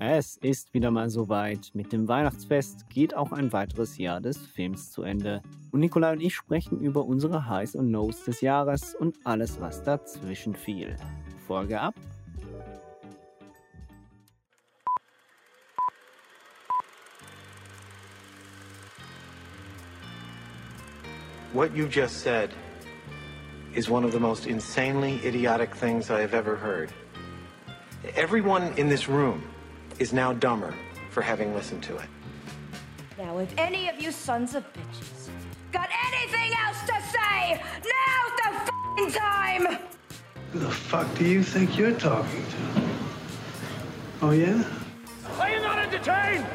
Es ist wieder mal soweit. Mit dem Weihnachtsfest geht auch ein weiteres Jahr des Films zu Ende. Und Nikolai und ich sprechen über unsere Highs und Lows des Jahres und alles, was dazwischen fiel. Folge ab. What you just said is one of the most insanely idiotic things I have ever heard. Everyone in this room is now dumber for having listened to it. Now, if any of you sons of bitches got anything else to say, now's the f***ing time! Who the fuck do you think you're talking to? Oh yeah? Are you not entertained?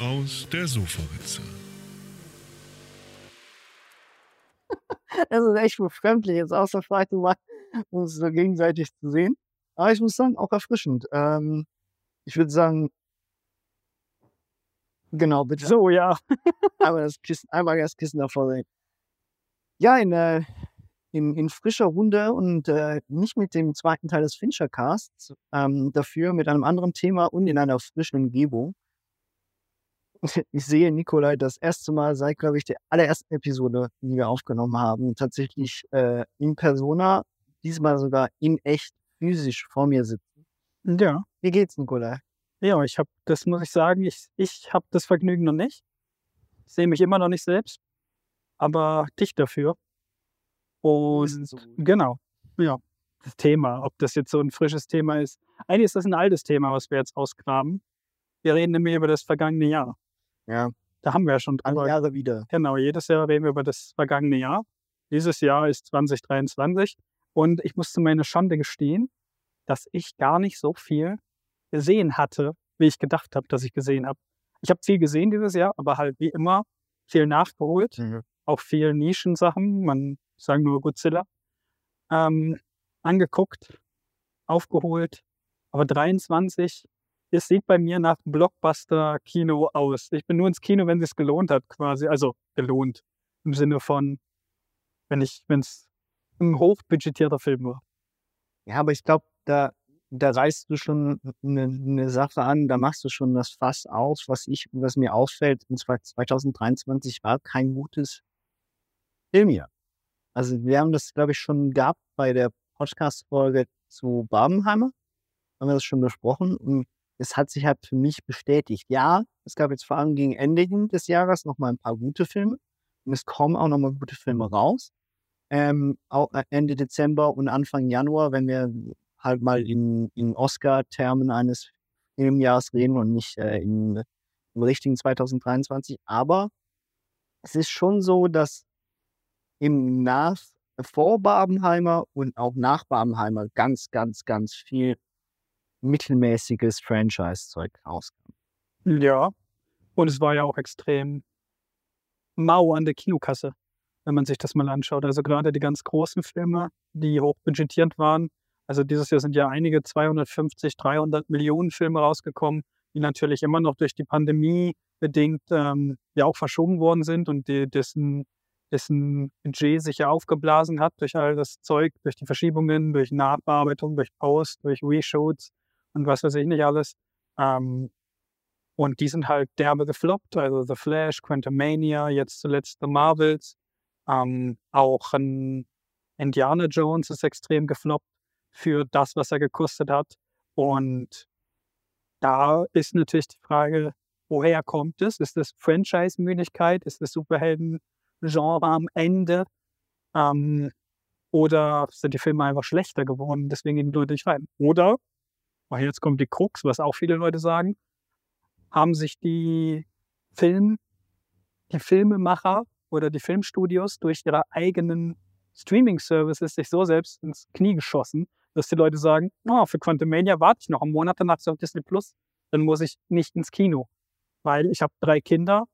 Aus der Sofaritze. Das ist echt befremdlich, jetzt aus der Freite mal um uns so gegenseitig zu sehen. Aber ich muss sagen, auch erfrischend. Ähm, ich würde sagen, genau, bitte. So, ja. einmal das Kissen, einmal das Kissen davor sehen. Ja, in, äh, in, in frischer Runde und äh, nicht mit dem zweiten Teil des Fincher-Casts, ähm, dafür mit einem anderen Thema und in einer frischen Umgebung. Ich sehe Nikolai das erste Mal seit, glaube ich, der allerersten Episode, die wir aufgenommen haben, tatsächlich äh, in Persona, diesmal sogar in echt physisch vor mir sitzen. Ja. Wie geht's, Nikolai? Ja, ich habe, das muss ich sagen, ich, ich habe das Vergnügen noch nicht. Ich sehe mich immer noch nicht selbst, aber dich dafür. Und so genau, ja, das Thema, ob das jetzt so ein frisches Thema ist. Eigentlich ist das ein altes Thema, was wir jetzt ausgraben. Wir reden nämlich über das vergangene Jahr. Ja, Da haben wir ja schon alle drüber. Jahre wieder. Genau, jedes Jahr reden wir über das vergangene Jahr. Dieses Jahr ist 2023 und ich muss zu meiner Schande gestehen, dass ich gar nicht so viel gesehen hatte, wie ich gedacht habe, dass ich gesehen habe. Ich habe viel gesehen dieses Jahr, aber halt wie immer viel nachgeholt, Mhm. auch viel Nischensachen, man ich sage nur Godzilla, ähm, angeguckt, aufgeholt. Aber 23, es sieht bei mir nach Blockbuster-Kino aus. Ich bin nur ins Kino, wenn es gelohnt hat, quasi. Also gelohnt im Sinne von, wenn ich, wenn es ein hochbudgetierter Film war. Ja, aber ich glaube, da, da reißt du schon eine, eine Sache an, da machst du schon das Fass auf, was ich, was mir auffällt, und zwar 2023 war kein gutes Filmjahr. Also wir haben das, glaube ich, schon gehabt bei der Podcast-Folge zu Barbenheimer. Haben wir das schon besprochen. Und es hat sich halt für mich bestätigt. Ja, es gab jetzt vor allem gegen Ende des Jahres noch mal ein paar gute Filme. Und es kommen auch noch mal gute Filme raus. Ähm, auch Ende Dezember und Anfang Januar, wenn wir halt mal in, in Oscar-Termen eines Filmjahres reden und nicht äh, in, im richtigen 2023. Aber es ist schon so, dass im Nach vor Barbenheimer und auch nach Barbenheimer ganz, ganz, ganz viel mittelmäßiges Franchise-Zeug rauskam. Ja. Und es war ja auch extrem mau an der Kinokasse, wenn man sich das mal anschaut. Also gerade die ganz großen Filme, die hochbudgetiert waren. Also dieses Jahr sind ja einige 250, 300 Millionen Filme rausgekommen, die natürlich immer noch durch die Pandemie bedingt ähm, ja auch verschoben worden sind und die, dessen, dessen Budget sich ja aufgeblasen hat durch all das Zeug, durch die Verschiebungen, durch Nachbearbeitung, durch Post, durch Reshoots und was weiß ich nicht alles. Ähm, und die sind halt derbe gefloppt. Also The Flash, Quantumania, jetzt zuletzt The Marvels. Ähm, auch ein Indiana Jones ist extrem gefloppt für das, was er gekostet hat. Und da ist natürlich die Frage, woher kommt es? Ist das Franchise-Müdigkeit? Ist das Superhelden-Genre am Ende? Ähm, oder sind die Filme einfach schlechter geworden? Deswegen gehen die Leute nicht rein. Oder, oh, jetzt kommt die Krux, was auch viele Leute sagen, haben sich die Film, die Filmemacher oder die Filmstudios durch ihre eigenen Streaming-Services sich so selbst ins Knie geschossen, dass die Leute sagen, oh, für Quantumania warte ich noch einen Monat, danach auf Disney Plus, dann muss ich nicht ins Kino, weil ich habe drei Kinder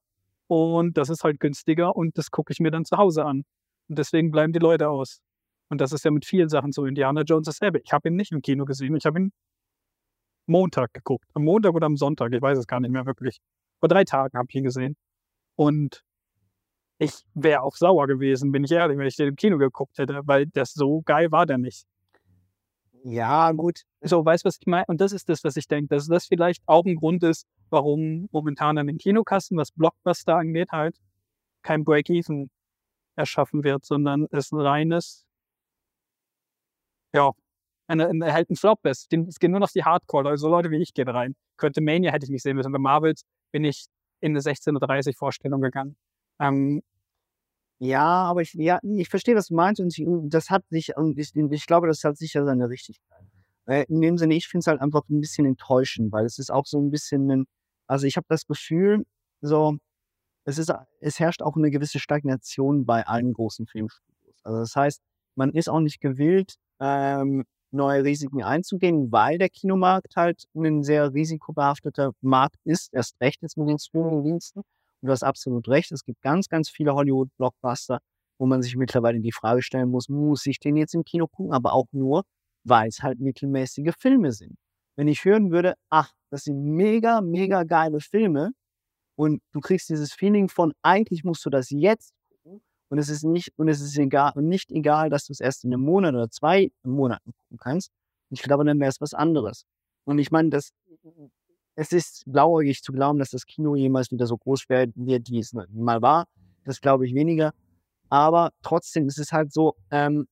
und das ist halt günstiger und das gucke ich mir dann zu Hause an. Und deswegen bleiben die Leute aus. Und das ist ja mit vielen Sachen so. Indiana Jones dasselbe. Ich habe ihn nicht im Kino gesehen, ich habe ihn Montag geguckt. Am Montag oder am Sonntag, ich weiß es gar nicht mehr wirklich. Vor drei Tagen habe ich ihn gesehen. Und ich wäre auch sauer gewesen, bin ich ehrlich, wenn ich den im Kino geguckt hätte, weil das so geil war der nicht. Ja, gut. So, weißt du, was ich meine? Und das ist das, was ich denke, dass das vielleicht auch ein Grund ist, warum momentan an den Kinokassen, was Blockbuster angeht, halt kein Break-Even erschaffen wird, sondern es ein reines, ja, eine, eine, halt ein Flop ist. Es gehen nur noch die Hardcore, also Leute wie ich gehen rein. Könnte Mania hätte ich nicht sehen müssen. Bei Marvels bin ich in eine 16.30 Uhr Vorstellung gegangen. Ähm, ja, aber ich, ja, ich verstehe, was du meinst und ich, das hat sich, ich, ich glaube, das hat sicher seine Richtigkeit. In dem Sinne, ich finde es halt einfach ein bisschen enttäuschend, weil es ist auch so ein bisschen ein, also ich habe das Gefühl, so, es ist, es herrscht auch eine gewisse Stagnation bei allen großen Filmstudios. Also das heißt, man ist auch nicht gewillt, ähm, neue Risiken einzugehen, weil der Kinomarkt halt ein sehr risikobehafteter Markt ist, erst recht jetzt mit den Streaming-Diensten. Und du hast absolut recht, es gibt ganz, ganz viele Hollywood-Blockbuster, wo man sich mittlerweile die Frage stellen muss, muss ich den jetzt im Kino gucken? Aber auch nur, weil es halt mittelmäßige Filme sind. Wenn ich hören würde, ach, das sind mega, mega geile Filme und du kriegst dieses Feeling von, eigentlich musst du das jetzt gucken und es ist nicht, und es ist egal, und nicht egal, dass du es erst in einem Monat oder zwei Monaten gucken kannst. Ich glaube, dann wäre es was anderes. Und ich meine, das, es ist blauäugig zu glauben, dass das Kino jemals wieder so groß wird, wie es mal war. Das glaube ich weniger. Aber trotzdem ist es halt so, ähm,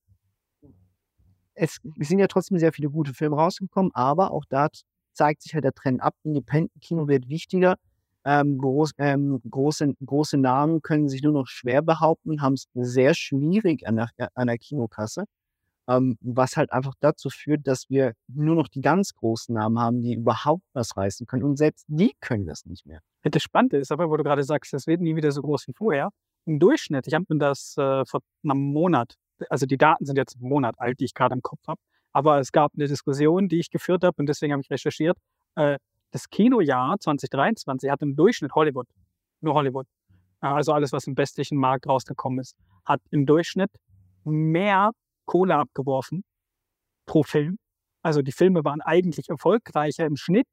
es sind ja trotzdem sehr viele gute Filme rausgekommen, aber auch da zeigt sich halt der Trend ab. Independent-Kino wird wichtiger. Ähm, groß, ähm, große, große Namen können sich nur noch schwer behaupten, haben es sehr schwierig an der, an der Kinokasse ähm, was halt einfach dazu führt, dass wir nur noch die ganz großen Namen haben, die überhaupt was reißen können. Und selbst die können das nicht mehr. Das Spannende ist aber, wo du gerade sagst, das wird nie wieder so groß wie vorher. Im Durchschnitt, ich habe mir das äh, vor einem Monat, also die Daten sind jetzt einen Monat alt, die ich gerade im Kopf habe, aber es gab eine Diskussion, die ich geführt habe und deswegen habe ich recherchiert. Äh, das Kinojahr 2023 hat im Durchschnitt Hollywood, nur Hollywood, also alles, was im westlichen Markt rausgekommen ist, hat im Durchschnitt mehr Kohle abgeworfen pro Film. Also die Filme waren eigentlich erfolgreicher im Schnitt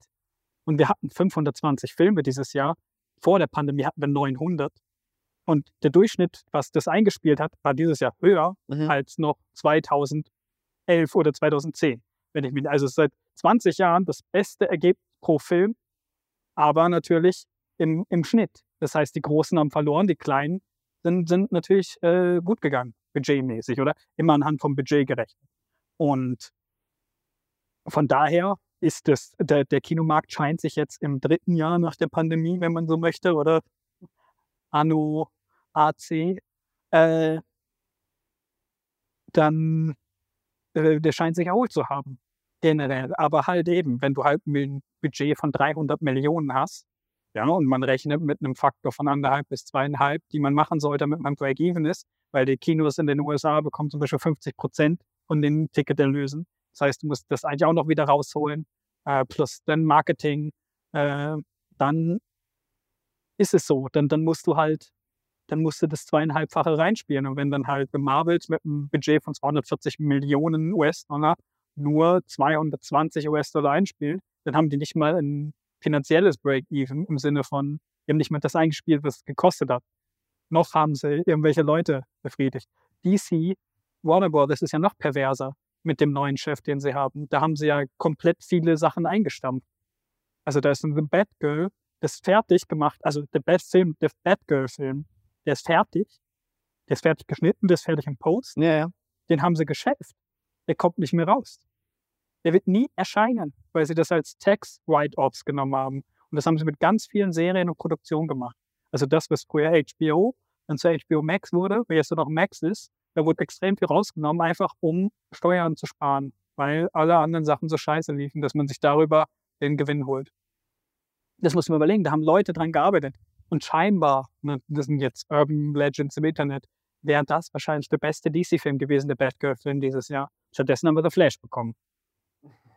und wir hatten 520 Filme dieses Jahr. Vor der Pandemie hatten wir 900. Und der Durchschnitt, was das eingespielt hat, war dieses Jahr höher mhm. als noch 2011 oder 2010. Wenn ich mich, also seit 20 Jahren das beste Ergebnis pro Film, aber natürlich im, im Schnitt. Das heißt, die Großen haben verloren, die Kleinen sind, sind natürlich äh, gut gegangen budgetmäßig, oder? Immer anhand vom Budget gerechnet. Und von daher ist das, der, der Kinomarkt scheint sich jetzt im dritten Jahr nach der Pandemie, wenn man so möchte, oder Anno AC, äh, dann, äh, der scheint sich erholt zu haben, generell. Aber halt eben, wenn du halt ein Budget von 300 Millionen hast, ja, und man rechnet mit einem Faktor von anderthalb bis zweieinhalb, die man machen sollte, damit man Break-Even ist, weil die Kinos in den USA bekommen zum Beispiel 50 Prozent von den Ticketerlösen. Das heißt, du musst das eigentlich auch noch wieder rausholen, äh, plus dann Marketing. Äh, dann ist es so. Dann, dann musst du halt, dann musst du das zweieinhalbfache reinspielen. Und wenn dann halt Marvels mit einem Budget von 240 Millionen US-Dollar nur 220 US-Dollar einspielen, dann haben die nicht mal ein finanzielles Break-Even im Sinne von, die haben nicht mal das eingespielt, was es gekostet hat noch haben sie irgendwelche Leute befriedigt. DC, Warner Brothers ist ja noch perverser mit dem neuen Chef, den sie haben. Da haben sie ja komplett viele Sachen eingestampft. Also da ist ein The Batgirl, das ist fertig gemacht, also der Best Film, der Batgirl-Film, der ist fertig, der ist fertig geschnitten, der ist fertig im Post. Ja, ja. Den haben sie geschäft. Der kommt nicht mehr raus. Der wird nie erscheinen, weil sie das als Tax-Write-Offs genommen haben. Und das haben sie mit ganz vielen Serien und Produktionen gemacht. Also das, was früher HBO dann zu HBO Max wurde, wie jetzt nur noch Max ist, da wurde extrem viel rausgenommen, einfach um Steuern zu sparen, weil alle anderen Sachen so scheiße liefen, dass man sich darüber den Gewinn holt. Das muss man überlegen, da haben Leute dran gearbeitet. Und scheinbar, ne, das sind jetzt Urban Legends im Internet, wäre das wahrscheinlich der beste DC-Film gewesen, der Batgirl-Film dieses Jahr. Stattdessen haben wir The Flash bekommen.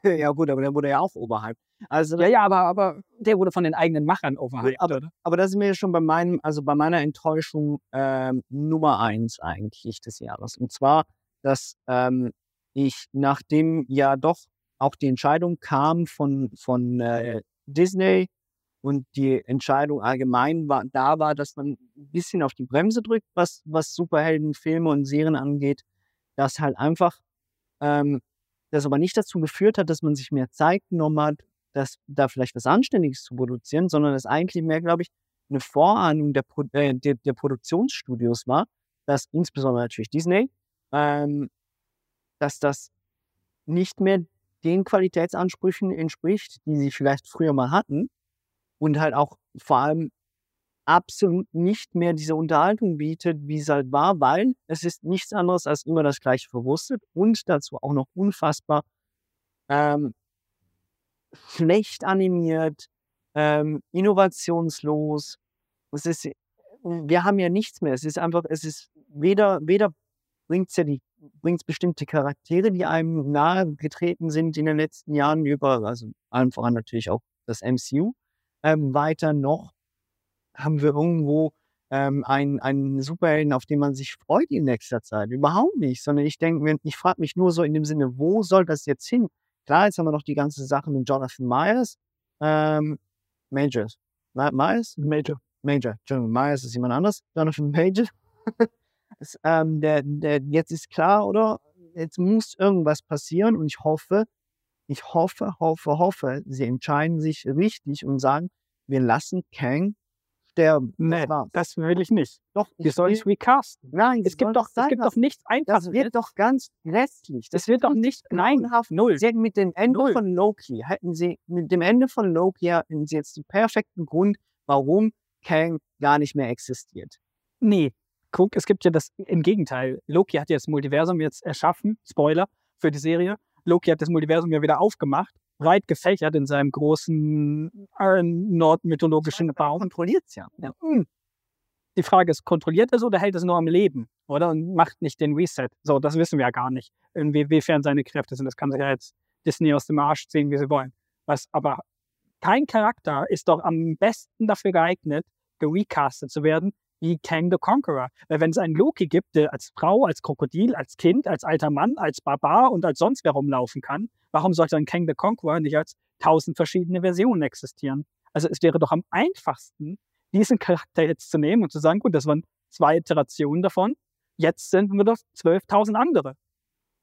Ja, gut, aber der wurde ja auch oberhalb. Also ja, ja, aber, aber der wurde von den eigenen Machern overhyped, aber? Aber da sind wir schon bei meinem, also bei meiner Enttäuschung ähm, Nummer eins eigentlich des Jahres. Und zwar, dass ähm, ich, nachdem ja doch auch die Entscheidung kam von, von äh, Disney und die Entscheidung allgemein war, da war, dass man ein bisschen auf die Bremse drückt, was, was Superheldenfilme und Serien angeht, dass halt einfach ähm, das aber nicht dazu geführt hat, dass man sich mehr Zeit genommen hat, das, da vielleicht was Anständiges zu produzieren, sondern es eigentlich mehr, glaube ich, eine Vorahnung der, Pro äh, der, der Produktionsstudios war, dass insbesondere natürlich Disney, ähm, dass das nicht mehr den Qualitätsansprüchen entspricht, die sie vielleicht früher mal hatten und halt auch vor allem absolut nicht mehr diese Unterhaltung bietet, wie es halt war, weil es ist nichts anderes als immer das gleiche verwurstet und dazu auch noch unfassbar ähm, schlecht animiert, ähm, innovationslos. Es ist, wir haben ja nichts mehr. Es ist einfach, es ist weder, weder bringt es ja die, bringt bestimmte Charaktere, die einem nahe getreten sind in den letzten Jahren über, also allem voran natürlich auch das MCU, ähm, weiter noch haben wir irgendwo ähm, einen, einen Superhelden, auf den man sich freut in nächster Zeit. Überhaupt nicht, sondern ich denke, ich frage mich nur so in dem Sinne, wo soll das jetzt hin? Klar, jetzt haben wir noch die ganze Sache mit Jonathan Myers. Ähm, Majors. Myers? Major. Major. Jonathan Myers ist jemand anderes. Jonathan Major. das, ähm, der, der, jetzt ist klar, oder? Jetzt muss irgendwas passieren und ich hoffe, ich hoffe, hoffe, hoffe, sie entscheiden sich richtig und sagen, wir lassen Kang sterben. Nee, das, das will ich nicht. Doch, wir sollen es recasten. Nein, es gibt doch, es gibt doch nichts Einfaches. Das wird doch ganz restlich. Das, das wird doch nicht, nein, null. Sie hätten mit dem Ende null. von Loki, hätten sie, mit dem Ende von Loki hätten sie jetzt den perfekten Grund, warum Kang gar nicht mehr existiert. Nee, guck, es gibt ja das, im Gegenteil. Loki hat ja das Multiversum jetzt erschaffen, Spoiler für die Serie. Loki hat das Multiversum ja wieder aufgemacht breit gefächert in seinem großen äh, nordmythologischen Baum. Kontrolliert es ja. ja. Hm. Die Frage ist, kontrolliert er es oder hält es nur am Leben? Oder? Und macht nicht den Reset. So, das wissen wir ja gar nicht, inwiefern seine Kräfte sind. Das kann sich ja jetzt Disney aus dem Arsch ziehen, wie sie wollen. Was aber kein Charakter ist doch am besten dafür geeignet, gerecastet zu werden, wie Kang the Conqueror. Weil wenn es einen Loki gibt, der als Frau, als Krokodil, als Kind, als alter Mann, als Barbar und als sonst wer rumlaufen kann, warum sollte dann Kang the Conqueror nicht als tausend verschiedene Versionen existieren? Also es wäre doch am einfachsten, diesen Charakter jetzt zu nehmen und zu sagen, gut, das waren zwei Iterationen davon, jetzt sind wir doch 12.000 andere.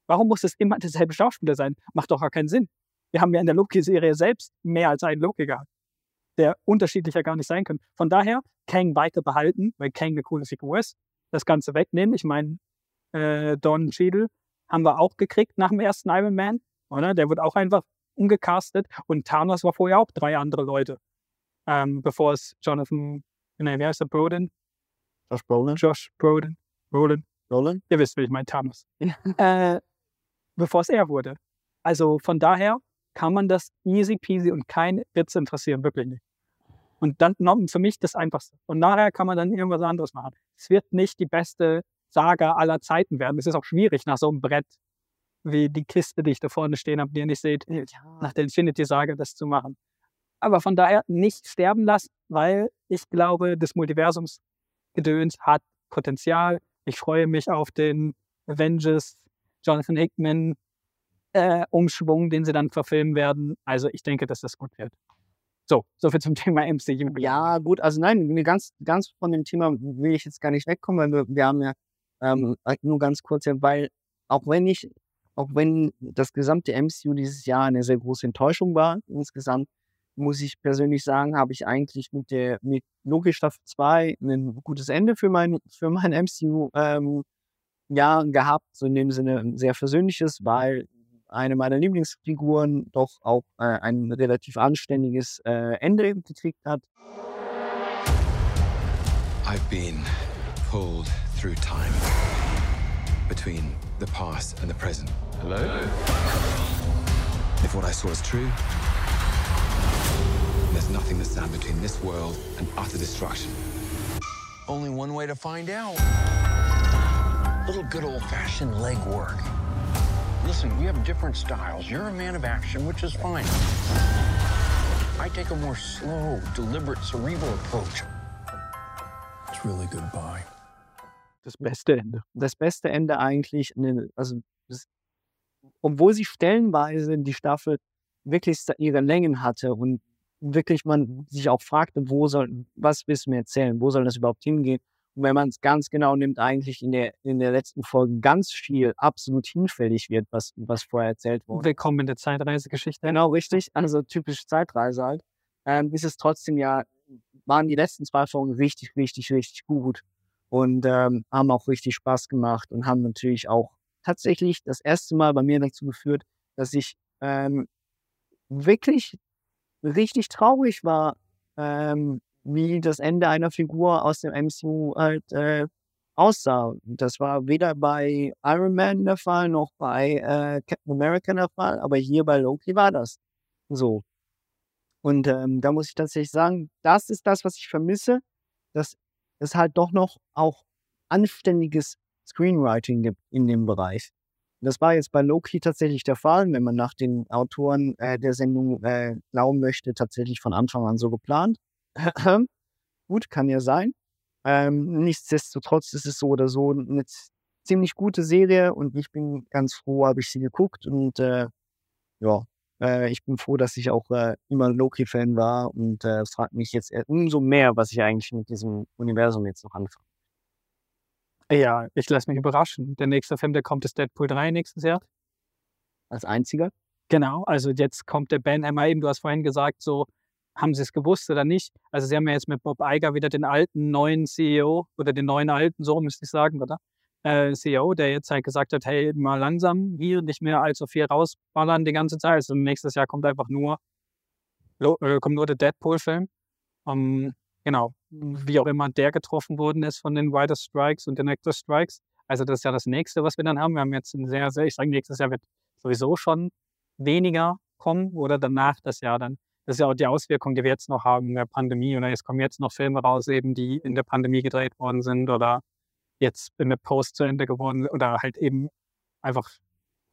Warum muss es immer derselbe Schauspieler sein? Macht doch gar keinen Sinn. Wir haben ja in der Loki-Serie selbst mehr als einen Loki gehabt der unterschiedlicher gar nicht sein können. Von daher Kang weiter behalten, weil Kang eine coole Figur ist, das Ganze wegnehmen. Ich meine, äh, Don Cheadle haben wir auch gekriegt nach dem ersten Iron Man, oder? Der wird auch einfach umgecastet und Thanos war vorher auch drei andere Leute, ähm, bevor es Jonathan, nee, wie heißt der, Broden? Josh Brolin? Josh Broden. Brolin. Brolin? Ihr wisst, wie ich meine, Thanos. äh, bevor es er wurde. Also von daher, kann man das easy peasy und kein Witz interessieren, wirklich nicht. Und dann für mich das Einfachste. Und nachher kann man dann irgendwas anderes machen. Es wird nicht die beste Saga aller Zeiten werden. Es ist auch schwierig nach so einem Brett wie die Kiste, die ich da vorne stehen habe, die ihr nicht seht, ja. nach der Infinity-Saga das zu machen. Aber von daher nicht sterben lassen, weil ich glaube, das Multiversumsgedöns hat Potenzial. Ich freue mich auf den Avengers, Jonathan Hickman, äh, Umschwung, den sie dann verfilmen werden. Also ich denke, dass das gut wird. So, soviel zum Thema MCU. Ja, gut, also nein, ganz, ganz von dem Thema will ich jetzt gar nicht wegkommen, weil wir, wir haben ja ähm, nur ganz kurz, weil auch wenn ich, auch wenn das gesamte MCU dieses Jahr eine sehr große Enttäuschung war, insgesamt, muss ich persönlich sagen, habe ich eigentlich mit der mit Loki Staffel 2 ein gutes Ende für mein, für mein MCU ähm, Jahr gehabt, so in dem Sinne ein sehr versöhnliches, weil eine meiner Lieblingsfiguren doch auch äh, ein relativ anständiges äh, Ende gekriegt hat. I've been pulled through time between the past and the present. Hello? If what I saw is true, there's nothing to stand between this world and utter destruction. Only one way to find out. Little good old-fashioned legwork. Listen, we have different styles. You're a man of action, which is fine. I take a more slow, deliberate, cerebral approach. It's really goodbye. Das beste Ende. Das beste Ende eigentlich, also das, obwohl sie stellenweise die Staffel wirklich ihre Längen hatte und wirklich man sich auch fragte, wo soll, was willst du mir erzählen, wo soll das überhaupt hingehen? Wenn man es ganz genau nimmt, eigentlich in der, in der letzten Folge ganz viel absolut hinfällig wird, was, was vorher erzählt wurde. Willkommen in der Zeitreisegeschichte. Genau, richtig. Also typisch Zeitreise halt. Ähm, ist es trotzdem ja, waren die letzten zwei Folgen richtig, richtig, richtig gut und ähm, haben auch richtig Spaß gemacht und haben natürlich auch tatsächlich das erste Mal bei mir dazu geführt, dass ich ähm, wirklich richtig traurig war, ähm, wie das Ende einer Figur aus dem MCU halt äh, aussah. Das war weder bei Iron Man der Fall noch bei äh, Captain America der Fall, aber hier bei Loki war das so. Und ähm, da muss ich tatsächlich sagen, das ist das, was ich vermisse, dass es halt doch noch auch anständiges Screenwriting gibt in dem Bereich. Das war jetzt bei Loki tatsächlich der Fall, wenn man nach den Autoren äh, der Sendung äh, glauben möchte, tatsächlich von Anfang an so geplant. Gut, kann ja sein. Ähm, nichtsdestotrotz ist es so oder so eine ziemlich gute Serie und ich bin ganz froh, habe ich sie geguckt und äh, ja, äh, ich bin froh, dass ich auch äh, immer Loki-Fan war und äh, frage mich jetzt umso mehr, was ich eigentlich mit diesem Universum jetzt noch anfange. Ja, ich lasse mich überraschen. Der nächste Film, der kommt, ist Deadpool 3 nächstes Jahr. Als einziger? Genau, also jetzt kommt der Ben Hammer eben, du hast vorhin gesagt, so haben sie es gewusst oder nicht. Also sie haben ja jetzt mit Bob Iger wieder den alten neuen CEO oder den neuen alten, so müsste ich sagen, oder? Äh, CEO, der jetzt halt gesagt hat, hey, mal langsam hier, nicht mehr allzu viel rausballern die ganze Zeit. Also nächstes Jahr kommt einfach nur, äh, kommt nur der Deadpool-Film. Um, ähm, genau, wie auch immer der getroffen worden ist von den Writer Strikes und den Actor Strikes. Also das ist ja das nächste, was wir dann haben. Wir haben jetzt ein sehr, sehr, ich sage, nächstes Jahr wird sowieso schon weniger kommen oder danach das Jahr dann. Das ist ja auch die Auswirkung, die wir jetzt noch haben in der Pandemie. Oder es kommen jetzt noch Filme raus, eben, die in der Pandemie gedreht worden sind oder jetzt in der Post zu Ende geworden oder halt eben einfach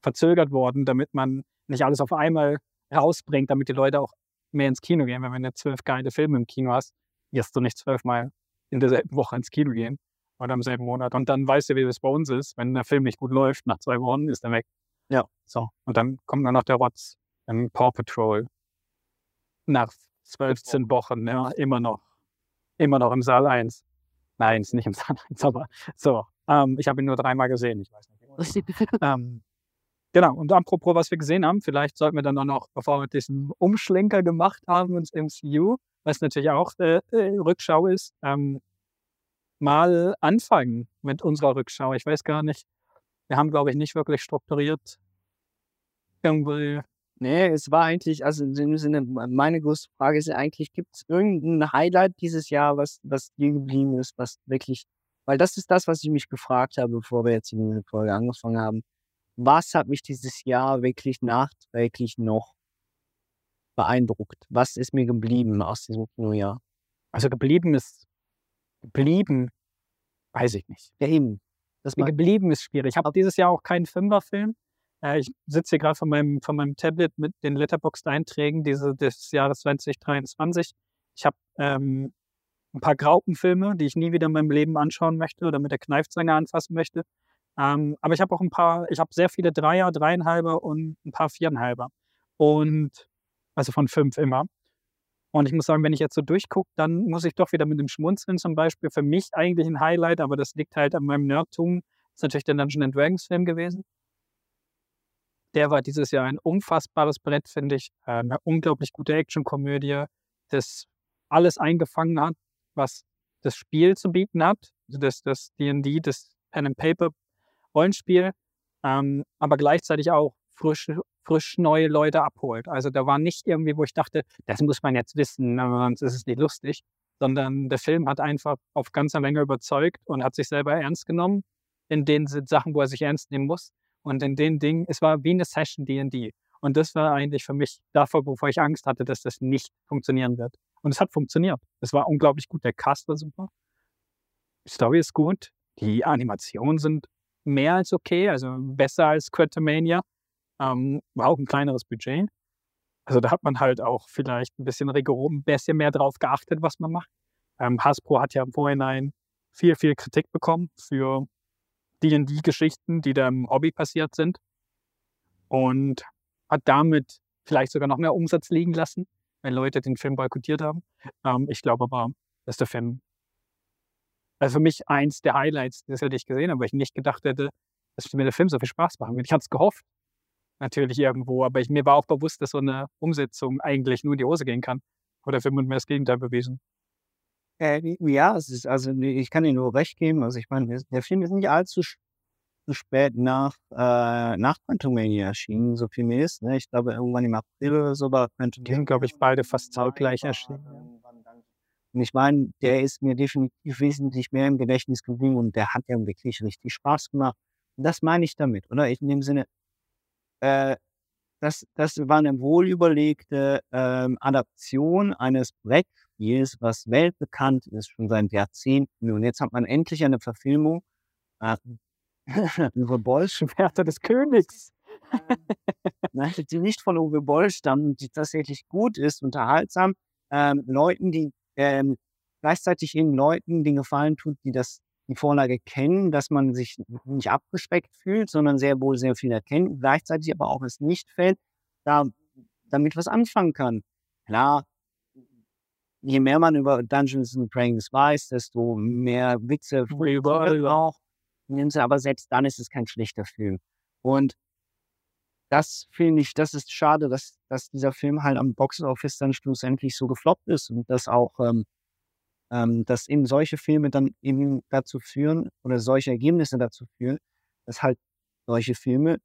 verzögert worden, damit man nicht alles auf einmal rausbringt, damit die Leute auch mehr ins Kino gehen. Wenn du jetzt zwölf geile Filme im Kino hast, wirst du nicht zwölfmal in derselben Woche ins Kino gehen oder im selben Monat. Und dann weißt du, wie das bei uns ist. Wenn der Film nicht gut läuft, nach zwei Wochen ist er weg. Ja. So. Und dann kommt dann noch der Rotz Paw Patrol. Nach 15 Wochen, ja, immer noch. Immer noch im Saal 1. Nein, ist nicht im Saal 1, aber so. Ähm, ich habe ihn nur dreimal gesehen. Ich weiß nicht. ähm, genau. Und apropos, was wir gesehen haben, vielleicht sollten wir dann auch noch, bevor wir diesen Umschlenker gemacht haben ins MCU, was natürlich auch äh, äh, Rückschau ist, ähm, mal anfangen mit unserer Rückschau. Ich weiß gar nicht, wir haben, glaube ich, nicht wirklich strukturiert irgendwie. Nee, es war eigentlich, also in dem Sinne, meine größte Frage ist eigentlich, gibt es irgendein Highlight dieses Jahr, was, was dir geblieben ist, was wirklich, weil das ist das, was ich mich gefragt habe, bevor wir jetzt in diese Folge angefangen haben. Was hat mich dieses Jahr wirklich nachträglich noch beeindruckt? Was ist mir geblieben aus diesem Kinojahr? Also geblieben ist, geblieben, weiß ich nicht. Ja, eben. Das geblieben ist schwierig. Ich habe dieses Jahr auch keinen Fünferfilm. Äh, ich sitze hier gerade von meinem, von meinem Tablet mit den Letterboxd-Einträgen des Jahres 2023. Ich habe ähm, ein paar Graupenfilme, die ich nie wieder in meinem Leben anschauen möchte oder mit der Kneifzange anfassen möchte. Ähm, aber ich habe auch ein paar, ich habe sehr viele Dreier, Dreieinhalber und ein paar Viereinhalber. Und also von fünf immer. Und ich muss sagen, wenn ich jetzt so durchgucke, dann muss ich doch wieder mit dem Schmunzeln zum Beispiel für mich eigentlich ein Highlight, aber das liegt halt an meinem Nerdtum. Das ist natürlich der Dungeon Dragons Film gewesen. Der war dieses Jahr ein unfassbares Brett, finde ich. Äh, eine unglaublich gute Actionkomödie, das alles eingefangen hat, was das Spiel zu bieten hat. Also das, das D&D, das Pen and Paper Rollenspiel, ähm, aber gleichzeitig auch frisch, frisch neue Leute abholt. Also da war nicht irgendwie, wo ich dachte, das muss man jetzt wissen, sonst ist es nicht lustig, sondern der Film hat einfach auf ganzer Länge überzeugt und hat sich selber ernst genommen in den Sachen, wo er sich ernst nehmen muss. Und in den Dingen, es war wie eine Session D&D. Und das war eigentlich für mich davor, wovor ich Angst hatte, dass das nicht funktionieren wird. Und es hat funktioniert. Es war unglaublich gut. Der Cast war super. Die Story ist gut. Die Animationen sind mehr als okay, also besser als Quantumania. Ähm, war auch ein kleineres Budget. Also da hat man halt auch vielleicht ein bisschen rigoros, ein bisschen mehr drauf geachtet, was man macht. Ähm, Hasbro hat ja im Vorhinein viel, viel Kritik bekommen für D&D-Geschichten, die da im Hobby passiert sind. Und hat damit vielleicht sogar noch mehr Umsatz liegen lassen, wenn Leute den Film boykottiert haben. Ähm, ich glaube aber, dass der Film Also für mich eins der Highlights, das hätte ich gesehen weil ich nicht gedacht hätte, dass mir der Film so viel Spaß machen wird. Ich hatte es gehofft, natürlich irgendwo, aber ich, mir war auch bewusst, dass so eine Umsetzung eigentlich nur in die Hose gehen kann. Aber der Film hat mir das Gegenteil bewiesen. Äh, ja, es ist, also ich kann dir nur recht geben. Also ich meine, der Film ist nicht allzu zu spät nach, äh, nach Quantumania erschienen, so viel mir ist. Ne? Ich glaube, irgendwann im April oder so war Quantum Die sind, glaube ich, beide fast zeitgleich erschienen. Und ich meine, der ist mir definitiv wesentlich mehr im Gedächtnis geblieben und der hat ja wirklich richtig Spaß gemacht. Und das meine ich damit, oder? In dem Sinne, äh, das, das war eine wohlüberlegte ähm, Adaption eines Brettspiels, was weltbekannt ist, schon seit Jahrzehnten. Und jetzt hat man endlich eine Verfilmung. Äh, Uwe Boll, Schwerter des Königs. Nein, die nicht von Uwe Boll stammen, die tatsächlich gut ist, unterhaltsam. Ähm, Leuten, die ähm, gleichzeitig eben Leuten den Gefallen tut, die das die Vorlage kennen, dass man sich nicht abgeschreckt fühlt, sondern sehr wohl sehr viel erkennt, gleichzeitig aber auch es nicht fällt, da, damit was anfangen kann. Klar, je mehr man über Dungeons and Dragons weiß, desto mehr Witze überall auch. Aber selbst dann ist es kein schlechter Film. Und das finde ich, das ist schade, dass, dass dieser Film halt am Box Office dann schlussendlich so gefloppt ist und dass auch, ähm, ähm, dass eben solche Filme dann eben dazu führen oder solche Ergebnisse dazu führen, dass halt solche Filme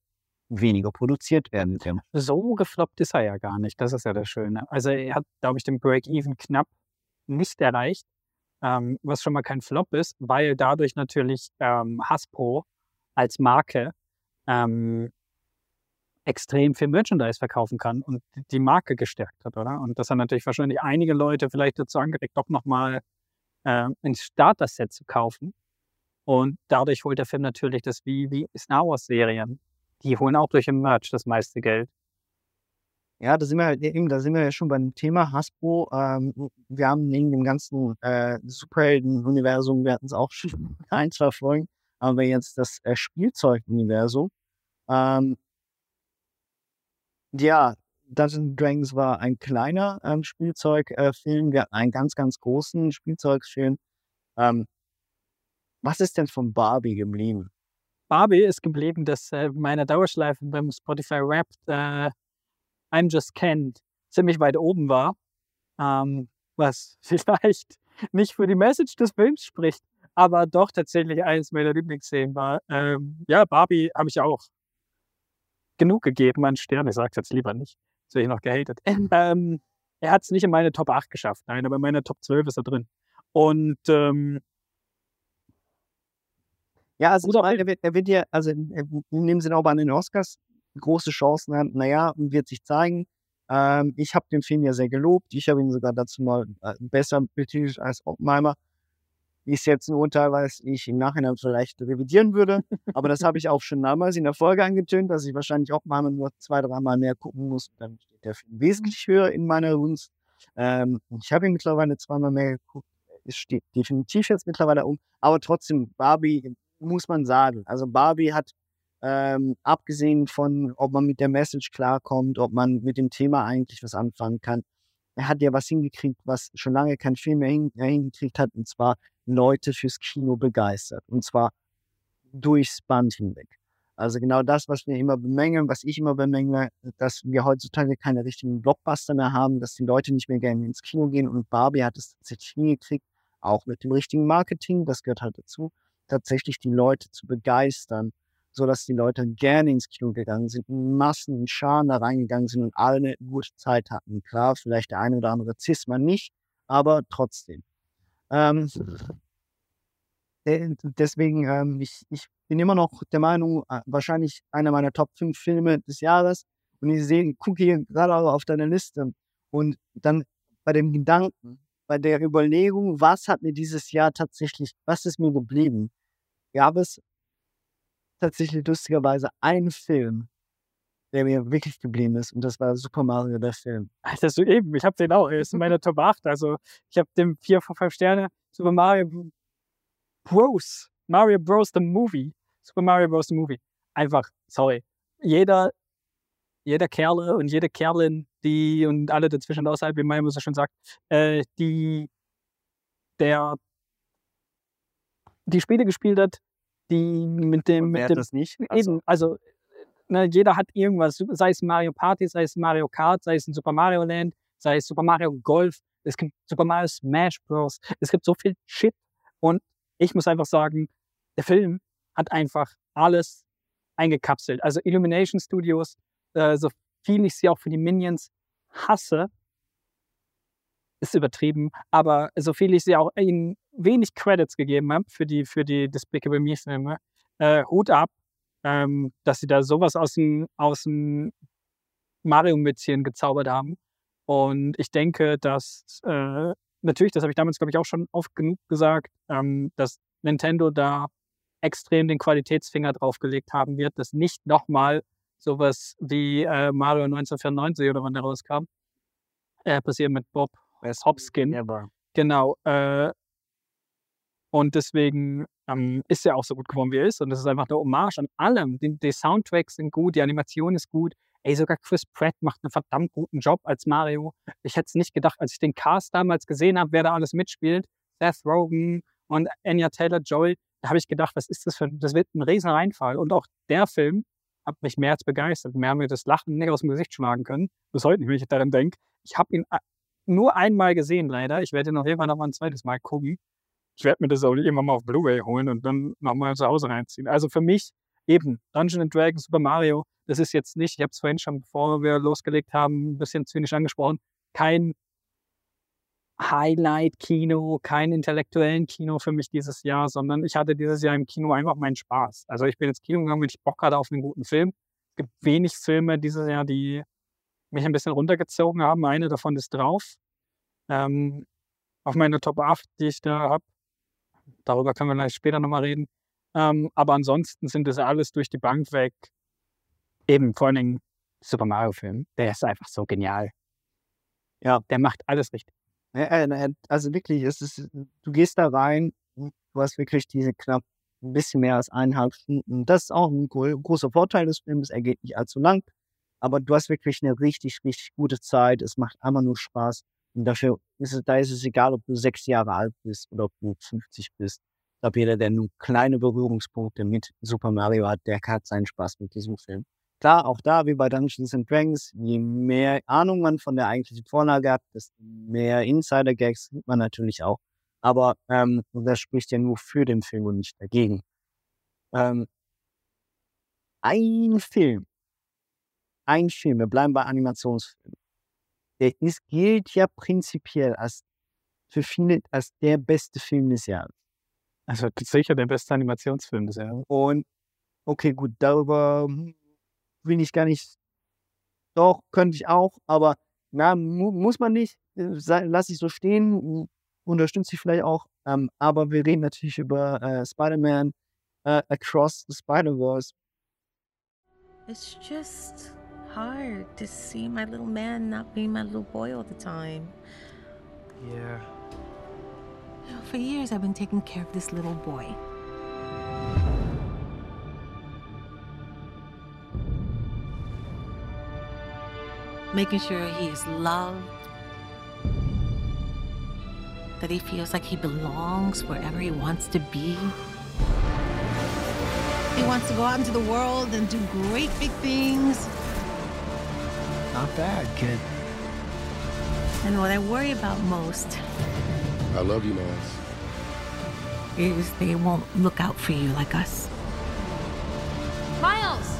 weniger produziert werden. So gefloppt ist er ja gar nicht. Das ist ja das Schöne. Also er hat, glaube ich, den Break-Even knapp nicht erreicht, ähm, was schon mal kein Flop ist, weil dadurch natürlich ähm, Hasbro als Marke ähm, extrem viel Merchandise verkaufen kann und die Marke gestärkt hat, oder? Und das hat natürlich wahrscheinlich einige Leute vielleicht dazu angeregt, doch nochmal äh, ein Starter-Set zu kaufen. Und dadurch holt der Film natürlich das wie, wie Star Wars-Serien. Die holen auch durch den Merch das meiste Geld. Ja, da sind wir halt eben, da sind wir ja schon beim Thema Hasbro. Ähm, wir haben neben dem ganzen äh, Superhelden-Universum, wir hatten es auch schon ein, zwei Folgen, aber jetzt das äh, Spielzeug-Universum. Ähm, ja, Dungeons Dragons war ein kleiner ähm, Spielzeugfilm. Äh, wir hatten einen ganz, ganz großen Spielzeugfilm. Ähm, was ist denn von Barbie geblieben? Barbie ist geblieben, dass äh, meine Dauerschleife beim Spotify Rap äh, I'm Just Can't ziemlich weit oben war. Ähm, was vielleicht nicht für die Message des Films spricht, aber doch tatsächlich eines meiner Lieblingsszenen war. Ähm, ja, Barbie habe ich auch genug gegeben an Stern. Ich sage es jetzt lieber nicht. Jetzt werde ich noch gehatet. Ähm, er hat es nicht in meine Top 8 geschafft. Nein, aber in meine Top 12 ist er drin. Und ähm, ja, also ich meine, er wird, er wird ja, also in dem Sinne auch an den Oscars große Chancen haben. Naja, wird sich zeigen. Ähm, ich habe den Film ja sehr gelobt. Ich habe ihn sogar dazu mal äh, besser betitelt als Oppenheimer ist jetzt ein Urteil, was ich im Nachhinein vielleicht revidieren würde. Aber das habe ich auch schon damals in der Folge angetönt, dass ich wahrscheinlich auch mal nur zwei, dreimal mehr gucken muss. Dann steht der Film wesentlich höher in meiner Gunst. Ähm, ich habe ihn mittlerweile zweimal mehr geguckt. Es steht definitiv jetzt mittlerweile um. Aber trotzdem, Barbie muss man sagen. Also Barbie hat ähm, abgesehen von, ob man mit der Message klarkommt, ob man mit dem Thema eigentlich was anfangen kann, er hat ja was hingekriegt, was schon lange kein Film mehr hingekriegt hat, und zwar Leute fürs Kino begeistert. Und zwar durchs Band hinweg. Also genau das, was wir immer bemängeln, was ich immer bemängle, dass wir heutzutage keine richtigen Blockbuster mehr haben, dass die Leute nicht mehr gerne ins Kino gehen. Und Barbie hat es tatsächlich hingekriegt, auch mit dem richtigen Marketing, das gehört halt dazu, tatsächlich die Leute zu begeistern, sodass die Leute gerne ins Kino gegangen sind, Massen, in Scharen da reingegangen sind und alle eine gute Zeit hatten. Klar, vielleicht der eine oder andere Cis-Mann nicht, aber trotzdem. Ähm, deswegen, ähm, ich, ich bin immer noch der Meinung, äh, wahrscheinlich einer meiner Top 5 Filme des Jahres. Und ich sehe, gucke hier gerade auf deine Liste und dann bei dem Gedanken, bei der Überlegung, was hat mir dieses Jahr tatsächlich, was ist mir geblieben, gab es tatsächlich lustigerweise einen Film, der mir wirklich geblieben ist. Und das war Super Mario, der Film. Alter, so eben. Ich habe den auch. Er ist in meiner Top 8. Also ich habe dem 4 von 5 Sterne. Super Mario Bros. Mario Bros. The Movie. Super Mario Bros. The Movie. Einfach, sorry. Jeder, jeder Kerle und jede Kerlin, die und alle dazwischen außerhalb, wie Mario so schon sagt, äh, die der die Spiele gespielt hat, die mit dem, wer mit hat dem das nicht? Also, Eben, also ne, jeder hat irgendwas, sei es Mario Party, sei es Mario Kart, sei es ein Super Mario Land, sei es Super Mario Golf, es gibt Super Mario Smash Bros. Es gibt so viel Shit und ich muss einfach sagen, der Film hat einfach alles eingekapselt. Also Illumination Studios, äh, so viel ich sie auch für die Minions hasse, ist übertrieben, aber so viel ich sie auch ihnen wenig Credits gegeben habe für die, für die Despicable Me Filme, äh, Hut ab, ähm, dass sie da sowas aus dem, aus dem Mario-Mützchen gezaubert haben. Und ich denke, dass äh, natürlich, das habe ich damals, glaube ich, auch schon oft genug gesagt, ähm, dass Nintendo da extrem den Qualitätsfinger draufgelegt haben wird, dass nicht nochmal sowas wie äh, Mario 1994 oder wann der rauskam, äh, passiert mit Bob Hopskin. ever. Genau. Äh, und deswegen ähm, ist er auch so gut geworden, wie er ist. Und das ist einfach eine Hommage an allem. Die, die Soundtracks sind gut, die Animation ist gut. Ey, sogar Chris Pratt macht einen verdammt guten Job als Mario. Ich hätte es nicht gedacht, als ich den Cast damals gesehen habe, wer da alles mitspielt. Seth Rogen und Anya Taylor-Joy. Da habe ich gedacht, was ist das für das wird ein riesen Reinfall. Und auch der Film hat mich mehr als begeistert. Mehr haben mir das Lachen nicht aus dem Gesicht schlagen können. Bis heute nicht, wenn ich daran denke. Ich habe ihn nur einmal gesehen, leider. Ich werde ihn auf jeden Fall noch mal ein zweites Mal gucken. Ich werde mir das auch irgendwann mal auf Blu-ray holen und dann nochmal zu Hause reinziehen. Also für mich eben Dungeon and Dragons, Super Mario, das ist jetzt nicht, ich habe es vorhin schon, bevor wir losgelegt haben, ein bisschen zynisch angesprochen, kein Highlight-Kino, kein intellektuellen Kino für mich dieses Jahr, sondern ich hatte dieses Jahr im Kino einfach meinen Spaß. Also ich bin ins Kino gegangen, wenn ich Bock hatte auf einen guten Film. Es gibt wenig Filme dieses Jahr, die mich ein bisschen runtergezogen haben. Eine davon ist drauf. Ähm, auf meine Top 8, die ich da habe. Darüber können wir gleich später nochmal reden. Ähm, aber ansonsten sind das alles durch die Bank weg. Eben vor allen Dingen Super Mario-Film. Der ist einfach so genial. Ja. Der macht alles richtig. Äh, äh, Also wirklich, es ist, du gehst da rein, du hast wirklich diese knapp ein bisschen mehr als eineinhalb Stunden. Das ist auch ein gro- großer Vorteil des Films. Er geht nicht allzu lang, aber du hast wirklich eine richtig, richtig gute Zeit. Es macht einfach nur Spaß. Und dafür ist es, da ist es egal, ob du sechs Jahre alt bist oder ob du 50 bist. Ich glaube, jeder, der nur kleine Berührungspunkte mit Super Mario hat, der hat seinen Spaß mit diesem Film. Klar, auch da, wie bei Dungeons and Dragons, je mehr Ahnung man von der eigentlichen Vorlage hat, desto mehr Insider-Gags sieht man natürlich auch. Aber ähm, das spricht ja nur für den Film und nicht dagegen. Ähm, ein Film, ein Film, wir bleiben bei Animationsfilmen, der ist, gilt ja prinzipiell als für viele als der beste Film des Jahres. Also sicher der beste Animationsfilm des Jahres. Und okay, gut, darüber hm, will ich gar nicht. Doch, könnte ich auch, aber na, mu muss man nicht. Lass ich so stehen, unterstütze ich vielleicht auch. Ähm, aber wir reden natürlich über äh, Spider-Man äh, Across the Spider-Verse. It's just hard to see my little man not being my little boy all the time. Yeah. You know, for years, I've been taking care of this little boy. Making sure he is loved, that he feels like he belongs wherever he wants to be. He wants to go out into the world and do great big things. Not bad, kid. And what I worry about most I love you, Miles. is they won't look out for you like us. Miles!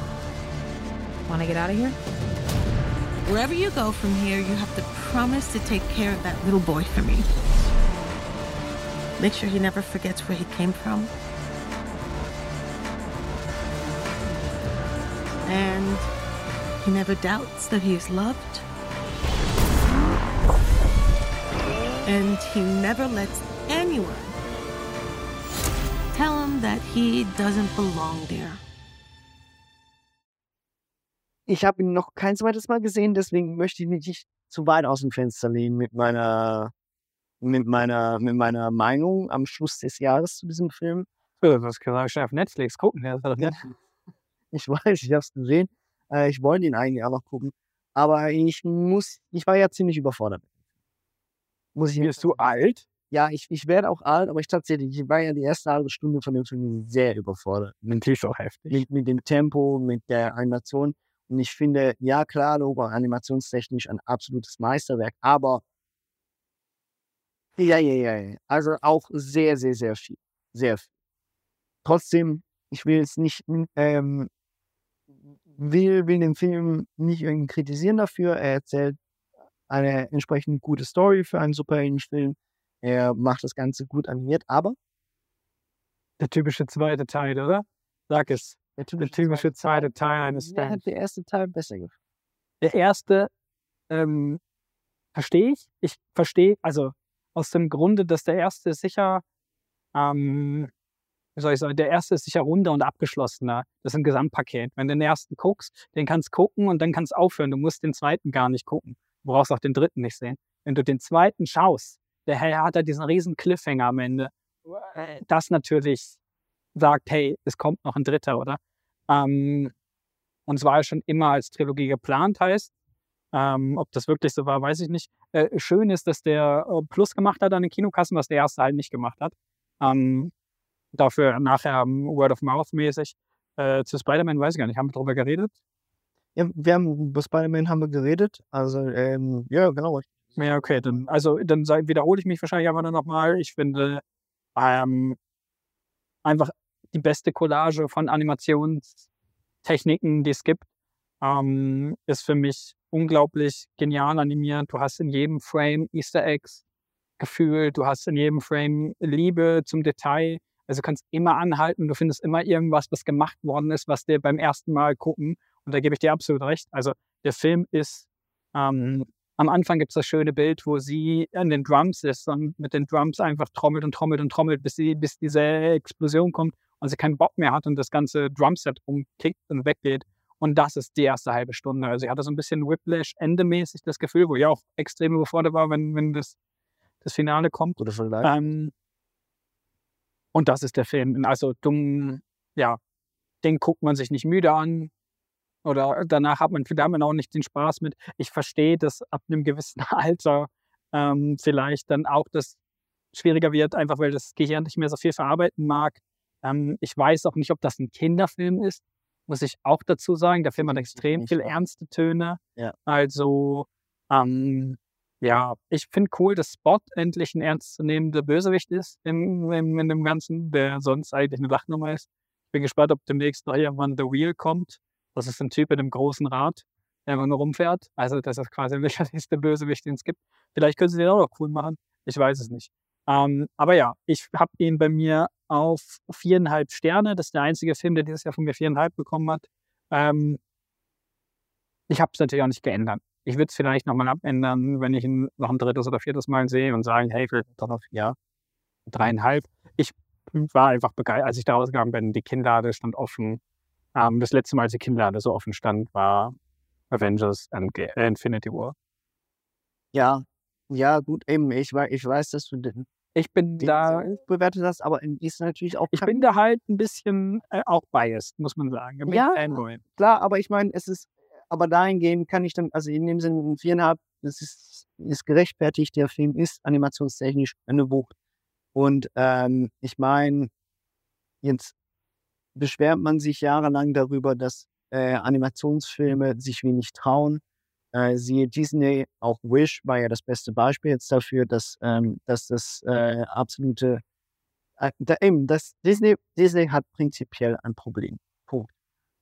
Want to get out of here? Wherever you go from here, you have to promise to take care of that little boy for me. Make sure he never forgets where he came from. And he never doubts that he is loved. And he never lets anyone tell him that he doesn't belong there. Ich habe ihn noch kein zweites Mal gesehen, deswegen möchte ich mich nicht zu weit aus dem Fenster lehnen mit meiner, mit meiner, mit meiner Meinung am Schluss des Jahres zu diesem Film. Das kann ich schnell auf Netflix gucken. Ja. Ich weiß, ich habe es gesehen. Äh, ich wollte ihn eigentlich auch noch gucken. Aber ich muss, ich war ja ziemlich überfordert. Muss ich Bist du alt? ja, ich, ich werde auch alt, aber ich tatsächlich, ich war ja die erste halbe Stunde von dem Film sehr überfordert. Natürlich auch heftig. Mit, mit dem Tempo, mit der Animation. Und ich finde, ja klar, Logo, animationstechnisch ein absolutes Meisterwerk, aber ja, ja, ja, ja. Also auch sehr, sehr, sehr viel. Sehr viel. Trotzdem, ich will jetzt nicht, ähm, will, will den Film nicht irgendwie kritisieren dafür. Er erzählt eine entsprechend gute Story für einen Superheldenfilm. Er macht das Ganze gut animiert, aber Der typische zweite Teil, oder? Sag es. Der Der typische zweite Teil eines mir hat der erste Teil besser gefallen. Der erste ähm, verstehe ich. Ich verstehe, also aus dem Grunde, dass der erste sicher, ähm, wie soll ich sagen, der erste ist sicher runder und abgeschlossener. Das ist ein Gesamtpaket. Wenn du den ersten guckst, den kannst gucken und dann kannst aufhören. Du musst den zweiten gar nicht gucken. Du brauchst auch den dritten nicht sehen. Wenn du den zweiten schaust, der Herr hat da diesen riesen Cliffhanger am Ende. Äh, Das natürlich sagt, hey, es kommt noch ein dritter, oder? Ähm, und es war ja schon immer als Trilogie geplant, heißt. Ähm, ob das wirklich so war, weiß ich nicht. Äh, schön ist, dass der äh, Plus gemacht hat an den Kinokassen, was der erste halt nicht gemacht hat. Ähm, dafür nachher ähm, Word of Mouth mäßig. Äh, zu Spider-Man weiß ich gar nicht. Haben wir drüber geredet? Ja, wir haben über Spider-Man haben wir geredet. Also, ähm, ja, genau. Ja, okay, dann, also dann wiederhole ich mich wahrscheinlich aber nur nochmal. Ich finde ähm, einfach die beste Collage von Animationstechniken, die es gibt, ähm, ist für mich unglaublich genial animiert. Du hast in jedem Frame Easter Eggs gefühlt, du hast in jedem Frame Liebe zum Detail. Also du kannst immer anhalten, du findest immer irgendwas, was gemacht worden ist, was dir beim ersten Mal gucken. Und da gebe ich dir absolut recht. Also der Film ist ähm, am Anfang gibt es das schöne Bild, wo sie an den Drums ist und mit den Drums einfach trommelt und trommelt und trommelt, bis, sie, bis diese Explosion kommt und sie keinen Bock mehr hat und das ganze Drumset umkickt und weggeht. Und das ist die erste halbe Stunde. Also ich hatte so ein bisschen Whiplash-Endemäßig das Gefühl, wo ich auch extrem überfordert war, wenn, wenn das, das Finale kommt. Oder vielleicht. Ähm, und das ist der Film. Also dumm, ja, den guckt man sich nicht müde an. Oder danach hat man, da hat man auch nicht den Spaß mit. Ich verstehe, dass ab einem gewissen Alter ähm, vielleicht dann auch das schwieriger wird, einfach weil das Gehirn nicht mehr so viel verarbeiten mag. Ähm, ich weiß auch nicht, ob das ein Kinderfilm ist, muss ich auch dazu sagen. Der Film hat extrem nicht, viel ernste Töne. Ja. Also, ähm, ja, ich finde cool, dass Spot endlich ein ernstzunehmender Bösewicht ist in, in, in dem Ganzen, der sonst eigentlich eine Lachnummer ist. Ich bin gespannt, ob demnächst noch irgendwann The Wheel kommt. Das ist ein Typ in einem großen Rad, der einfach nur rumfährt. Also das ist quasi der Bösewicht, den es gibt. Vielleicht können sie den auch noch cool machen. Ich weiß es nicht. Ähm, aber ja, ich habe ihn bei mir auf viereinhalb Sterne. Das ist der einzige Film, der dieses Jahr von mir viereinhalb bekommen hat. Ähm, ich habe es natürlich auch nicht geändert. Ich würde es vielleicht nochmal abändern, wenn ich ihn noch ein drittes oder viertes Mal sehe und sagen, hey, vielleicht doch noch ja, dreieinhalb. Ich war einfach begeistert, als ich da rausgegangen bin. Die Kinnlade stand offen. Ähm, das letzte Mal, als die Kinnlade so offen stand, war Avengers Endga- äh, Infinity War. Ja, ja, gut, eben. Ich, ich weiß, dass du den, Ich bin den da, so hoch bewertet hast, aber ist natürlich auch ich bin da halt ein bisschen äh, auch biased, muss man sagen. Bin Ja. Fanboy. klar, aber ich meine, es ist, aber dahingehend kann ich dann, also in dem Sinne ein viereinhalb, das ist, ist gerechtfertigt, der Film ist animationstechnisch eine Wucht. Und ähm, ich meine, jetzt beschwert man sich jahrelang darüber, dass äh, Animationsfilme sich wenig trauen. Äh, siehe Disney, auch Wish war ja das beste Beispiel jetzt dafür, dass, ähm, dass das äh, absolute, äh, da, eben, das Disney, Disney hat prinzipiell ein Problem. Punkt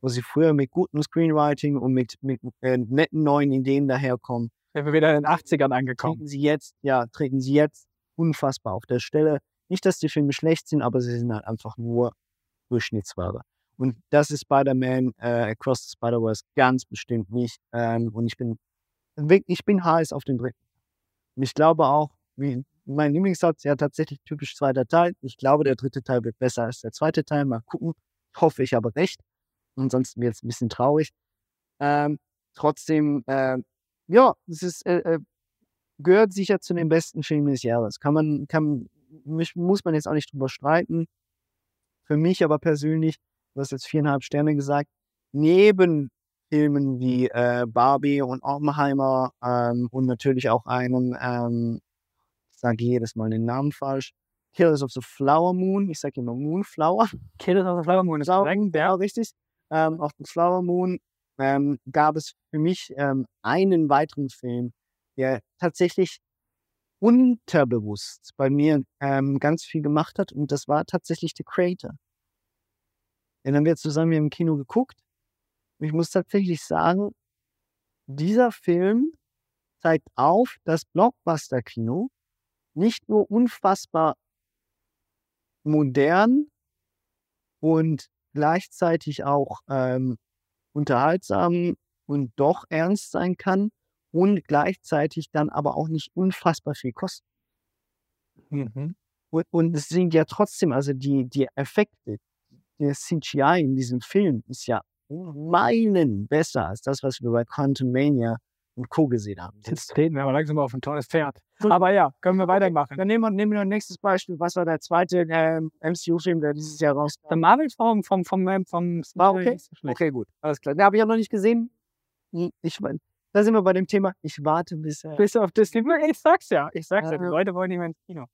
wo sie früher mit gutem Screenwriting und mit, mit äh, netten neuen Ideen daherkommen, Sind wir wieder in den 80ern angekommen. treten sie jetzt, ja, treten sie jetzt unfassbar auf der Stelle. Nicht, dass die Filme schlecht sind, aber sie sind halt einfach nur Durchschnittsware. Und das ist Spider-Man äh, Across the Spider-Verse ganz bestimmt nicht. Ähm, und ich bin ich bin heiß auf den dritten. Und ich glaube auch, wie mein Lieblingssatz, ja tatsächlich typisch zweiter Teil. Ich glaube, der dritte Teil wird besser als der zweite Teil. Mal gucken. Hoffe ich aber recht. Ansonsten wird es ein bisschen traurig. Ähm, trotzdem, äh, ja, es ist, äh, äh, gehört sicher zu den besten Filmen des Jahres. Kann man, kann, muss man jetzt auch nicht drüber streiten. Für mich aber persönlich, du hast jetzt viereinhalb Sterne gesagt, neben Filmen wie äh, Barbie und Oppenheimer ähm, und natürlich auch einem ähm, sage jedes Mal den Namen falsch. Killers of the Flower Moon. Ich sage immer Moonflower. Killers of the Flower Moon ist korrekt, Moon, ja. genau richtig. Ähm, auf dem Flower Moon ähm, gab es für mich ähm, einen weiteren Film, der tatsächlich unterbewusst bei mir ähm, ganz viel gemacht hat und das war tatsächlich The Creator. Den haben wir zusammen hier im Kino geguckt. Und ich muss tatsächlich sagen, dieser Film zeigt auf, dass Blockbuster-Kino nicht nur unfassbar modern und gleichzeitig auch ähm, unterhaltsam und doch ernst sein kann und gleichzeitig dann aber auch nicht unfassbar viel kostet. Mhm. Und, und es sind ja trotzdem, also die, die Effekte, der CGI in diesem Film ist ja Meilen besser als das, was wir bei Quantum Mania und Co. gesehen haben. Jetzt treten wir aber langsam auf ein tolles Pferd. Gut. Aber ja, können wir weitermachen. Dann nehmen wir, nehmen wir ein nächstes Beispiel. Was war der zweite ähm, MCU-Film, der dieses Jahr Der rauskam? Marvel-Film vom, vom, vom, vom War okay? Okay, gut. Alles klar. Den habe ich ja noch nicht gesehen. Hm, Ich, mein, da sind wir bei dem Thema. Ich warte, bis er Bis auf Disney. Ich sag's ja. Ich sag's ja. Die. Leute wollen nicht mehr ins Kino.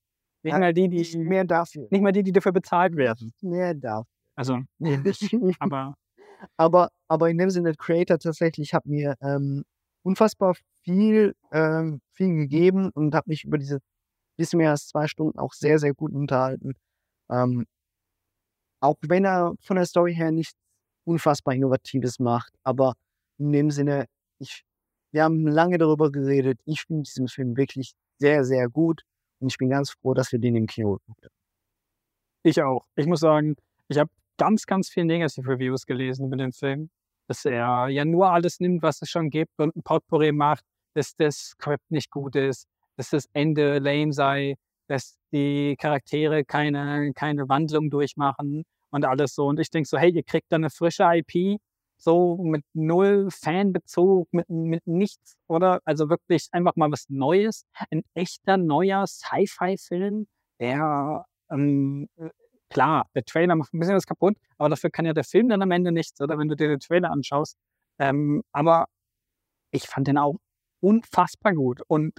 Nicht Ja, mal die, die, mehr dafür. nicht mal die, die dafür bezahlt werden. Mehr dafür. Also, aber aber, aber in dem Sinne, Creator tatsächlich hat mir ähm, unfassbar viel, ähm, viel gegeben und habe mich über diese bisschen mehr als zwei Stunden auch sehr, sehr gut unterhalten. Ähm, auch wenn er von der Story her nichts unfassbar Innovatives macht, aber in dem Sinne, ich, wir haben lange darüber geredet. Ich finde diesen Film wirklich sehr, sehr gut und ich bin ganz froh, dass wir den im Kino geguckt haben. ich auch. Ich muss sagen, ich habe ganz, ganz viele Negativ-Reviews gelesen über den Film. Dass er ja nur alles nimmt, was es schon gibt und ein Potpourri macht, dass das Skript nicht gut ist, dass das Ende lame sei, dass die Charaktere keine, keine Wandlung durchmachen und alles so. Und ich denke so, hey, ihr kriegt da eine frische IP, so mit null Fanbezug, mit, mit nichts, oder? Also wirklich einfach mal was Neues. Ein echter neuer Sci-Fi-Film, der, ähm, klar, der Trailer macht ein bisschen was kaputt, aber dafür kann ja der Film dann am Ende nichts, oder wenn du dir den Trailer anschaust. Ähm, aber ich fand den auch unfassbar gut. Und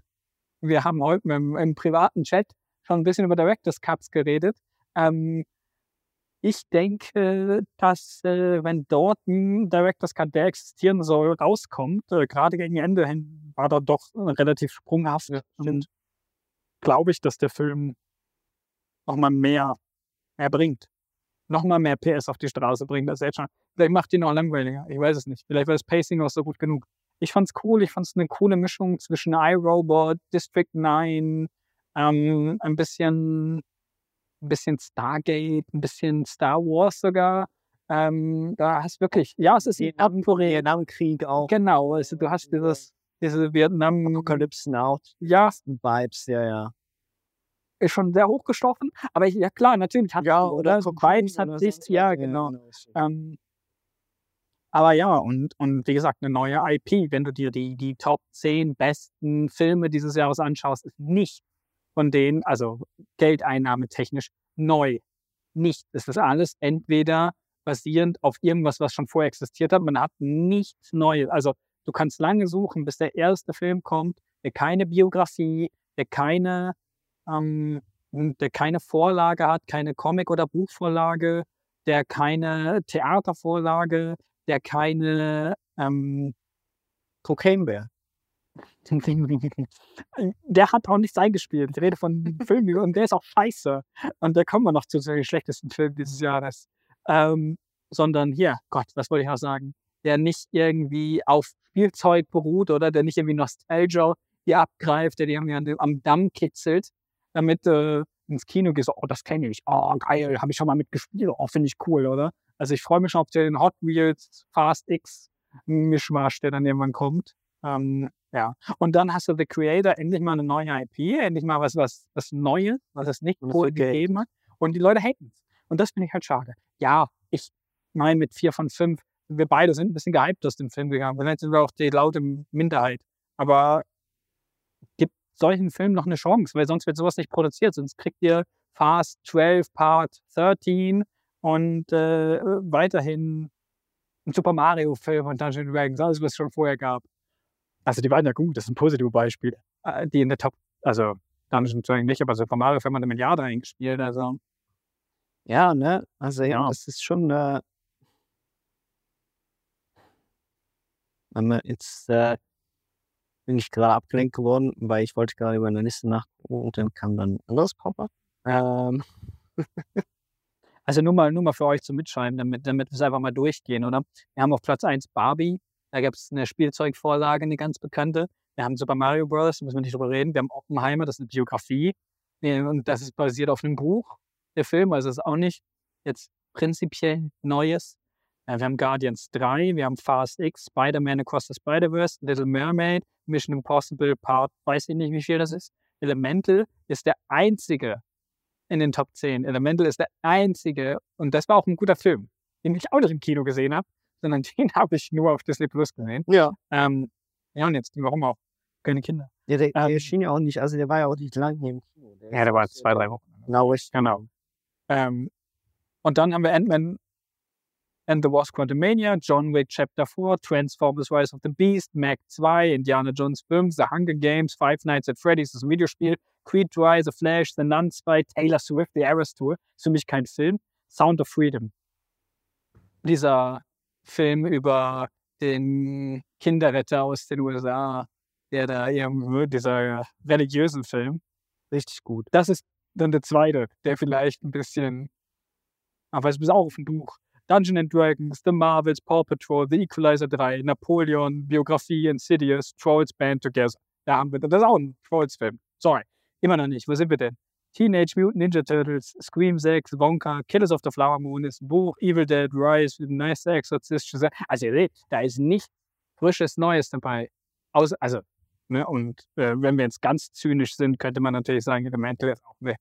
wir haben heute im, im privaten Chat schon ein bisschen über Director's Cuts geredet. Ähm, ich denke, dass äh, wenn dort ein Director's Cut, der existieren soll, rauskommt, äh, gerade gegen Ende hin, war er doch relativ sprunghaft. und glaube ich, dass der Film nochmal mehr, bringt. Nochmal mehr PS auf die Straße bringt als jetzt schon. Vielleicht macht ihn auch langweiliger. Ich weiß es nicht. Vielleicht war das Pacing auch so gut genug. Ich fand's cool. Ich fand's eine coole Mischung zwischen iRobot, District 9, ähm, ein bisschen, ein bisschen Stargate, ein bisschen Star Wars sogar. Ähm, da hast wirklich, ja, es ist. Vietnamkrieg auch. Genau, also du hast dieses, diese Vietnam, Apokalypsen auch. ja, Vibes, ja, ja. Ist schon sehr hochgestochen. Aber ich, ja klar, natürlich hat Ja, sie, oder? So Vibes hat sich, ja, genau. Ähm, aber ja, und, und wie gesagt, eine neue IP, wenn du dir die, die Top 10 besten Filme dieses Jahres anschaust, ist nicht von denen, also geldeinnahmetechnisch, neu. Nicht. Es ist alles entweder basierend auf irgendwas, was schon vorher existiert hat. Man hat nichts Neues. Also du kannst lange suchen, bis der erste Film kommt, der keine Biografie, der keine, ähm, der keine Vorlage hat, keine Comic- oder Buchvorlage, der keine Theatervorlage, der keine ähm, Cocaine Bear. der hat auch nichts eingespielt. Ich rede von Filmen und der ist auch scheiße. Und da kommen wir noch zu den schlechtesten Filmen dieses Jahres. Ähm, sondern hier, Gott, was wollte ich auch sagen? Der nicht irgendwie auf Spielzeug beruht oder der nicht irgendwie Nostalgia die abgreift, der die irgendwie am Damm kitzelt, damit äh, ins Kino gehst, oh, das kenne ich, oh, geil, habe ich schon mal mitgespielt, oh, finde ich cool, oder? Also ich freue mich schon auf den Hot Wheels Fast X Mischmasch, der dann irgendwann kommt. Ähm, ja. Und dann hast du The Creator endlich mal eine neue IP, endlich mal was, was, was Neues, was es nicht Geld. gegeben hat. Und die Leute haten es. Und das finde ich halt schade. Ja, ich meine, mit vier von fünf, wir beide sind ein bisschen gehypt aus dem Film gegangen. Vielleicht sind wir auch die laute Minderheit. Aber gibt solchen Filmen noch eine Chance, weil sonst wird sowas nicht produziert. Sonst kriegt ihr Fast 12 Part 13 und äh, weiterhin ein Super Mario-Film und Dungeons Dragons, alles, was es schon vorher gab. Also die waren ja gut, das ist ein positives Beispiel. Äh, Die in der Top, also Dungeons Dragons nicht, aber Super Mario Film hat eine Milliarde eingespielt. Also Ja, ne? Also ja, Ja. das ist schon. Äh, wenn man jetzt äh, bin ich gerade abgelenkt geworden, weil ich wollte gerade über eine Liste nachgucken und dann kam dann ein anderes Pop-up. Ähm, Also nur mal, nur mal für euch zum Mitschreiben, damit, damit wir es einfach mal durchgehen, oder? Wir haben auf Platz 1 Barbie, da gab es eine Spielzeugvorlage, eine ganz bekannte. Wir haben Super Mario Bros., da müssen wir nicht drüber reden. Wir haben Oppenheimer, das ist eine Biografie. äh, Und das ist basiert auf einem Buch, der Film, also ist auch nicht jetzt prinzipiell Neues. Äh, Wir haben Guardians 3, wir haben Fast X, Spider-Man Across the Spider-Verse, Little Mermaid, Mission Impossible Part, weiß ich nicht, wie viel das ist. Elemental ist der einzige in den Top 10. Elemental ist der einzige, und das war auch ein guter Film, den ich auch nicht im Kino gesehen habe, sondern den habe ich nur auf Disney Plus gesehen. ja. Ähm, ja, und jetzt, warum auch? Keine Kinder. Ja, der, der Ähm, erschien ja auch nicht, also der war ja auch nicht lange im Kino. Der Ja, der war zwei, drei Wochen. Genau, richtig. Genau. Ähm, und dann haben wir Ant-Man and the Wasp Quantumania, John Wick Chapter 4, Transformers Rise of the Beast, Mac 2, Indiana Jones 5, The Hunger Games, Five Nights at Freddy's, das Videospiel, Creed 3, The Flash, The Nun 2, Taylor Swift, The Eras Tour, ist für mich kein Film, Sound of Freedom. Dieser Film über den Kinderretter aus den USA, der da irgendwo, dieser religiösen Film, Richtig gut. das ist dann der zweite, der vielleicht ein bisschen, aber es ist auch auf dem Buch. Dungeon and Dragons, The Marvels, Paw Patrol, The Equalizer 3, Napoleon, Biografie, Insidious, Trolls Band Together. Da haben wir, das auch ein Trolls-Film. Sorry, immer noch nicht. Wo sind wir denn? Teenage Mutant Ninja Turtles, Scream 6, Wonka, Killers of the Flower Moon ist ein Buch, Evil Dead, Rise, Nice Exorcist. Also ihr seht, da ist nichts frisches Neues dabei. Außer, also, ne, und äh, wenn wir jetzt ganz zynisch sind, könnte man natürlich sagen, Elemental ist auch eine,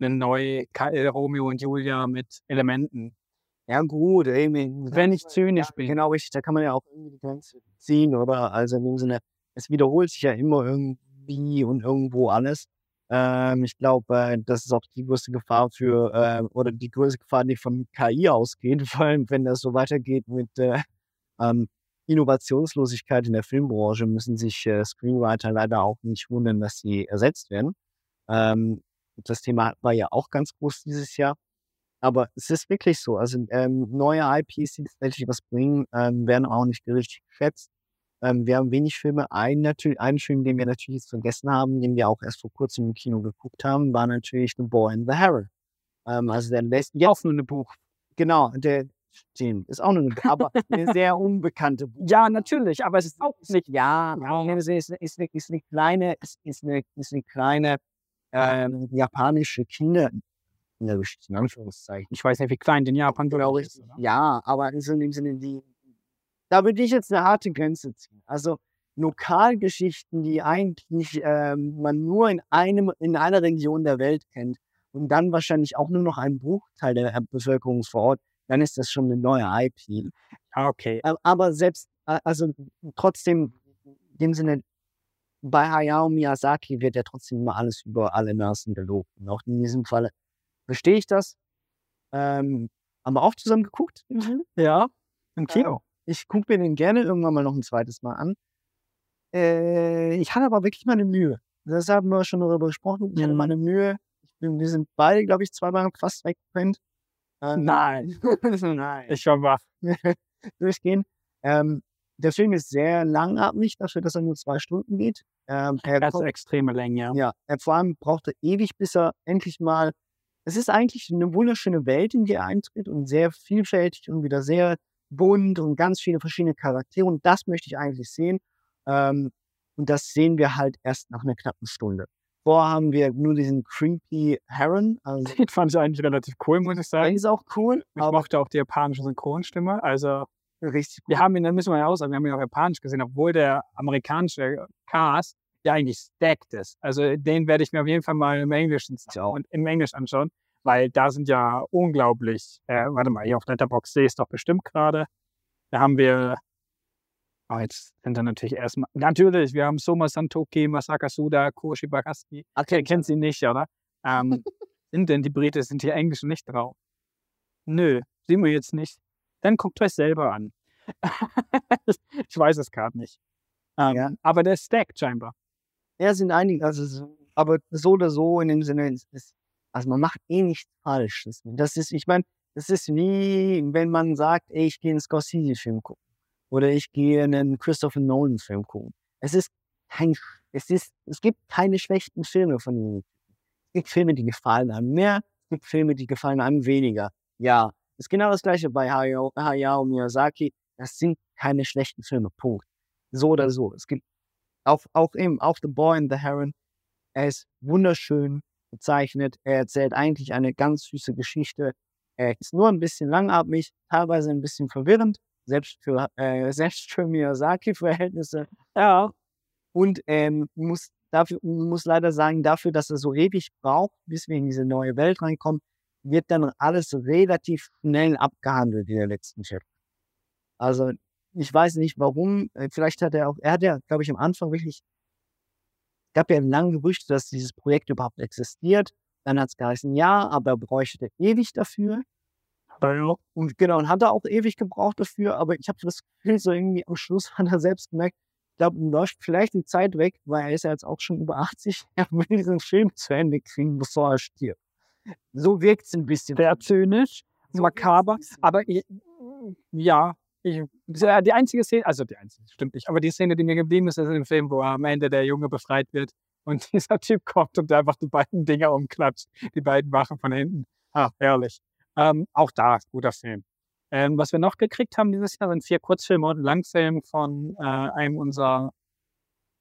eine neue Ka- äh, Romeo und Julia mit Elementen. Ja, gut, eben. Wenn ich zynisch bin. Genau, richtig. Da kann man ja auch irgendwie die Grenze ziehen, oder? Also in dem Sinne, es wiederholt sich ja immer irgendwie und irgendwo alles. Ähm, ich glaube, äh, das ist auch die größte Gefahr für, äh, oder die größte Gefahr, die von KI ausgeht, vor allem wenn das so weitergeht mit äh, ähm, Innovationslosigkeit in der Filmbranche, müssen sich äh, Screenwriter leider auch nicht wundern, dass sie ersetzt werden. Ähm, das Thema war ja auch ganz groß dieses Jahr. Aber es ist wirklich so. Also ähm, neue IPs, die tatsächlich was bringen, ähm, werden auch nicht richtig geschätzt. Ähm, wir haben wenig Filme. Ein, natürlich, einen Film, den wir natürlich jetzt vergessen haben, den wir auch erst vor kurzem im Kino geguckt haben, war natürlich The Boy and the Heron. Ähm, also der lässt Ja, auch nur ein Buch. genau, der stimmt, ist auch nur eine, aber eine sehr unbekannte Buch. Ja, natürlich, aber es ist auch nicht. Ja, ja. Es ist, ist, eine, ist eine kleine, ist, ist eine, ist eine kleine ähm, japanische Kinder in der Geschichte, in Anführungszeichen. Ich weiß nicht, wie klein den Japan glaube ich. ist? Ja, aber so in dem Sinne, die, da würde ich jetzt eine harte Grenze ziehen. Also Lokalgeschichten, die eigentlich ähm, man nur in einem, in einer Region der Welt kennt und dann wahrscheinlich auch nur noch ein Bruchteil der äh, Bevölkerung vor Ort, dann ist das schon eine neue IP. Ah, okay. Ä- Aber selbst, äh, also trotzdem, in dem Sinne, bei Hayao Miyazaki wird ja trotzdem immer alles über alle Nasen gelobt. Und auch in diesem Falle verstehe ich das. Ähm, haben wir auch zusammen geguckt? Ja, im Kino. Ich gucke mir den gerne irgendwann mal noch ein zweites Mal an. Äh, ich hatte aber wirklich meine Mühe. Das haben wir schon darüber gesprochen. Ich hatte Mhm. meine Mühe. Bin, wir sind beide, glaube ich, zweimal fast weggepennt. Ähm, Nein. Nein. Ich war wach. durchgehen. Ähm, der Film ist sehr langatmig dafür, dass er nur zwei Stunden geht. Ähm, er Das ist extreme Länge, ja. ja, er vor allem braucht er ewig, bis er endlich mal. Es ist eigentlich eine wunderschöne Welt, in die er eintritt und sehr vielfältig und wieder sehr bunt und ganz viele verschiedene Charaktere. Und das möchte ich eigentlich sehen. Ähm, und das sehen wir halt erst nach einer knappen Stunde. Vorher haben wir nur diesen creepy Heron. Also, Den fand ich eigentlich relativ cool, muss ich sagen. ist auch cool, Ich mochte auch die japanische Synchronstimme. Also, richtig wir haben ihn, dann müssen wir ja auch sagen, wir haben ihn auf Japanisch gesehen, obwohl der amerikanische Cast ja eigentlich stacked ist. Also, den werde ich mir auf jeden Fall mal im Englischen und im Englisch anschauen, weil da sind ja unglaublich, äh, warte mal, hier auf Letterboxd sehe ich es doch bestimmt gerade. Da haben wir, oh, jetzt sind da natürlich erstmal, natürlich, wir haben Soma Santoki, Masaka Suda, Koshi Bagaski. Okay, kennt sie nicht, oder? Ähm, sind denn die Brite, sind die Englischen nicht drauf? Nö, sehen wir jetzt nicht. Dann guckt euch selber an. ich weiß es gerade nicht. Ähm, Ja. Aber der stackt scheinbar. Ja, sind einige, also so aber so oder so in dem Sinne, ist, also man macht eh nichts falsch. Das, das ist, ich meine, das ist wie, wenn man sagt, ey, ich gehe einen Scorsese-Film gucken. Oder ich gehe einen Christopher Nolan-Film gucken. Es ist kein, es ist, es gibt keine schlechten Filme von ihm. Es gibt Filme, die gefallen einem mehr, es gibt Filme, die gefallen einem weniger. Ja, ist genau das gleiche bei Hayao, Hayao Miyazaki. Das sind keine schlechten Filme. Punkt. So oder so. Es gibt auch, auch eben, auch The Boy and the Heron. Er ist wunderschön gezeichnet. Er erzählt eigentlich eine ganz süße Geschichte. Er ist nur ein bisschen langatmig, teilweise ein bisschen verwirrend, selbst für, äh, selbst für Miyazaki-Verhältnisse. Ja. Und ähm, muss, dafür, muss leider sagen, dafür, dass er so ewig braucht, bis wir in diese neue Welt reinkommen, wird dann alles relativ schnell abgehandelt in der letzten Chapter. Also ich weiß nicht warum. Äh, Vielleicht hat er auch, er hat ja, glaube ich, am Anfang wirklich, gab ja lange Gerüchte, dass dieses Projekt überhaupt existiert. Dann hat es geheißen, ja, aber er bräuchte ewig dafür. Ja. Und genau, und hat er auch ewig gebraucht dafür, aber ich habe das Gefühl, so irgendwie am Schluss hat er selbst gemerkt, ich glaube, ihm läuft vielleicht die Zeit weg, weil er ist ja jetzt auch schon über 80, er will diesen Film zu Ende kriegen, bevor er stirbt. So wirkt es ein bisschen. Sehr zynisch, makaber, aber ja, ich, die einzige Szene, also die einzige, stimmt nicht, aber die Szene, die mir geblieben ist, ist im Film, wo am Ende der Junge befreit wird und dieser Typ kommt und einfach die beiden Dinger umklatscht, die beiden Wachen von hinten. Ah, herrlich. Ähm, auch da, guter Film. Ähm, was wir noch gekriegt haben dieses Jahr sind vier Kurzfilme und ein Langfilm von äh, einem unserer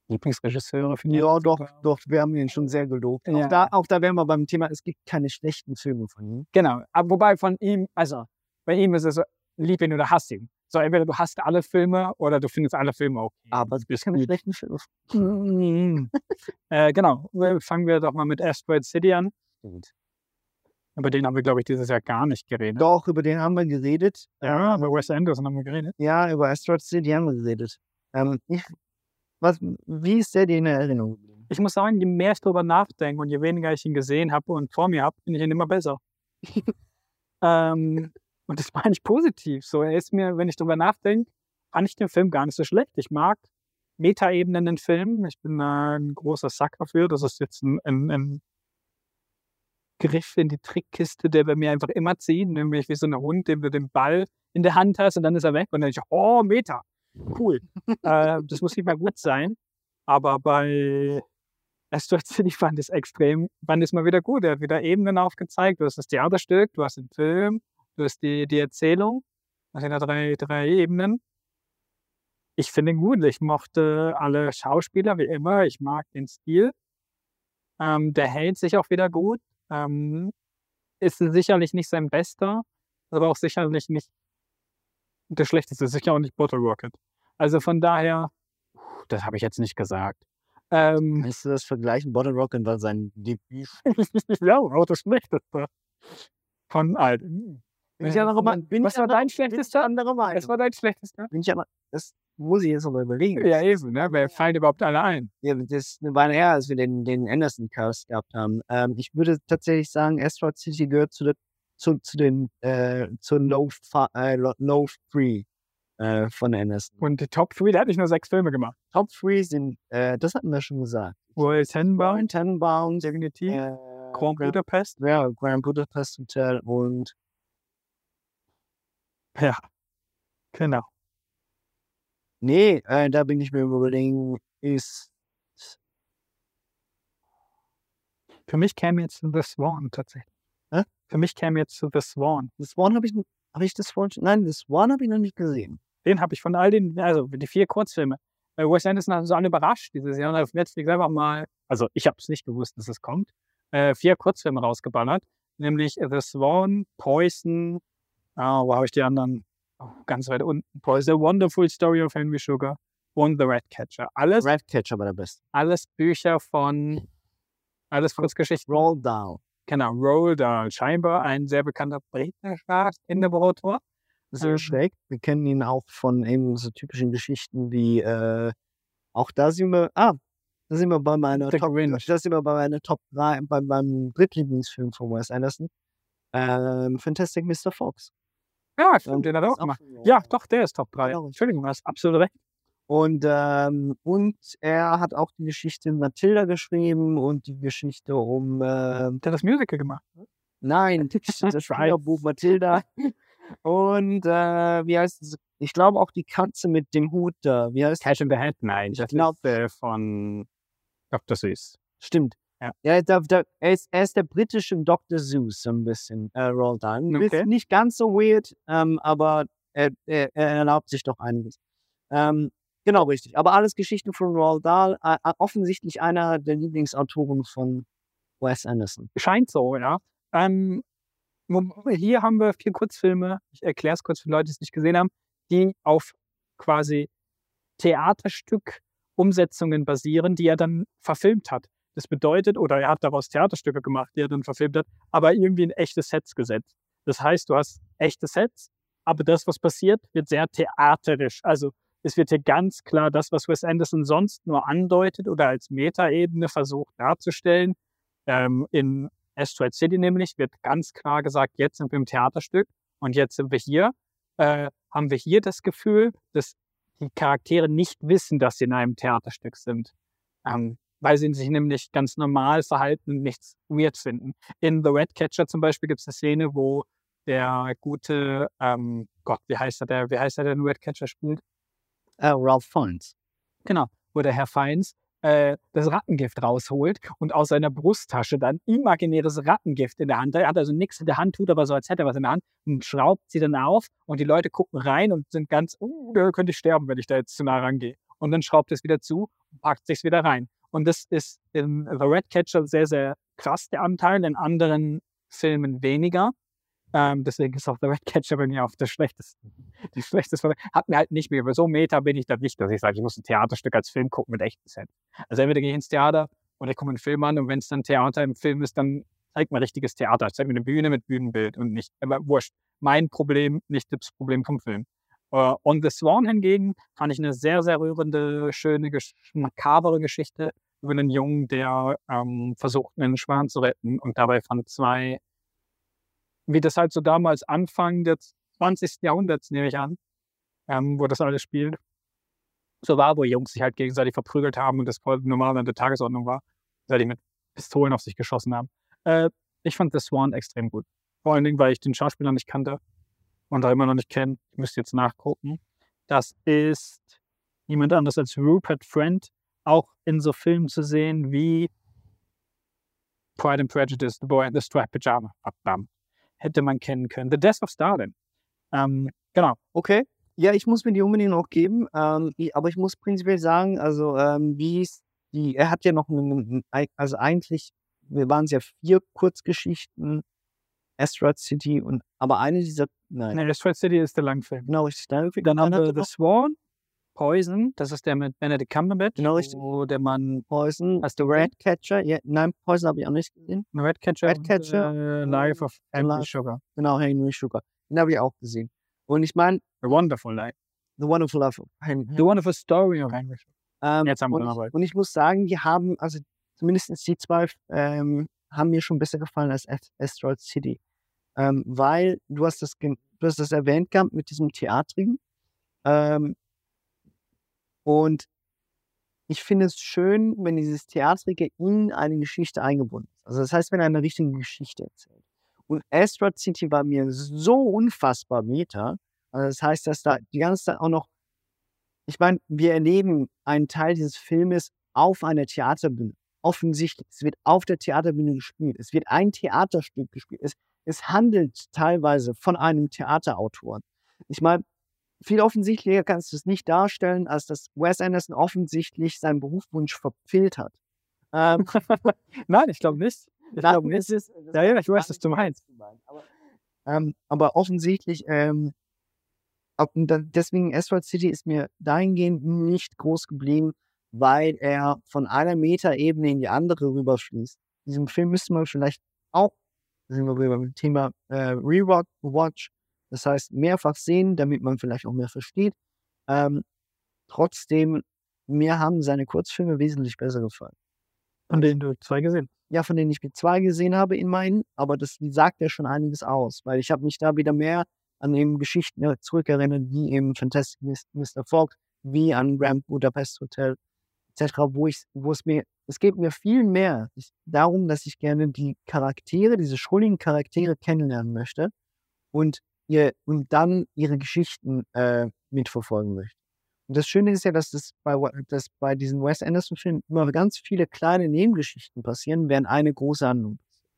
Lieblingsregisseure. Ja, doch, doch, wir haben ihn schon sehr gelobt. Ja. Auch, da, auch da wären wir beim Thema, es gibt keine schlechten Filme von ihm. Genau, aber wobei von ihm, also bei ihm ist es so, lieb ihn oder hasst ihn. So, entweder du hast alle Filme oder du findest alle Filme okay. Aber es gibt keine gut. schlechten Filme. Mhm. äh, genau, fangen wir doch mal mit Asteroid City an. Über den haben wir, glaube ich, dieses Jahr gar nicht geredet. Doch, über den haben wir geredet. Ja, über Wes Anderson haben wir geredet. Ja, über Asteroid City haben wir geredet. Ähm, ich, was, wie ist der dir in Erinnerung geblieben? Ich muss sagen, je mehr ich darüber nachdenke und je weniger ich ihn gesehen habe und vor mir habe, finde ich ihn immer besser. ähm, und das meine ich positiv. So, er ist mir, wenn ich darüber nachdenke, fand ich den Film gar nicht so schlecht. Ich mag Metaebenen in Filmen. Ich bin da ein großer Sucker für. Das ist jetzt ein, ein, ein Griff in die Trickkiste, der bei mir einfach immer zieht, nämlich wie so ein Hund, dem du den Ball in der Hand hast und dann ist er weg und dann denke ich, oh, Meta, cool. äh, das muss nicht mal gut sein, aber bei Asteroid City fand ich es extrem, fand ich es mal wieder gut. Er hat wieder Ebenen aufgezeigt. Du hast das Theaterstück, du hast den Film, du hast die, die Erzählung. Das sind ja drei, drei Ebenen. Ich finde ihn gut. Ich mochte alle Schauspieler wie immer. Ich mag den Stil. Ähm, der hält sich auch wieder gut. Ähm, ist sicherlich nicht sein bester, aber auch sicherlich nicht der schlechteste. Sicher auch nicht Bottle Rocket. Also von daher, das habe ich jetzt nicht gesagt. Ähm, Kannst du das vergleichen? Bottle Rocket war sein Debüt. ja, auch das Schlechteste. Von all. Bin ich ja noch immer, Bin was war dein schlechtester? anderer Meinung. Was war dein schlechtester? Bin ich aber, das muss ich jetzt noch mal überlegen. Ja, eben, ne? Wer fallen überhaupt alle ein? Ja, das ist eine Weile her, als wir den, den Anderson-Cast gehabt haben. Ähm, ich würde tatsächlich sagen, Asteroid City gehört zu, der, zu, zu den äh, zur Low, äh, Lo- Low Three äh, von Anderson. Und die Top 3, der hat nicht nur sechs Filme gemacht. Top Three sind, äh, das hatten wir schon gesagt. Royal Tenenbaum, Tenenbaum, definitiv. äh, Grand, Budapest. ja, Grand Budapest Hotel und Ja, genau. nee, äh, da bin ich mir überlegen, ist Für mich käme jetzt The Swan tatsächlich. Hä? Für mich käme jetzt The Swan. das One habe ich, habe ich vorhin schon, nein, das One habe ich noch nicht gesehen. Den habe ich von all den, also die vier Kurzfilme. Äh, Wes Anderson hat so alle überrascht dieses Jahr und auf Netflix einfach mal, also ich habe es nicht gewusst, dass es kommt, äh, vier Kurzfilme rausgeballert. Nämlich The Swan, Poison, ah, wo habe ich die anderen? Oh, ganz weit unten. Poison, The Wonderful Story of Henry Sugar und The Ratcatcher. Alles, Ratcatcher war der beste. alles Bücher von, alles Kurzgeschichten. Roll Down. Genau, Roald Dahl, scheinbar ein sehr bekannter britischer Kinderbuchautor. Sehr Ähm, schräg. Wir kennen ihn auch von eben so typischen Geschichten wie, äh, auch da sind wir, ah, da sind wir bei meiner The Top, Grinch. da sind wir bei meiner Top 3, bei meinem Drittlieblingsfilm von Wes Anderson. Ähm, Fantastic Mr. Fox. Ja, stimmt, Ähm, den hat er ist auch gemacht. Ja, doch, der ist Top 3. Genau. Entschuldigung, du hast absolut recht. Und, ähm, und er hat auch die Geschichte Matilda geschrieben und die Geschichte um. Äh, Der hat das Musical gemacht. nein, das Buch Matilda. Und äh, wie heißt es? Ich glaube auch die Katze mit dem Hut da. Wie heißt Cash in the Head, nein. Das glaub- ist äh, von Dr. Seuss. Stimmt. Ja. Ja, da, da, er, ist, er ist der britische Dr. Seuss so ein bisschen, äh, Roald Dahl. Okay. bisschen Nicht ganz so weird, ähm, aber er, er, er erlaubt sich doch einiges. Ähm, genau, richtig. Aber alles Geschichten von Roald Dahl. Äh, offensichtlich einer der Lieblingsautoren von Wes Anderson. Scheint so, ja. Ähm, hier haben wir vier Kurzfilme, ich erkläre es kurz für Leute, die es nicht gesehen haben, die auf quasi Theaterstück-Umsetzungen basieren, die er dann verfilmt hat. Das bedeutet, oder er hat daraus Theaterstücke gemacht, die er dann verfilmt hat, aber irgendwie in echte Sets gesetzt. Das heißt, du hast echte Sets, aber das, was passiert, wird sehr theaterisch. Also es wird hier ganz klar das, was Wes Anderson sonst nur andeutet oder als Metaebene versucht darzustellen, ähm, in Asteroid City nämlich wird ganz klar gesagt, jetzt sind wir im Theaterstück und jetzt sind wir hier. Äh, haben wir hier das Gefühl, dass die Charaktere nicht wissen, dass sie in einem Theaterstück sind. Ähm, weil sie sich nämlich ganz normal verhalten und nichts weird finden. In The Red Catcher zum Beispiel gibt es eine Szene, wo der gute, ähm, Gott, wie heißt er, der, wie heißt er, der den Red Catcher spielt? Äh, Ralph Fiennes. Genau, wo der Herr Feins äh, das Rattengift rausholt und aus seiner Brusttasche dann imaginäres Rattengift in der Hand. Er hat also nichts in der Hand, tut aber so, als hätte er was in der Hand und schraubt sie dann auf und die Leute gucken rein und sind ganz, uh, da könnte ich sterben, wenn ich da jetzt zu nah rangehe. Und dann schraubt es wieder zu und packt sich wieder rein. Und das ist in The Red Catcher sehr, sehr krass, der Anteil, in anderen Filmen weniger. Ähm, deswegen ist auch The Red Catcher bei mir auf der schlechtesten. Die schlechteste hat mir halt nicht mehr. Über so Meta bin ich da nicht, dass ich sage, ich muss ein Theaterstück als Film gucken mit echten Sets. Also entweder gehe ich ins Theater oder ich gucke einen Film an und wenn es dann Theater im Film ist, dann zeigt mir richtiges Theater. Zeigt mir eine Bühne mit Bühnenbild und nicht, aber wurscht. Mein Problem, nicht das Problem vom Film. Uh, On the Swan hingegen fand ich eine sehr, sehr rührende, schöne, makabere Geschichte über einen Jungen, der ähm, versucht, einen Schwan zu retten und dabei von zwei, wie das halt so damals Anfang des 20. Jahrhunderts, nehme ich an, ähm, wo das alles spielt, so war, wo Jungs sich halt gegenseitig verprügelt haben und das normal an der Tagesordnung war, weil die mit Pistolen auf sich geschossen haben. Äh, ich fand The Swan extrem gut. Vor allen Dingen, weil ich den Schauspieler nicht kannte und da immer noch nicht kenne. Ich müsste jetzt nachgucken. Das ist niemand anderes als Rupert Friend, auch in so Filmen zu sehen wie Pride and Prejudice, The Boy in the Striped Pyjama. Verdammt. Hätte man kennen können. The Death of Stalin. Ähm, genau. Okay. Ja, ich muss mir die unbedingt noch geben. Ähm, aber ich muss prinzipiell sagen, also ähm, wie es die, er hat ja noch einen, also eigentlich, wir waren es ja vier Kurzgeschichten, Asteroid City und aber eine dieser, nein, Nee, Asteroid City ist der Langfilm. genau richtig. Dann, Dann haben wir The Swan, Poison, das ist der mit Benedict Cumberbatch, Genau, richtig. wo der Mann Poison, Hast The du Red Catcher, ja, nein, Poison habe ich auch nicht gesehen. Redcatcher, Redcatcher äh, Life of Henry Sugar. Genau, Henry Sugar. Den habe ich auch gesehen. Und ich meine, A Wonderful Life. The Wonderful Life of Henry. The Wonderful Story of Henry Sugar. Ähm, Jetzt haben wir und, ich, und ich muss sagen, die haben, also zumindest die zwei ähm, haben mir schon besser gefallen als Ast- Asteroid City. Ähm, weil du hast das, du hast das erwähnt gehabt mit diesem Theatrigen. Ähm, und ich finde es schön, wenn dieses Theatrige in eine Geschichte eingebunden ist. Also das heißt, wenn er eine richtige Geschichte erzählt. Und Asteroid City war mir so unfassbar meta. Also das heißt, dass da die ganze Zeit auch noch ich meine, wir erleben einen Teil dieses Filmes auf einer Theaterbühne. Offensichtlich, es wird auf der Theaterbühne gespielt. Es wird ein Theaterstück gespielt. Es, es handelt teilweise von einem Theaterautor. Ich meine, viel offensichtlicher kannst du es nicht darstellen, als dass Wes Anderson offensichtlich seinen Berufswunsch verfehlt hat. Ähm, Nein, ich glaube nicht. Ich glaube nicht. ist- Ja, ja, ich weiß, was du meinst. Aber, ähm, aber offensichtlich, ähm, deswegen Asteroid City ist mir dahingehend nicht groß geblieben, weil er von einer Metaebene in die andere rüberfließt. Diesem Film müsste man vielleicht auch, da sind wir wieder beim Thema äh, Rewatch, Watch, das heißt mehrfach sehen, damit man vielleicht auch mehr versteht. Ähm, trotzdem, mir haben seine Kurzfilme wesentlich besser gefallen. Von denen du zwei gesehen. Ja, von denen ich mit zwei gesehen habe in meinen, aber das sagt ja schon einiges aus, weil ich habe mich da wieder mehr an eben Geschichten äh, zurückerinnert, wie eben Fantastic Mr. Fogg, wie an Grand Budapest Hotel etc., wo ich, wo es mir, es geht mir viel mehr darum, dass ich gerne die Charaktere, diese schuldigen Charaktere kennenlernen möchte und ihr und dann ihre Geschichten äh, mitverfolgen möchte. Und das Schöne ist ja, dass das bei, dass bei diesen Wes Anderson-Filmen immer ganz viele kleine Nebengeschichten passieren, während eine große Handlung passiert.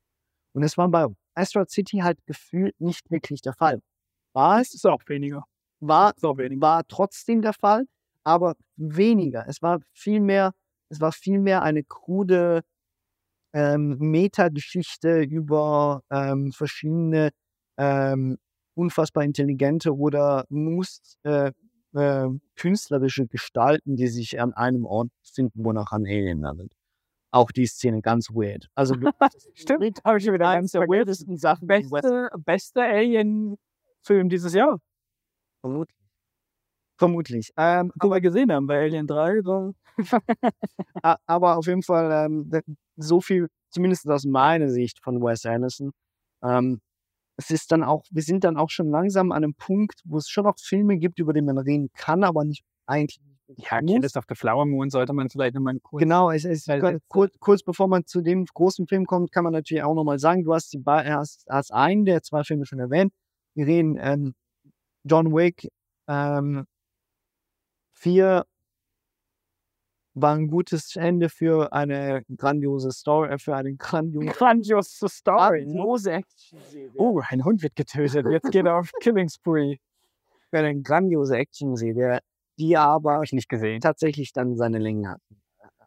Und das war bei Asteroid City halt gefühlt nicht wirklich der Fall. War es, ist auch weniger. war, Ist auch weniger. war trotzdem der Fall, aber weniger. Es war viel mehr, es war viel mehr eine krude ähm, Metageschichte über ähm, verschiedene ähm, unfassbar intelligente oder muss äh, äh, künstlerische Gestalten, die sich an einem Ort finden, wo nachher ein Alien landet. Auch die Szene ganz weird. Also Stimmt, habe ich wieder ganz der weirdesten Sachen, Beste, beste Alien-Film dieses Jahr, vermutlich. Vermutlich. Ähm, den wir gesehen haben bei Alien 3. So. Aber auf jeden Fall ähm, so viel, zumindest aus meiner Sicht von Wes Anderson. Ähm, es ist dann auch, wir sind dann auch schon langsam an einem Punkt, wo es schon noch Filme gibt, über die man reden kann, aber nicht eigentlich. Ja. Killers of the Flower Moon sollte man vielleicht nochmal kurz. Genau, es ist Weil kur- jetzt- kurz, kurz bevor man zu dem großen Film kommt, kann man natürlich auch nochmal sagen, du hast, die, hast, hast einen der zwei Filme schon erwähnt. Wir reden ähm, John Wick ähm, 4 war ein gutes Ende für eine grandiose Story, äh, für eine grandiose, Grandiose Story. grandiose Action-Serie. Oh, ein Hund wird getötet. Jetzt geht er auf Killing Spree. Für eine grandiose Action-Serie, die aber ich nicht gesehen. tatsächlich dann seine Längen hat.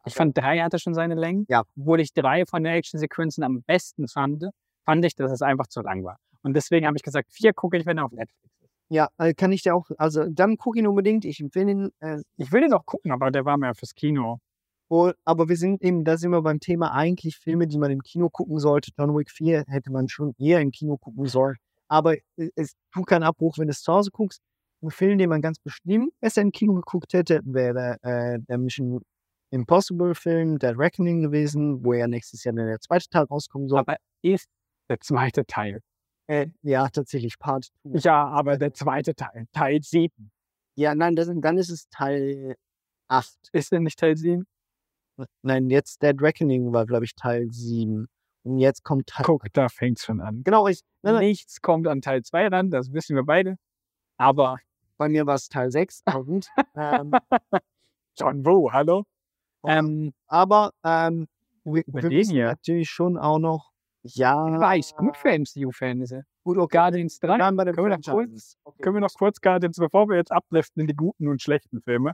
Ich fand drei hatte schon seine Längen. Ja. Obwohl ich drei von den Actionsequenzen am besten fand, fand ich, dass es einfach zu lang war. Und deswegen habe ich gesagt, vier gucke ich, wenn er auf Netflix. Ja, äh, kann ich dir auch, also dann guck ihn unbedingt. Ich empfehle ihn äh, Ich will ihn noch gucken, aber der war mehr fürs Kino. Oh, aber wir sind eben, da sind wir beim Thema eigentlich Filme, die man im Kino gucken sollte. John Wick 4 hätte man schon eher im Kino gucken sollen. Aber es tut keinen Abbruch, wenn du es zu Hause guckst. Ein Film, den man ganz bestimmt besser im Kino geguckt hätte, wäre äh, der Mission Impossible Film, Dead Reckoning gewesen, wo ja nächstes Jahr dann der zweite Teil rauskommen soll. Aber ist der zweite Teil. Äh, ja, tatsächlich Part 2. Ja, aber der zweite Teil. Teil 7. Ja, nein, das, dann ist es Teil 8. Ist denn nicht Teil 7? Nein, jetzt Dead Reckoning war, glaube ich, Teil 7. Und jetzt kommt Teil Guck, da fängt es schon an. Genau, ich, nein, nein, Nichts kommt an Teil 2 ran, das wissen wir beide. Aber bei mir war es Teil 6. Und, ähm, John Woo, hallo? Ähm, aber ähm, wir, Über wir den müssen hier. natürlich schon auch noch, ja, weiß, gut für MCU-Fans. gut, okay. Guardians 3. Bleiben bei den Können wir noch Franchises. Okay. Können wir noch kurz Guardians, bevor wir jetzt abliften in die guten und schlechten Filme.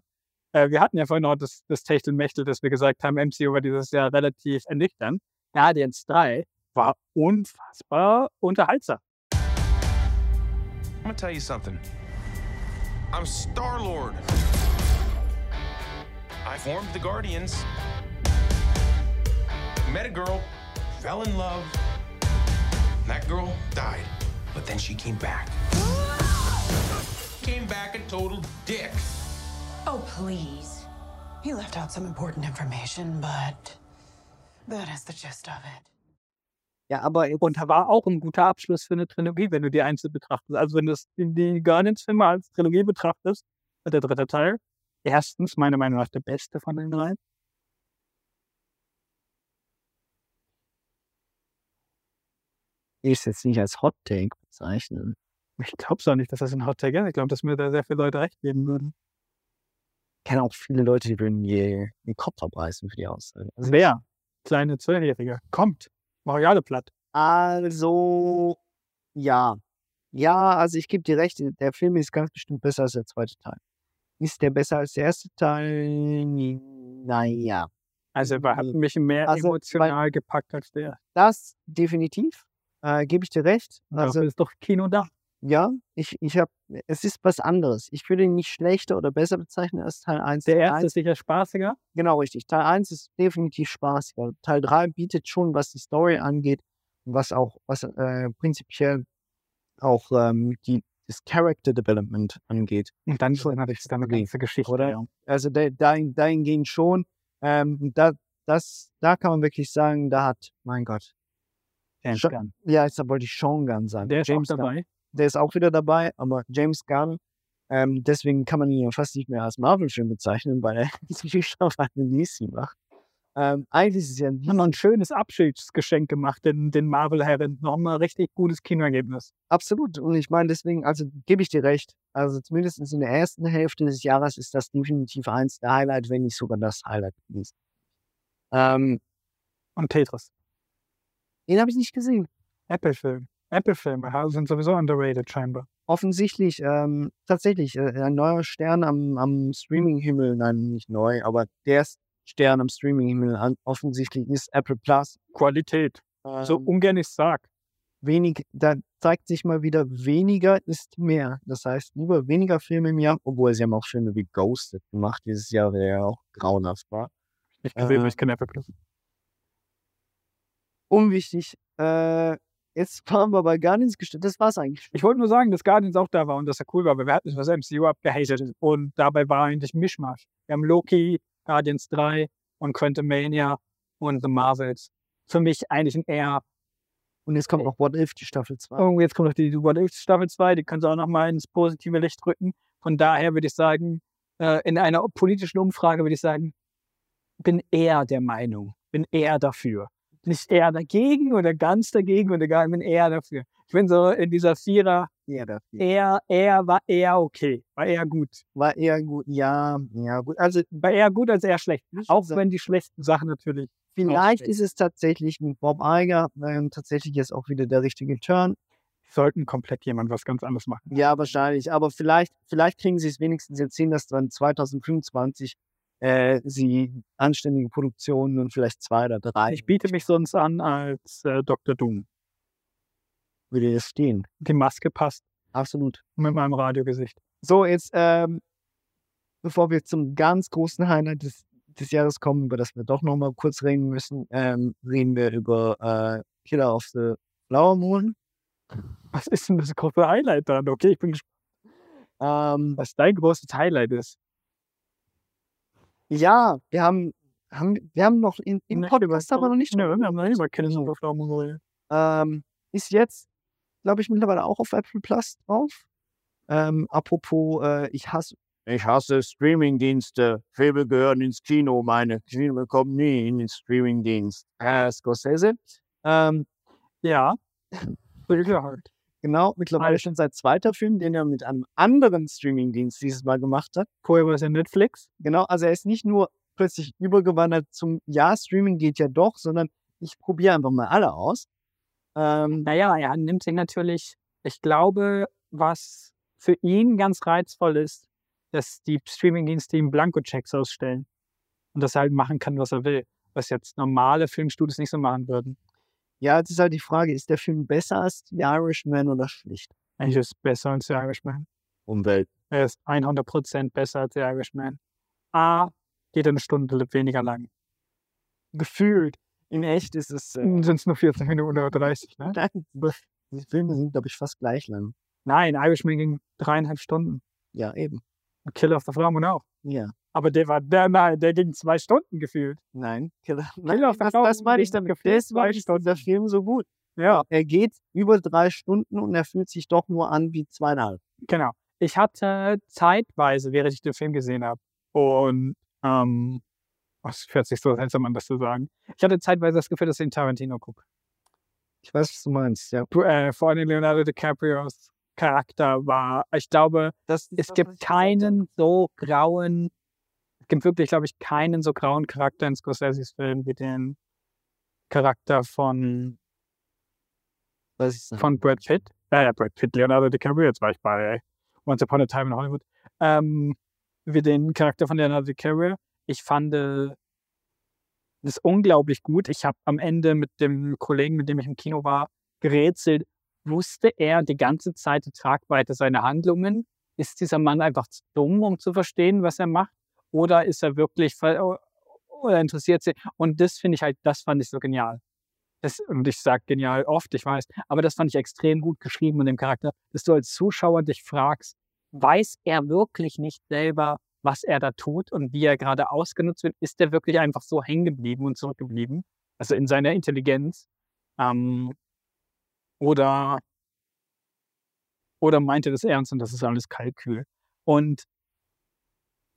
Äh, wir hatten ja vorhin noch das, das Techtelmechtel, dass wir gesagt haben, MCU war dieses Jahr relativ ernüchternd. Guardians 3 war unfassbar unterhaltsam. I'm gonna tell you something. I'm Star Lord. I formed the Guardians. Met a girl, fell in love. That girl died, but then she came back. Came back a total dick. Oh, please. He left out some important information, but that is the gist of it. Ja, aber Und war auch ein guter Abschluss für eine Trilogie, wenn du die einzeln betrachtest. Also wenn du die, die Guardians-Filme als Trilogie betrachtest, der dritte Teil erstens meiner Meinung nach der beste von den dreien. Ich es jetzt nicht als Hot Take bezeichnen. Ich glaube es auch nicht, dass das ein Hot Take ist. Ich glaube, dass mir da sehr viele Leute recht geben würden. Ich kenne auch viele Leute, die würden je den Kopf abreißen für die Aussage. Also, Wer? Kleine Zwölfjährige. Kommt. Mach ich alle platt. also, ja. Ja, also ich gebe dir recht, der Film ist ganz bestimmt besser als der zweite Teil. Ist der besser als der erste Teil? Naja. Also er hat mich mehr Also, emotional gepackt als der. Das definitiv. Äh, gebe ich dir recht. Also Also, ist doch Kino da. ja, ich, ich habe, es ist was anderes. Ich würde ihn nicht schlechter oder besser bezeichnen als Teil 1. Der Teil erste 1 ist sicher spaßiger. Genau, richtig. Teil 1 ist definitiv spaßiger. Teil 3 bietet schon, was die Story angeht, was auch, was äh, prinzipiell auch ähm, die, das Character Development angeht. Und dann schon natürlich dann eine ganze Geschichte. Oder? Ja. Also da- dahin, dahingehend schon. Ähm, da, das, da kann man wirklich sagen, da hat, mein Gott, James Schon- Gunn. ja, jetzt wollte ich Sean Gunn sagen. Der ist James auch Gunn. dabei. Der ist auch wieder dabei, aber James Gunn Ähm, deswegen kann man ihn ja fast nicht mehr als Marvel-Film bezeichnen, weil er mittlerweile DC macht. Ähm, eigentlich ist es ja noch ein schönes Abschiedsgeschenk gemacht, den, den Marvel-Herren. Noch mal richtig gutes Kinoergebnis. Absolut. Und ich meine, deswegen, also gebe ich dir recht. Also zumindest in der ersten Hälfte des Jahres ist das definitiv eins der Highlight, wenn nicht sogar das Highlight gewesen. Ähm, Und Tetris. Den habe ich nicht gesehen. Apple-Film. Apple-Filme sind sowieso underrated scheinbar. Offensichtlich, ähm, tatsächlich, äh, ein neuer Stern am, am Streaming-Himmel, nein, nicht neu, aber der Stern am Streaming-Himmel offensichtlich ist Apple Plus. Qualität. So Ähm, ungern ich sag. wenig, da zeigt sich mal wieder, weniger ist mehr. Das heißt, lieber weniger Filme im Jahr, obwohl sie haben auch Filme wie Ghosted gemacht dieses Jahr, der ja auch grauenhaft war. Ich gesehen, Äh, weil ich kein Apple Plus. Unwichtig. Äh, jetzt waren wir bei Guardians gestellt. Das war's eigentlich. Ich wollte nur sagen, dass Guardians auch da war und dass er cool war, weil wir hatten das MCU abgehatet und dabei war eigentlich Mischmasch. Wir haben Loki, Guardians 3 und Quantumania und The Marvels. Für mich eigentlich ein eher, Und jetzt kommt noch What If, die Staffel 2. oh, jetzt kommt noch die What If Staffel 2, die können sie auch nochmal ins positive Licht rücken. Von daher würde ich sagen, äh, in einer politischen Umfrage würde ich sagen, bin eher der Meinung, bin eher dafür. Nicht eher dagegen oder ganz dagegen oder gar, bin eher dafür. Ich bin so in dieser Vierer, Ja, dafür. eher, eher war eher okay, war eher gut. War eher gut. Ja, ja, gut. Also, War eher gut als eher schlecht. Auch so- wenn die schlechten Sachen natürlich. vielleicht ist es tatsächlich mit Bob Iger ähm, tatsächlich jetzt auch wieder der richtige Turn. Sollten komplett jemand was ganz anderes machen. Ja, wahrscheinlich. Aber vielleicht, vielleicht kriegen sie es wenigstens jetzt hin, dass dann 2025 äh, sie anständige Produktionen und vielleicht zwei oder drei Ich biete mich sonst an als äh, Dr. Doom. würde jetzt stehen. Die Maske passt Absolut. mit meinem Radiogesicht. So, jetzt, ähm, bevor wir zum ganz großen Highlight des, des Jahres kommen, über das wir doch noch mal kurz reden müssen, ähm, reden wir über äh, Killer of the Flower Moon. Was ist denn das große Highlight dann? Okay, ich bin gespannt, Ähm, was dein großes Highlight ist. Ja, wir haben, haben, wir haben noch in, im Nee, Podcast aber noch nicht Nö, drüber wir haben noch nicht über Moon geredet. Ähm, ist jetzt, glaube ich, mittlerweile auch auf Apple Plus drauf. Ähm, apropos, äh, ich hasse. Ich hasse Streamingdienste. Filme gehören ins Kino. Meine Filme kommen nie in den Streamingdienst. Äh, Scorsese. Ähm, Ja. Hard. Genau, mittlerweile schon sein zweiter Film, den er mit einem anderen Streamingdienst dieses Mal gemacht hat. Vorher war es ja Netflix. Genau, also er ist nicht nur plötzlich übergewandert zum Ja, Streaming geht ja doch, sondern ich probiere einfach mal alle aus. Ähm, Naja, er nimmt sich natürlich, ich glaube, was für ihn ganz reizvoll ist, dass die Streamingdienste ihm Blankochecks ausstellen und dass er halt machen kann, was er will, was jetzt normale Filmstudios nicht so machen würden. Ja, jetzt ist halt die Frage, ist der Film besser als The Irishman oder schlicht? Eigentlich ist es besser als The Irishman. Umwelt. Er ist 100% besser als The Irishman. A, geht eine Stunde weniger lang. Gefühlt. In echt ist es. Äh, Sind es nur 40 Minuten oder 30, ne? nein, die Filme sind, glaube ich, fast gleich lang. Nein, Irishman ging dreieinhalb Stunden. Ja, eben. Und Killer of the Flower Moon auch. Ja. Aber der war, der, nein, der ging zwei Stunden gefühlt. Nein. Killer, nein of the das, das meine ich damit. Deswegen ist dieser Film so gut. Ja. Er geht über drei Stunden und er fühlt sich doch nur an wie zweieinhalb. Genau. Ich hatte zeitweise, während ich den Film gesehen habe, und ähm, es hört sich so seltsam an, das zu sagen. Ich hatte zeitweise das Gefühl, dass ich den Tarantino gucke. Ich weiß, was du meinst, ja. Äh, vor allem Leonardo DiCaprios Charakter war, ich glaube, Das es gibt keinen so grauen, gibt wirklich, glaube ich, keinen so grauen Charakter in Scorseses Film wie den Charakter von, Was ich sagen. von Brad Pitt. Äh, Brad Pitt, Leonardo DiCaprio, jetzt war ich bei Once Upon a Time in Hollywood. Ähm, wie den Charakter von Leonardo DiCaprio. Ich fand äh, das unglaublich gut. Ich habe am Ende mit dem Kollegen, mit dem ich im Kino war, gerätselt. Wusste er die ganze Zeit die Tragweite seiner Handlungen? Ist dieser Mann einfach zu dumm, um zu verstehen, was er macht? Oder ist er wirklich ver- oder interessiert sich? Und das finde ich halt, das fand ich so genial. Das, und ich sage genial oft, ich weiß, aber das fand ich extrem gut geschrieben in dem Charakter, dass du als Zuschauer dich fragst, weiß er wirklich nicht selber, was er da tut und wie er gerade ausgenutzt wird? Ist er wirklich einfach so hängen geblieben und zurückgeblieben? Also in seiner Intelligenz? Ähm, oder, oder meint er das ernst und das ist alles Kalkül? Und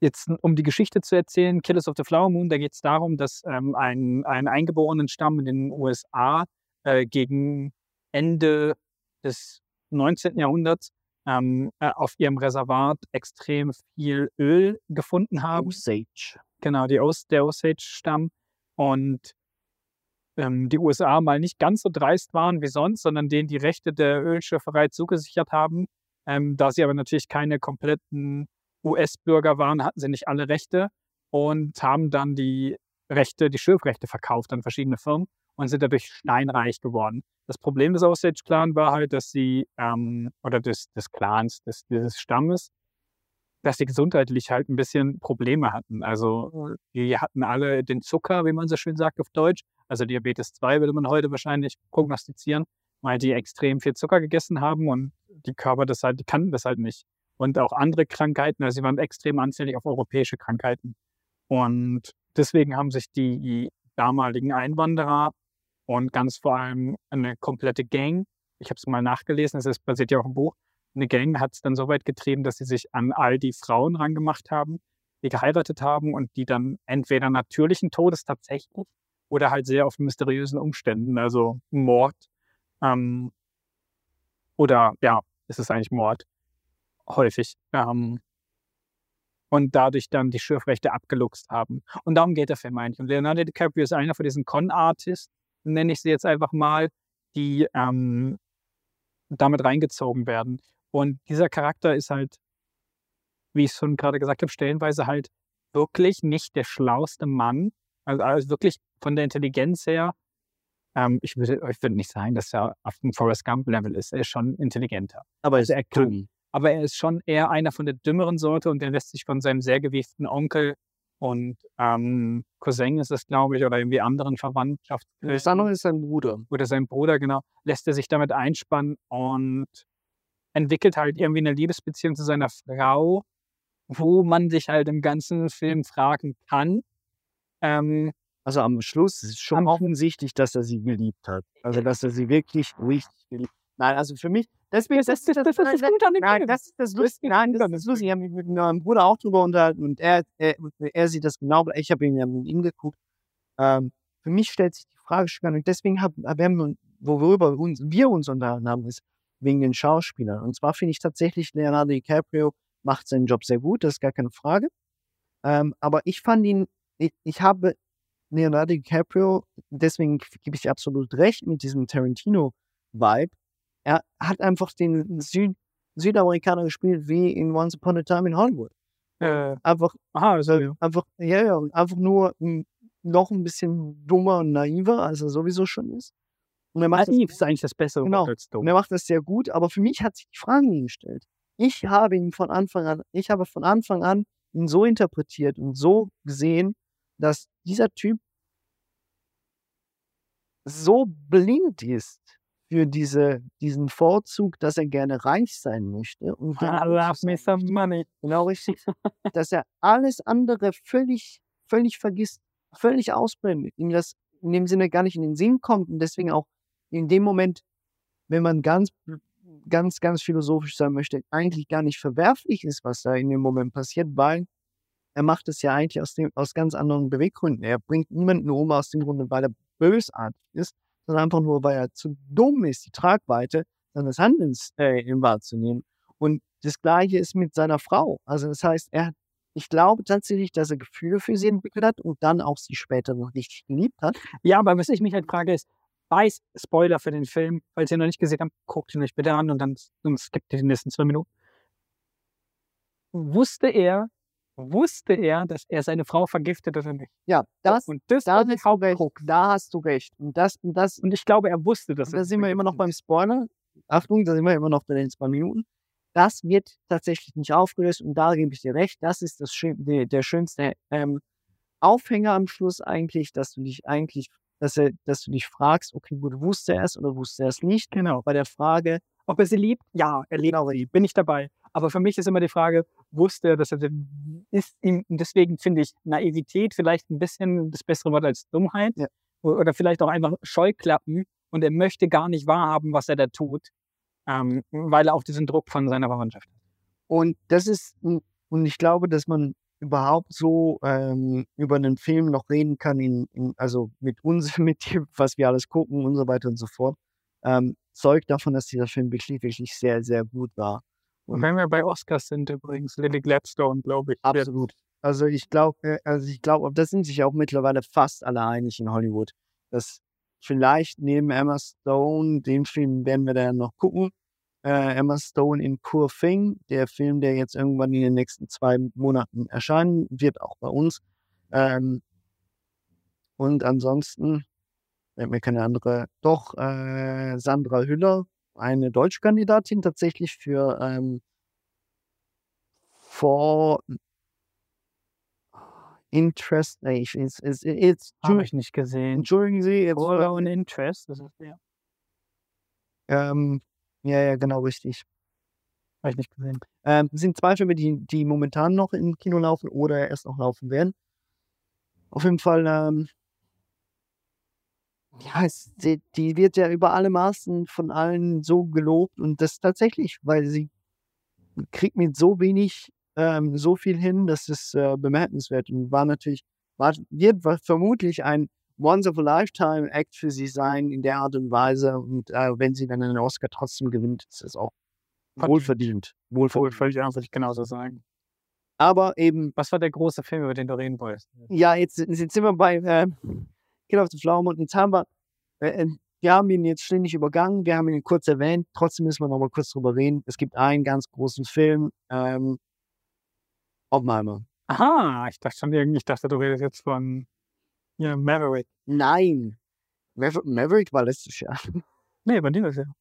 jetzt, um die Geschichte zu erzählen, Killers of the Flower Moon, da geht es darum, dass ähm, ein, ein eingeborenen Stamm in den USA äh, gegen Ende des 19. Jahrhunderts ähm, äh, auf ihrem Reservat extrem viel Öl gefunden haben. Osage. Genau, die Os der Osage-Stamm. Und ähm, die USA mal nicht ganz so dreist waren wie sonst, sondern denen die Rechte der Ölschifferei zugesichert haben. Ähm, da sie aber natürlich keine kompletten US-Bürger waren, hatten sie nicht alle Rechte und haben dann die Rechte, die Schiffrechte verkauft an verschiedene Firmen und sind dadurch steinreich geworden. Das Problem des Osage-Clan war halt, dass sie, ähm, oder des, des Clans, des, des Stammes, dass sie gesundheitlich halt ein bisschen Probleme hatten. Also die hatten alle den Zucker, wie man so schön sagt auf Deutsch. Also Diabetes 2 würde man heute wahrscheinlich prognostizieren, weil die extrem viel Zucker gegessen haben und die Körper das halt, die kannten das halt nicht. Und auch andere Krankheiten, also sie waren extrem anfällig auf europäische Krankheiten. Und deswegen haben sich die damaligen Einwanderer und ganz vor allem eine komplette Gang, ich habe es mal nachgelesen, es basiert ja auch im Buch, eine Gang hat es dann so weit getrieben, dass sie sich an all die Frauen rangemacht haben, die geheiratet haben und die dann entweder natürlichen Todes tatsächlich oder halt sehr auf mysteriösen Umständen, also Mord ähm, oder ja, es ist eigentlich Mord häufig ähm, und dadurch dann die Schürfrechte abgeluchst haben. Und darum geht der Film eigentlich. Und Leonardo DiCaprio ist einer von diesen Con-Artists, nenne ich sie jetzt einfach mal, die ähm, damit reingezogen werden. Und dieser Charakter ist halt, wie ich es schon gerade gesagt habe, stellenweise halt wirklich nicht der schlauste Mann. Also, also wirklich von der Intelligenz her, ähm, ich würde ich würd nicht sagen, dass er auf dem Forrest Gump-Level ist. Er ist schon intelligenter. Aber also er kann. Aber er ist schon eher einer von der dümmeren Sorte und der lässt sich von seinem sehr gewieften Onkel und ähm, Cousin ist es, glaube ich, oder irgendwie anderen Verwandtschaftskreisen. Das andere ist sein Bruder. Oder sein Bruder, genau. Lässt er sich damit einspannen und entwickelt halt irgendwie eine Liebesbeziehung zu seiner Frau, wo man sich halt im ganzen Film fragen kann. Ähm, also am Schluss ist schon offensichtlich, dass er sie geliebt hat. Also dass er sie wirklich richtig geliebt hat. Nein, also für mich, deswegen, das, das, das, das, ist gut an Nein, das ist das Lustige. Nein, das ist lustig. Ich habe mich mit meinem Bruder auch drüber unterhalten und er, er, er sieht das genau. Ich habe ihn ja mit ihm geguckt. Ähm, für mich stellt sich die Frage schon und deswegen haben, wir, worüber uns, wir uns unterhalten haben, ist wegen den Schauspielern. Und zwar finde ich tatsächlich, Leonardo DiCaprio macht seinen Job sehr gut, das ist gar keine Frage. Ähm, aber ich fand ihn, ich, ich habe Leonardo DiCaprio, deswegen gebe ich absolut recht mit diesem Tarantino-Vibe, er hat einfach den Süd Südamerikaner gespielt wie in Once Upon a Time in Hollywood. Äh, einfach, aha, also, ja. einfach, ja, ja, einfach nur noch ein bisschen dummer und naiver, als er sowieso schon ist. Und er macht Naiv das, ist eigentlich das Bessere genau. als dumm. Und er macht das sehr gut, aber für mich hat sich die Frage nie gestellt. Ich habe ihn von Anfang an, ich habe von Anfang an ihn so interpretiert und so gesehen, dass dieser Typ so blind ist für diese, diesen Vorzug, dass er gerne reich sein möchte. Und I love me some money. Genau richtig. dass er alles andere völlig, völlig vergisst, völlig ausblendet, ihm das in dem Sinne gar nicht in den Sinn kommt und deswegen auch in dem Moment, wenn man ganz, ganz, ganz philosophisch sein möchte, eigentlich gar nicht verwerflich ist, was da in dem Moment passiert, weil er macht es ja eigentlich aus, dem, aus ganz anderen Beweggründen. Er bringt niemanden um aus dem Grunde, weil er bösartig ist, sondern einfach nur, weil er zu dumm ist, die Tragweite seines Handelns äh, wahrzunehmen. Und das Gleiche ist mit seiner Frau. Also das heißt, er ich glaube tatsächlich, dass er Gefühle für sie entwickelt hat und dann auch sie später noch richtig geliebt hat. Ja, aber was ich mich halt frage ist, weiß Spoiler für den Film, falls ihr noch nicht gesehen habt, guckt ihn euch bitte an und dann skippt ihr die nächsten zwei Minuten. Wusste er, wusste er, dass er seine Frau vergiftet oder nicht? Ja, das, und das da, hast du recht, da hast du recht. Und, das, und, das, und ich glaube, er wusste das. Da sind wir immer noch beim Spoiler. Achtung, da sind wir immer noch bei den zwei Minuten. Das wird tatsächlich nicht aufgelöst und da gebe ich dir recht. Das ist das Schön, der, der schönste ähm, Aufhänger am Schluss eigentlich, dass du dich eigentlich, dass, er, dass du dich fragst, okay, gut, wusste er es oder wusste er es nicht? Genau. Bei der Frage, ob er sie liebt? Ja, er liebt sie. Bin ich dabei. Aber für mich ist immer die Frage, wusste er, dass er ist ihm, deswegen finde ich Naivität vielleicht ein bisschen das bessere Wort als Dummheit. Ja. Oder vielleicht auch einfach Scheuklappen und er möchte gar nicht wahrhaben, was er da tut, ähm, weil er auch diesen Druck von seiner Verwandtschaft hat. Und das ist, und ich glaube, dass man überhaupt so ähm, über einen Film noch reden kann, in, in, also mit uns, mit dem, was wir alles gucken und so weiter und so fort, ähm, zeugt davon, dass dieser Film wirklich, wirklich sehr, sehr gut war. Und wenn wir bei Oscars sind übrigens, Lily Gladstone, glaube ich. Absolut. Also ich glaube, also ich glaube, das sind sich auch mittlerweile fast alle einig in Hollywood, dass vielleicht neben Emma Stone, den Film werden wir dann noch gucken, äh, Emma Stone in Poor Thing, der Film, der jetzt irgendwann in den nächsten zwei Monaten erscheinen wird, auch bei uns. Ähm, und ansonsten, mir keine andere, doch äh, Sandra Hüller, eine Deutschkandidatin tatsächlich für ähm, For Interest, ich, it's, it's, it's, Habe ich nicht gesehen. Entschuldigen Sie, jetzt, For Own Interest, das ist der. ähm, ja, ja, genau, richtig. Habe ich nicht gesehen. Ähm, sind zwei Filme, die, die momentan noch im Kino laufen oder erst noch laufen werden. Auf jeden Fall, ähm, ja, es, die, die wird ja über alle Maßen von allen so gelobt und das tatsächlich, weil sie kriegt mit so wenig ähm, so viel hin, dass es äh, bemerkenswert und war natürlich, war, wird vermutlich ein Once of a Lifetime Act für sie sein in der Art und Weise und äh, wenn sie dann einen Oscar trotzdem gewinnt, ist es auch wohlverdient. Wohlverdient. Wohlverdient, ja, würde ich genauso sagen. Aber eben, Was war der große Film, über den du reden wolltest? ja, jetzt, jetzt sind wir bei äh, Kill of the Flower Moon. Jetzt haben wir, äh, wir haben ihn jetzt ständig übergangen, wir haben ihn kurz erwähnt, trotzdem müssen wir noch mal kurz drüber reden. Es gibt einen ganz großen Film, ähm, Oppenheimer. Aha, ich dachte schon irgendwie, ich dachte, du redest jetzt von ja, Maverick. Nein, Maver Maverick war letztes Jahr. Nee, bei dieses Jahr.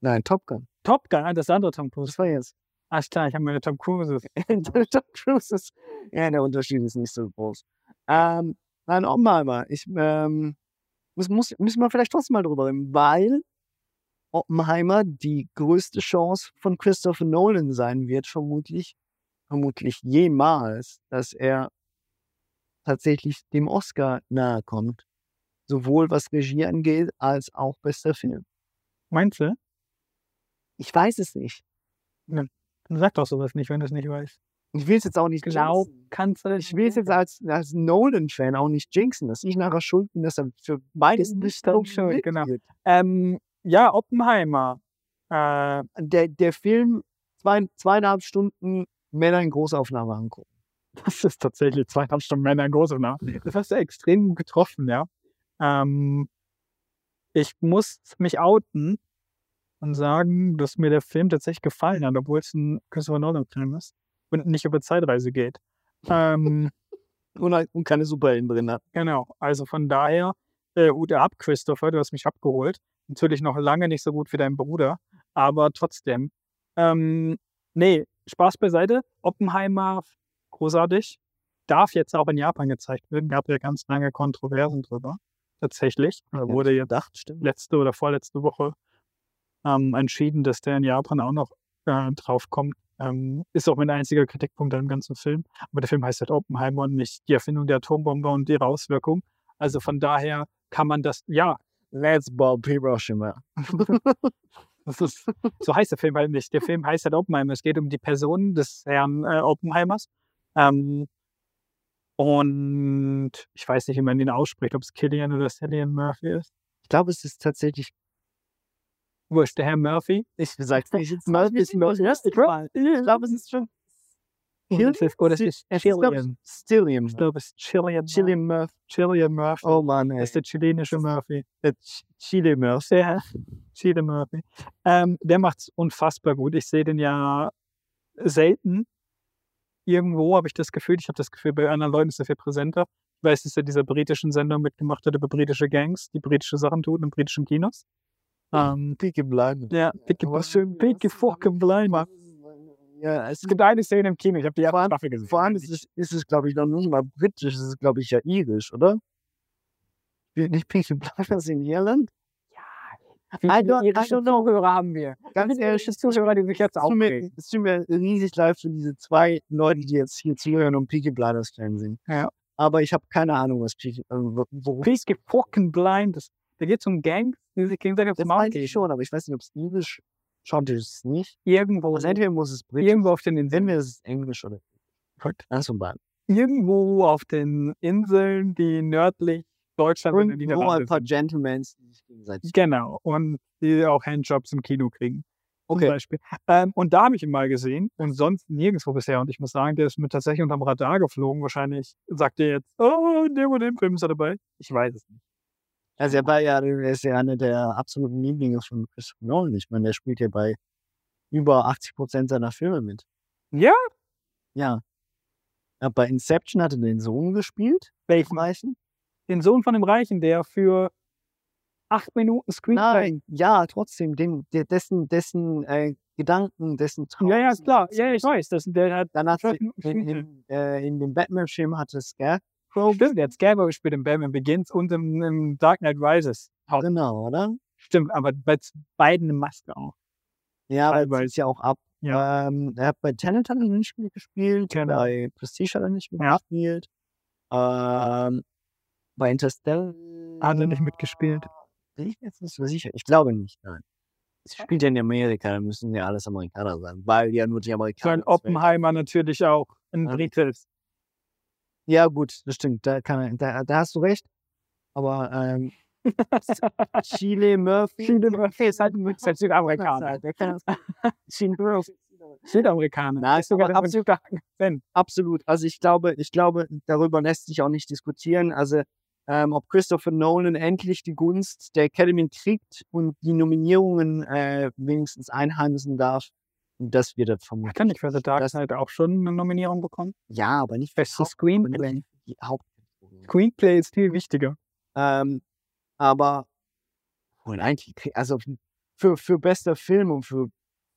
Nein, Top Gun. Top Gun, ah, das andere Tom Cruise. Das war jetzt. Alles klar, ich habe meine Tom Cruise. Tom Cruise ist, ja, der Unterschied ist nicht so groß. Ähm, nein, Oppenheimer. Ich, ähm, muss, muss, müssen wir vielleicht trotzdem mal drüber reden, weil Oppenheimer die größte Chance von Christopher Nolan sein wird, vermutlich, vermutlich jemals, dass er tatsächlich dem Oscar nahe kommt. Sowohl was Regie angeht, als auch bester Film. Meinst du? Ich weiß es nicht. Dann sag doch sowas nicht, wenn du es nicht weißt. Ich will es jetzt auch nicht Glaub, jinxen. kannst du Ich will es jetzt als, als Nolan-Fan auch nicht jinxen, dass ich nachher schuld bin, dass er für beides nicht schuld, genau. wird. Ähm, ja, Oppenheimer. Äh, Der, der Film, zwei, zweieinhalb Stunden Männer in Großaufnahme angucken. das ist tatsächlich zweieinhalb Stunden Männer in Großaufnahme. Das hast du extrem getroffen, ja. Ähm, ich muss mich outen und sagen, dass mir der Film tatsächlich gefallen hat, obwohl es ein Christopher Nolan-Film ist und nicht über Zeitreise geht. Ähm, Und, und keine Superhelden drin hat. Genau, also von daher, äh, Hut ab, Christopher, du hast mich abgeholt. Natürlich noch lange nicht so gut wie dein Bruder, aber trotzdem. Ähm, nee, Spaß beiseite. Oppenheimer, großartig. Darf jetzt auch in Japan gezeigt werden. Gab ja ganz lange Kontroversen drüber. Tatsächlich. Da wurde jetzt gedacht, stimmt. letzte oder vorletzte Woche ähm, entschieden, dass der in Japan auch noch äh, draufkommt. Ähm, ist auch mein einziger Kritikpunkt an dem ganzen Film. Aber der Film heißt halt Oppenheimer und nicht die Erfindung der Atombombe und ihre Auswirkung. Also von daher kann man das, ja, Let's bomb Hiroshima. ist, so heißt der Film halt nicht. Der Film heißt halt Oppenheimer. Es geht um die Person des Herrn äh, Oppenheimers. Ähm, und ich weiß nicht, wie man ihn ausspricht, ob es Killian oder Cillian Murphy ist. Ich glaube, es ist tatsächlich, Wurscht, der Herr Murphy. ich sag's nicht, Murphy ist Murphy. Ich glaube, es ist schon ist- Oder es ist ist, glaub ich, glaube, es ist Chilean, Chilean Murphy. Chilean Murphy. Oh Mann, ey. Das ist der chilenische Murphy. Der Ch- Chile Murphy. Der Chile Murphy. Ähm, der macht's unfassbar gut. Ich sehe den ja selten. Irgendwo habe ich das Gefühl, ich habe das Gefühl, bei anderen Leuten ist er viel präsenter. Ich weiß, dass er dieser britischen Sendung mitgemacht hat über britische Gangs, die britische Sachen tun in britischen Kinos. Ähm, Peaky Blinders. ja, Peaky, Was schön, Peaky fucking Blinders. Ja, es gibt eine Szene im Kino, ich habe die Vor erste allem- Staffel gesehen. Vor allem ist es, ist es glaube ich, noch nicht mal britisch, es ist, glaube ich, ja irisch, oder? Spielt nicht Peaky Blinders in Irland? Wie I viele don't- I irische don't. Zuhörer haben wir? Ganz irische Zuhörer, die sich jetzt aufregen. es tut mir riesig leid für diese zwei Leute, die jetzt hier zuhören und Peaky Blinders Fan sind. Ja. Aber ich habe keine Ahnung, was Peaky, äh, wo- worum Peaky fucking Blinders. Da geht es um Gangs, die sich gegenseitig aufs Maul geben. ich schon, aber ich weiß nicht, ob es irisch, Schottisch ist es nicht. Irgendwo, Also entweder muss es britisch, irgendwo auf den Inseln. entweder ist es Englisch oder von beiden. Irgendwo auf den Inseln, die nördlich Deutschland und Und wo ein paar. Gentlemen die sich gegenseitig. Genau. Und die auch Handjobs im Kino kriegen. Zum Okay. Beispiel. Ähm, und da habe ich ihn mal gesehen und sonst nirgendwo bisher. Und ich muss sagen, der ist mir tatsächlich unterm Radar geflogen. Wahrscheinlich sagt er jetzt, oh, in dem und dem Film ist er dabei. Ich weiß es nicht. Also er war ja, er ist ja einer der absoluten Lieblinge von Christopher Nolan. Ich meine, der spielt ja bei über 80 Prozent seiner Filme mit. Ja? Ja. ja bei Inception hat er den Sohn gespielt. Welchen? Reichen? Den Sohn von dem Reichen, der für acht Minuten Screentime. Nein, ja, trotzdem, dem, dessen, dessen äh, Gedanken, dessen Traum. Ja, ja, klar. Ja, ich weiß. Das, der hat Minuten in, in, äh, in dem Batman-Film hatte Scarecrow. Stimmt, der hat Scarecrow gespielt in Batman Begins und im, im Dark Knight Rises. Haut- Genau, oder? Stimmt, aber bei beiden eine Maske auch. Ja, weil es ja auch ab. Ja. Ähm, er hat bei Tenet hat er nicht mitgespielt, Genau. bei Prestige hat er nicht Ja. mitgespielt. Ähm, bei Interstellar Hat er nicht mitgespielt. Bin ich mir jetzt nicht so sicher. Ich glaube nicht, nein. Es spielt ja in Amerika, da müssen ja alles Amerikaner sein, weil ja nur die Amerikaner. Welt- Oppenheimer natürlich auch. Ein Ja. Ja, gut, das stimmt. Da, kann, da, da hast du recht. Aber ähm, Chile Murphy. Chile Murphy ist halt ein Südamerikaner. Chile Murphy. Südamerikaner. Nein, ist sogar Akzent. Absolut. Also ich glaube, ich glaube, darüber lässt sich auch nicht diskutieren. Also ähm, ob Christopher Nolan endlich die Gunst der Academy kriegt und die Nominierungen äh, wenigstens einheimsen darf, das wird er vermutlich. Hat er nicht für The Dark Das- Knight auch schon eine Nominierung bekommen? Ja, aber nicht für Haupt- Screenplay. die Hauptkategorie. Screenplay ist viel wichtiger. Ähm, aber wohl eigentlich, also für, für bester Film und für,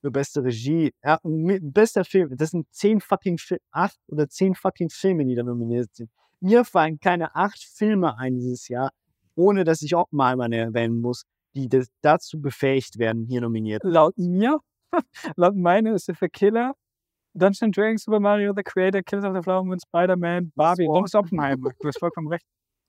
für beste Regie, ja, bester Film, das sind zehn fucking acht oder zehn fucking Filme, die da nominiert sind. Mir fallen keine acht Filme ein dieses Jahr, ohne dass ich Oppenheimer erwähnen muss, die das, dazu befähigt werden, hier nominiert. Laut mir, laut meiner ist er für Killer, Dungeons and Dragons, Super Mario, The Creator, Killers of the Flower Moon, Spider-Man, Barbie und Oppenheimer. Du hast vollkommen recht.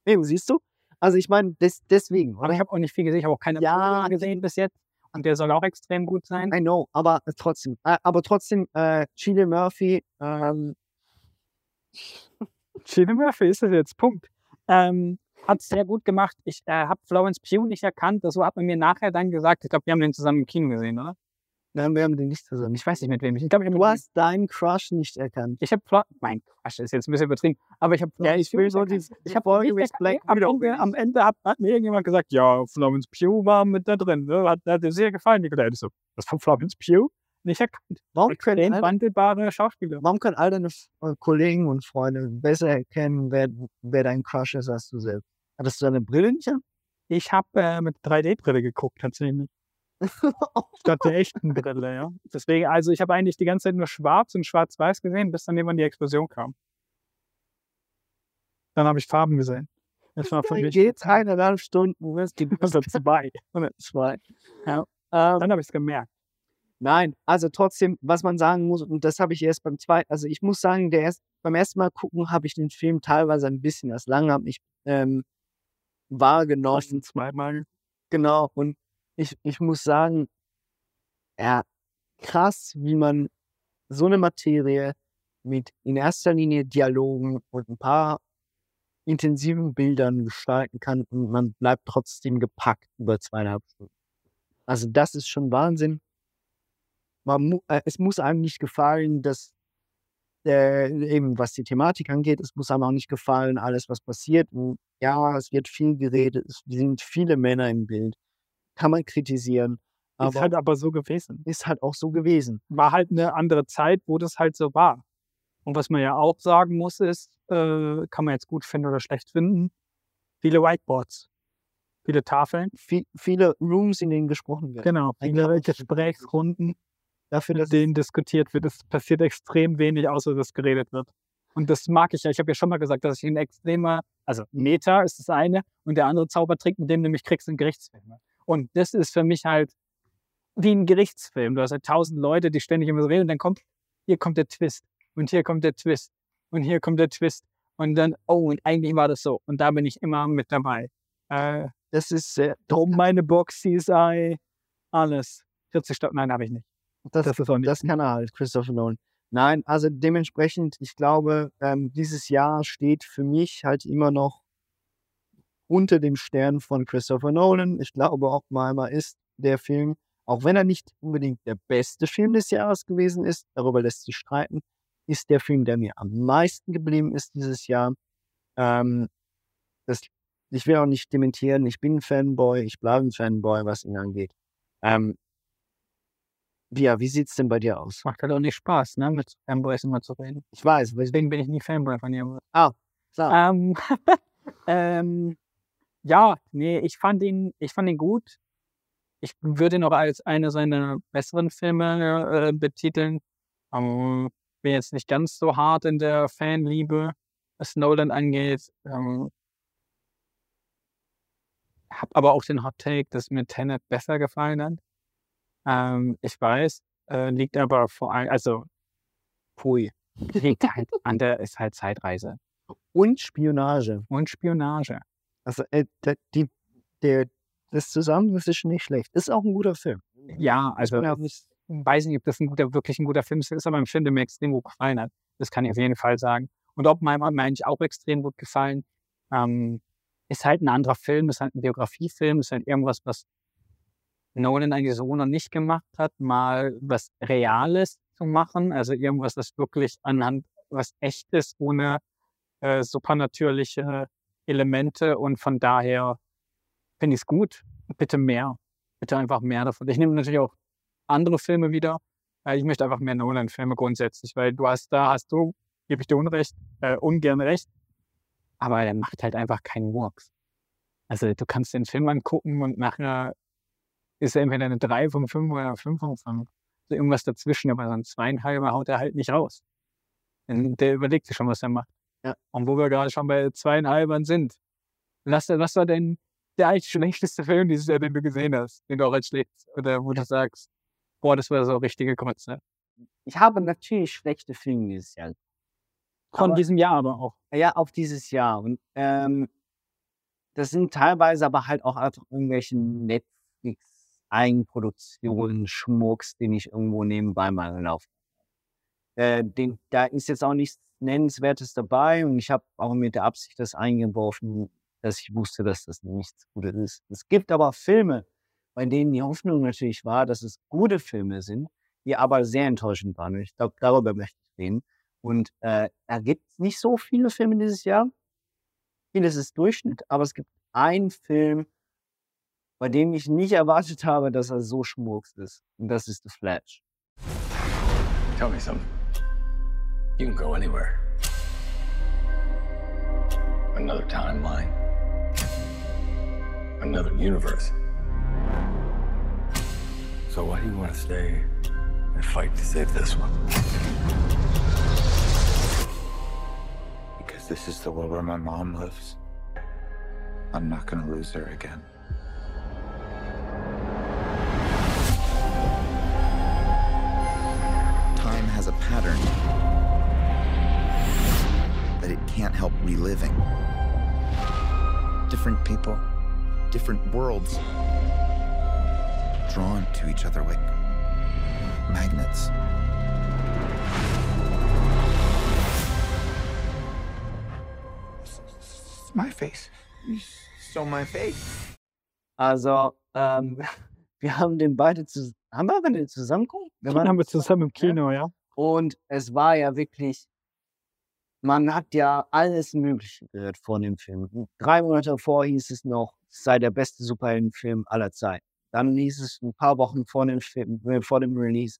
Eben, siehst du? Also ich meine, des, deswegen. Aber ich habe auch nicht viel gesehen. Ich habe auch keine Ja, gesehen bis jetzt. Und der soll auch extrem gut sein. I know, aber trotzdem, äh, aber trotzdem, äh, Chile Murphy, ähm, Chile Murphy ist es jetzt. Punkt. Ähm, hat sehr gut gemacht. Ich äh, habe Florence Pugh nicht erkannt. Das so hat man mir nachher dann gesagt. Ich glaube, wir haben den zusammen im Kino gesehen, oder? Nein, wir haben den nicht zusammen. Ich weiß nicht mit wem. Ich ich habe Du hast deinen Crush nicht erkannt. Ich habe Flo mein Quatsch, ist jetzt ein bisschen übertrieben, aber ich habe Ja, ich will so die, ich habe nicht Respect am Ende, hat, hat mir irgendjemand gesagt, ja, Florence Pugh war mit da drin, ne? hat, hat dir sehr gefallen. Ich dachte so, das von Florence Pugh nicht erkannt. Warum können, all, wandelbare Schauspieler. warum können all deine äh, Kollegen und Freunde besser erkennen, wer, wer dein Crush ist, als du selbst? Hattest du deine Brille nicht an? Ich habe äh, mit 3D-Brille geguckt tatsächlich. Statt der echten Brille, ja. Deswegen, also ich habe eigentlich die ganze Zeit nur schwarz und schwarz-weiß gesehen, bis dann irgendwann die Explosion kam. Dann habe ich Farben gesehen. Das war für mich geht's eineinhalb Stunden, wirst die oder zwei. zwei. Ja. Ähm, Dann habe ich es gemerkt. Nein, also trotzdem, was man sagen muss, und das habe ich erst beim zweiten, also ich muss sagen, der erst, beim ersten Mal gucken habe ich den Film teilweise ein bisschen als langsam ich, ähm, wahrgenommen. zweimal. Genau, und ich, ich muss sagen, ja, krass, wie man so eine Materie mit in erster Linie Dialogen und ein paar intensiven Bildern gestalten kann und man bleibt trotzdem gepackt über zweieinhalb Stunden. Also das ist schon Wahnsinn. Mu äh, es muss einem nicht gefallen, dass äh, eben was die Thematik angeht, es muss einem auch nicht gefallen, alles was passiert. Und ja, es wird viel geredet, es sind viele Männer im Bild. Kann man kritisieren, Ist halt aber so gewesen. ist halt auch so gewesen. War halt eine andere Zeit, wo das halt so war. Und was man ja auch sagen muss, ist, äh, kann man jetzt gut finden oder schlecht finden, viele Whiteboards, viele Tafeln. Vie viele Rooms, in denen gesprochen wird. Genau, viele. Gesprächsrunden, Dafür, mit denen diskutiert wird. Es passiert extrem wenig, außer dass geredet wird. Und das mag ich ja. Ich habe ja schon mal gesagt, dass ich ein extremer, also Meta ist das eine und der andere Zaubertrick, mit dem du mich kriegst, sind Gerichtsfilme. Und das ist für mich halt wie ein Gerichtsfilm. Du hast halt tausend Leute, die ständig immer so reden und dann kommt, hier kommt der Twist und hier kommt der Twist und hier kommt der Twist und dann, oh, und eigentlich war das so. Und da bin ich immer mit dabei. Äh, das ist sehr, drum meine Box, CSI, alles. 40 Stunden, nein, habe ich nicht. Das, Das ist auch nicht. das kann er halt, Christopher Nolan. Nein, also dementsprechend, ich glaube, ähm, dieses Jahr steht für mich halt immer noch unter dem Stern von Christopher Nolan. Ich glaube, Oppenheimer ist der Film, auch wenn er nicht unbedingt der beste Film des Jahres gewesen ist, darüber lässt sich streiten, ist der Film, der mir am meisten geblieben ist dieses Jahr. Ähm, das, ich will auch nicht dementieren, ich bin ein Fanboy, ich bleibe ein Fanboy, was ihn angeht. Ähm, ja, wie sieht's denn bei dir aus? Macht halt auch nicht Spaß, ne, mit Fanboys immer zu reden. Ich weiß, Deswegen bin ich nie Fanboy von ihr. ah, klar. Ähm, ähm, ja, nee, ich fand ihn, ich fand ihn gut. Ich würde ihn auch als eine seiner besseren Filme äh, betiteln. Ähm, bin jetzt nicht ganz so hart in der Fanliebe, was Nolan angeht. Ähm, hab aber auch den Hot Take, dass mir Tenet besser gefallen hat. Ähm, ich weiß, äh, liegt aber vor allem, also, pui, liegt halt an der, ist halt Zeitreise Und Spionage. und Spionage. Also, äh, die, der, das zusammen das ist nicht schlecht. Ist auch ein guter Film. Ja, also ich weiß nicht, ob das ein guter, wirklich ein guter Film ist, ist aber ein Film, der mir extrem gut gefallen hat. Das kann ich auf jeden Fall sagen. Und Oppenheimer hat mir eigentlich auch extrem gut gefallen. Ähm, ist halt ein anderer Film, ist halt ein Biografiefilm, ist halt irgendwas, was Nolan eigentlich so noch nicht gemacht hat, mal was Reales zu machen, also irgendwas, das wirklich anhand was Echtes, ohne äh, supernatürliche Elemente und von daher finde ich es gut. Bitte mehr. Bitte einfach mehr davon. Ich nehme natürlich auch andere Filme wieder. Äh, Ich möchte einfach mehr Nolan-Filme grundsätzlich, weil du hast, da hast du, gebe ich dir Unrecht, äh, ungern recht, aber er macht halt einfach keinen Murks. Also du kannst den Film angucken und nachher ist er entweder eine 3 von 5 oder eine 5 von 5. So irgendwas dazwischen, aber so ein zweieinhalber haut er halt nicht raus. Der überlegt sich schon, was er macht. Ja. Und wo wir gerade schon bei zweieinhalbern sind, was, was war denn der eigentlich schlechteste Film dieses Jahr, den du gesehen hast, den du auch als schlecht, oder wo du sagst, boah, das war so richtige Grütze. Ich habe natürlich schlechte Filme dieses Jahr. Von Aber- diesem Jahr aber auch. Ja, auf dieses Jahr. Und ähm, das sind teilweise aber halt auch einfach irgendwelche Netflix-Eigenproduktionen, Schmucks, den ich irgendwo nebenbei mal laufe. Äh, den, da ist jetzt auch nichts Nennenswertes dabei und ich habe auch mit der Absicht das eingeworfen, dass ich wusste, dass das nichts Gutes ist. Es gibt aber Filme, bei denen die Hoffnung natürlich war, dass es gute Filme sind, die aber sehr enttäuschend waren. Ich glaube, darüber möchte ich reden. Und äh, da gibt es nicht so viele Filme dieses Jahr. Vieles ist Durchschnitt, aber es gibt einen Film, bei dem ich nicht erwartet habe, dass er so schmurks ist. Und das ist The Flash. Tell me something. You can go anywhere. Another timeline. Another universe. So why do you want to stay and fight to save this one? Because this is the world where my mom lives. I'm not gonna lose her again. Time has a pattern that it can't help reliving. Different people, different worlds, drawn to each other like magnets. My face. You stole my face. Also, ähm, wir haben den beide zusammen. Haben wir den zusammen geguckt? Den haben wir zusammen im Kino, ja. Und es war ja wirklich, man hat ja alles Mögliche gehört vor dem Film. Drei Monate davor hieß es noch, es sei der beste Superheldenfilm aller Zeiten. Dann hieß es ein paar Wochen vor dem Film, äh, vor dem Release,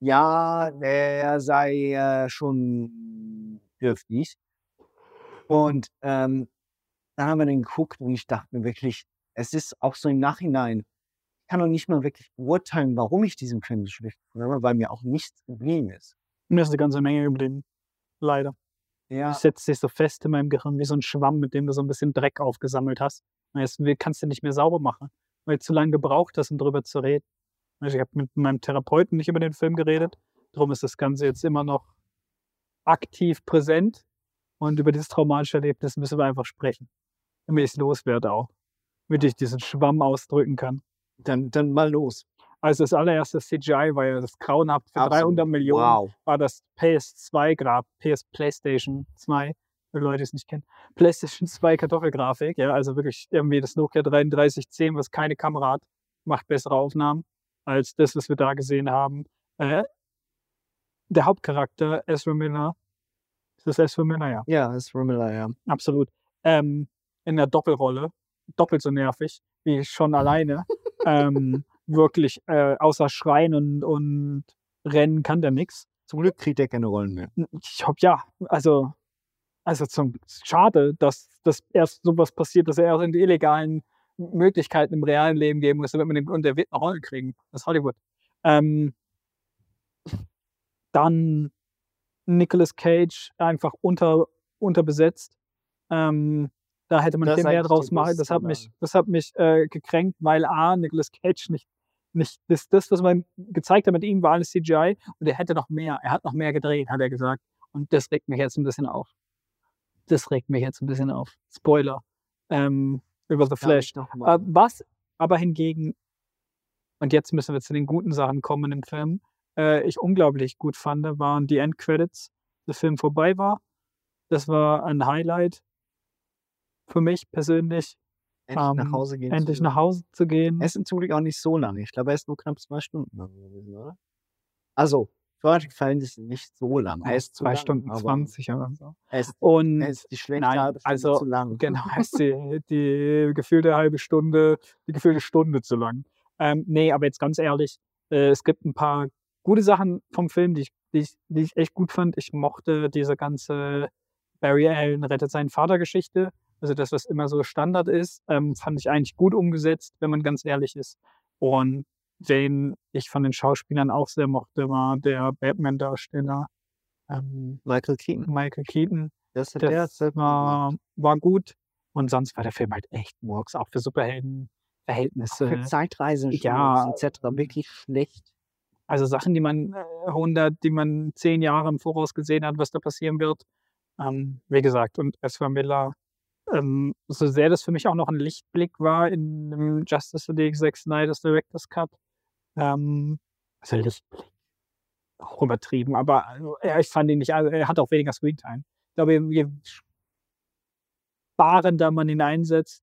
ja, der sei äh, schon dürftig. Und ähm, dann haben wir den geguckt und ich dachte mir wirklich, es ist auch so im Nachhinein, ich kann noch nicht mal wirklich beurteilen, warum ich diesen Film so schlecht habe, weil mir auch nichts geblieben ist. Mir ist eine ganze Menge geblieben. Leider. Ja, Das setzt sich so fest in meinem Gehirn wie so ein Schwamm, mit dem du so ein bisschen Dreck aufgesammelt hast. Und jetzt kannst du nicht mehr sauber machen, weil du zu lange gebraucht hast, um drüber zu reden. Also ich habe mit meinem Therapeuten nicht über den Film geredet. Darum ist das Ganze jetzt immer noch aktiv präsent. Und über dieses traumatische Erlebnis müssen wir einfach sprechen. Damit ich es loswerde auch. Damit ich diesen Schwamm ausdrücken kann. dann, dann mal los. Also das allererste CGI war ja das grauenhaft für Absolut. 300 Millionen Wow. war das PS2 Grab, PS PlayStation 2, für Leute, es nicht kennen. PlayStation 2 Kartoffelgrafik, ja, also wirklich irgendwie das Nokia 3310, was keine Kamera hat, macht bessere Aufnahmen als das, was wir da gesehen haben. Äh, der Hauptcharakter, Ezra Miller, ist das Ezra Miller, ja. Ja, ist Miller, ja. Absolut. Ähm, in der Doppelrolle, doppelt so nervig wie schon alleine. ähm, wirklich, äh, außer Schreien und, und Rennen kann der nix. Zum Glück kriegt er keine Rollen mehr. Ich hoffe, ja. Also, also zum, schade, dass, dass erst sowas passiert, dass er auch in die illegalen Möglichkeiten im realen Leben geben muss, damit man den, und der wird eine Rolle kriegen. Das ist Hollywood. Ähm, dann Nicolas Cage einfach unter, unterbesetzt. Ähm, da hätte man Das viel mehr draus machen. Das hat mich, das hat mich äh, gekränkt, weil A, Nicolas Cage nicht, nicht das, das, was man gezeigt hat mit ihm, war alles CGI und er hätte noch mehr, er hat noch mehr gedreht, hat er gesagt. Und das regt mich jetzt ein bisschen auf. Das regt mich jetzt ein bisschen auf. Spoiler. Ähm, über The Flash. mal. Äh, was aber hingegen, und jetzt müssen wir zu den guten Sachen kommen im Film, äh, ich unglaublich gut fand, waren die Endcredits, der Film vorbei war. Das war ein Highlight für mich persönlich. Endlich nach ähm, Hause gehen. Endlich zu nach Hause zu gehen. Er ist zum Glück auch nicht so lange. Ich glaube, er ist nur knapp zwei Stunden gewesen, oder? Also, gefallen ist nicht so lang. Er ist zwei lang, Stunden aber 20 oder so. Ist, Und er ist die schlechte nein, halbe Stunde also zu lang. genau, ist die, die gefühlte halbe Stunde, die gefühlte Stunde zu lang. Ähm, nee, aber jetzt ganz ehrlich, äh, es gibt ein paar gute Sachen vom Film, die ich, die, ich, die ich echt gut fand. Ich mochte diese ganze Barry Allen rettet seinen Vater Geschichte. Also das, was immer so Standard ist, ähm, fand ich eigentlich gut umgesetzt, wenn man ganz ehrlich ist. Und den ich von den Schauspielern auch sehr mochte, war der Batman-Darsteller ähm, Michael Keaton. Michael Keaton. Das er Das sehr gut war, war gut. Und sonst war der Film halt echt Murks, auch für Superhelden-Verhältnisse. Für Zeitreisen ja, etc. wirklich schlecht. Also Sachen, die man äh, 100, die man zehn Jahre im Voraus gesehen hat, was da passieren wird. Ähm, wie gesagt, und Ezra Miller, ähm, so sehr das für mich auch noch ein Lichtblick war in dem Justice League Zack Snyder's Director's Cut. Ähm, also Lichtblick. Auch übertrieben, aber also, ja, ich fand ihn nicht, also, er hat auch weniger Screentime. Ich glaube, je- sparender man ihn einsetzt,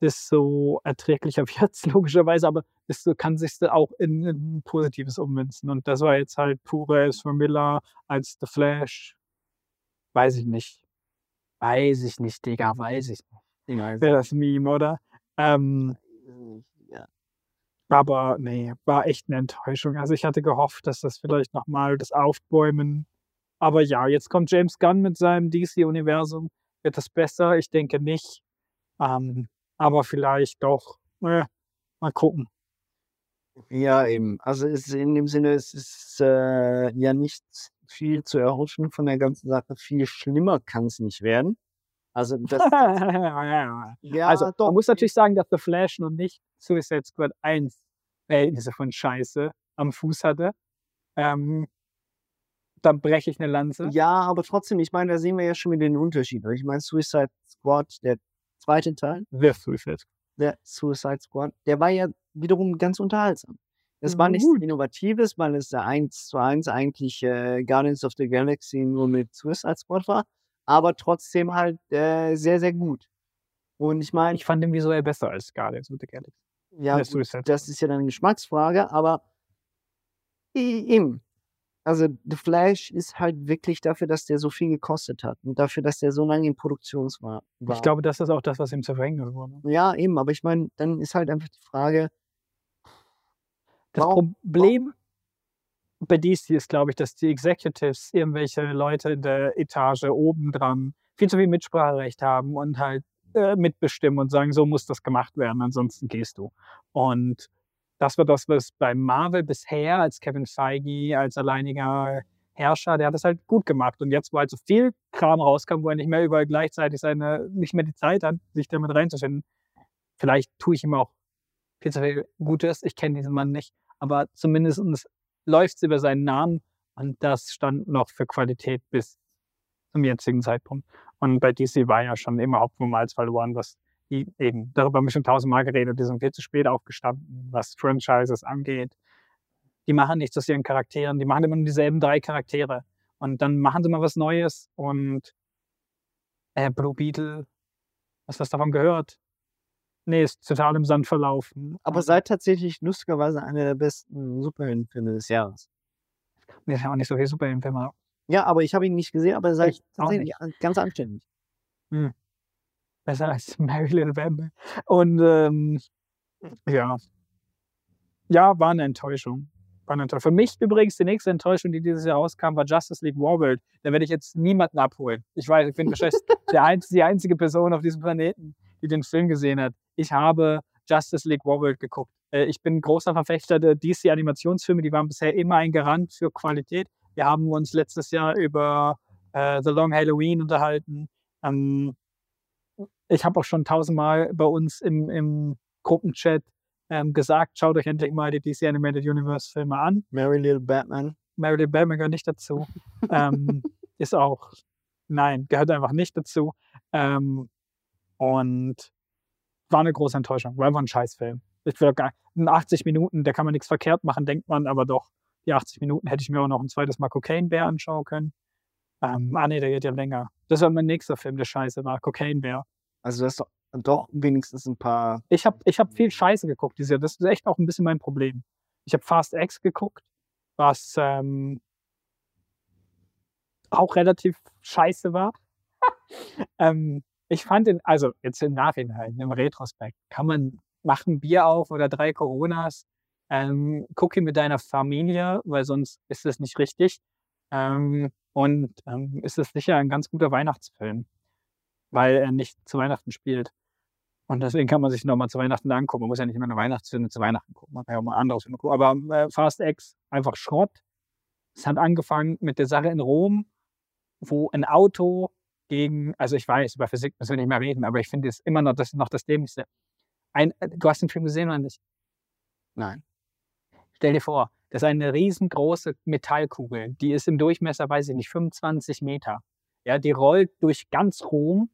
desto erträglicher wird es logischerweise, aber desto kann sich auch in, in Positives ummünzen. Und das war jetzt halt pure Ezra Miller als The Flash. Weiß ich nicht. Weiß ich nicht, Digga, weiß ich nicht. Wäre das Meme, oder? Ähm, Ja. aber nee, war echt eine Enttäuschung. Also ich hatte gehofft, dass das vielleicht nochmal das Aufbäumen. Aber ja, jetzt kommt James Gunn mit seinem DC-Universum. Wird das besser? Ich denke nicht. Ähm, aber vielleicht doch. Äh, mal gucken. Ja, eben. Also es ist in dem Sinne, es ist äh, ja nicht viel zu erhoffen von der ganzen Sache. Viel schlimmer kann es nicht werden. Also das, ja, also doch. man muss natürlich sagen, dass The Flash noch nicht Suicide Squad 1 Verhältnisse von Scheiße am Fuß hatte. Ähm, dann breche ich eine Lanze. Ja, aber trotzdem, ich meine, da sehen wir ja schon wieder den Unterschied. Ich meine, Suicide Squad, der zweite Teil, The Suicide Squad. der Suicide Squad, der war ja wiederum ganz unterhaltsam. Es war nichts Gut. Innovatives, weil es der 1 zu 1 eigentlich äh, Guardians of the Galaxy nur mit Suicide Squad war, aber trotzdem halt äh, sehr, sehr gut. Und ich meine, Ich fand den visuell besser als Guardians of the Galaxy. ja, der gut, Suicide das ist ja dann eine Geschmacksfrage, aber eben. Also The Flash ist halt wirklich dafür, dass der so viel gekostet hat und dafür, dass der so lange in Produktion war. Ich glaube, das ist auch das, was ihm zu Verhängnis wurde. Ja, eben, aber ich meine, dann ist halt einfach die Frage, Das Warum- Problem bei DC ist, glaube ich, dass die Executives irgendwelche Leute in der Etage oben dran viel zu viel Mitspracherecht haben und halt äh, mitbestimmen und sagen, so muss das gemacht werden, ansonsten gehst du. Und das war das, was bei Marvel bisher als Kevin Feige, als alleiniger Herrscher, der hat das halt gut gemacht. Und jetzt, wo halt so viel Kram rauskam, wo er nicht mehr überall gleichzeitig seine, nicht mehr die Zeit hat, sich damit reinzufinden, vielleicht tue ich ihm auch viel zu viel Gutes. Ich kenne diesen Mann nicht, aber zumindest läuft es über seinen Namen und das stand noch für Qualität bis zum jetzigen Zeitpunkt. Und bei DC war ja schon immer Malz verloren, was die eben, darüber haben wir schon tausendmal geredet, die sind viel zu spät aufgestanden, was Franchises angeht. Die machen nichts aus ihren Charakteren, die machen immer nur dieselben drei Charaktere. Und dann machen sie mal was Neues und äh, Blue Beetle, du was davon gehört? Nee, ist total im Sand verlaufen. Aber seid tatsächlich lustigerweise einer der besten Superheldenfilme des Jahres. Mir ist ja auch nicht so viel Superheldenfilme. Ja, aber ich habe ihn nicht gesehen, aber er sei Ich auch tatsächlich ganz anständig. Hm. Besser als Mary Little Bambi. Und ähm, ja. Ja, war eine Enttäuschung. War eine Enttäuschung. Für mich übrigens die nächste Enttäuschung, die dieses Jahr rauskam, war Justice League Warworld. Da werde ich jetzt niemanden abholen. Ich weiß, ich bin wahrscheinlich der einz die einzige Person auf diesem Planeten, die den Film gesehen hat. Ich habe Justice League Warworld geguckt. Äh, Ich bin großer Verfechter der DC-Animationsfilme, die waren bisher immer ein Garant für Qualität. Wir haben uns letztes Jahr über äh, The Long Halloween unterhalten. Ähm, ich habe auch schon tausendmal bei uns im, im Gruppenchat ähm, gesagt, schaut euch endlich mal die DC Animated Universe Filme an. Mary Little Batman. Mary Little Batman gehört nicht dazu. ähm, ist auch, nein, gehört einfach nicht dazu. Ähm, und war eine große Enttäuschung. War einfach ein Scheißfilm. Ich will gar, in 80 Minuten, da kann man nichts verkehrt machen, denkt man, aber doch, die 80 Minuten hätte ich mir auch noch ein zweites Mal Cocaine Bear anschauen können. Ähm, ah nee, der geht ja länger. Das war mein nächster Film, der scheiße war, Cocaine Bear. Also das ist doch, doch wenigstens ein paar. Ich habe ich hab viel Scheiße geguckt dieses Jahr. Das ist echt auch ein bisschen mein Problem. Ich habe Fast X geguckt, was ähm, auch relativ scheiße war. ähm, ich fand den, also jetzt im Nachhinein, im Retrospekt, kann man machen Bier auf oder drei Coronas, ähm, guck ihn mit deiner Familie, weil sonst ist es nicht richtig. Ähm, und ähm, ist es sicher ein ganz guter Weihnachtsfilm, weil er nicht zu Weihnachten spielt. Und deswegen kann man sich nochmal zu Weihnachten angucken. Man muss ja nicht immer eine Weihnachtsfilme zu Weihnachten gucken. Man kann ja auch mal andere Filme gucken. Aber äh, Fast X, einfach Schrott. Es hat angefangen mit der Sache in Rom, wo ein Auto gegen, also ich weiß, über Physik müssen wir nicht mehr reden, aber ich finde es immer noch das, noch das Dämlichste. Ein, äh, du hast den Film gesehen oder nicht? Nein. Stell dir vor, das ist eine riesengroße Metallkugel, die ist im Durchmesser, weiß ich nicht, 25 Meter. Ja, die rollt durch ganz Rom,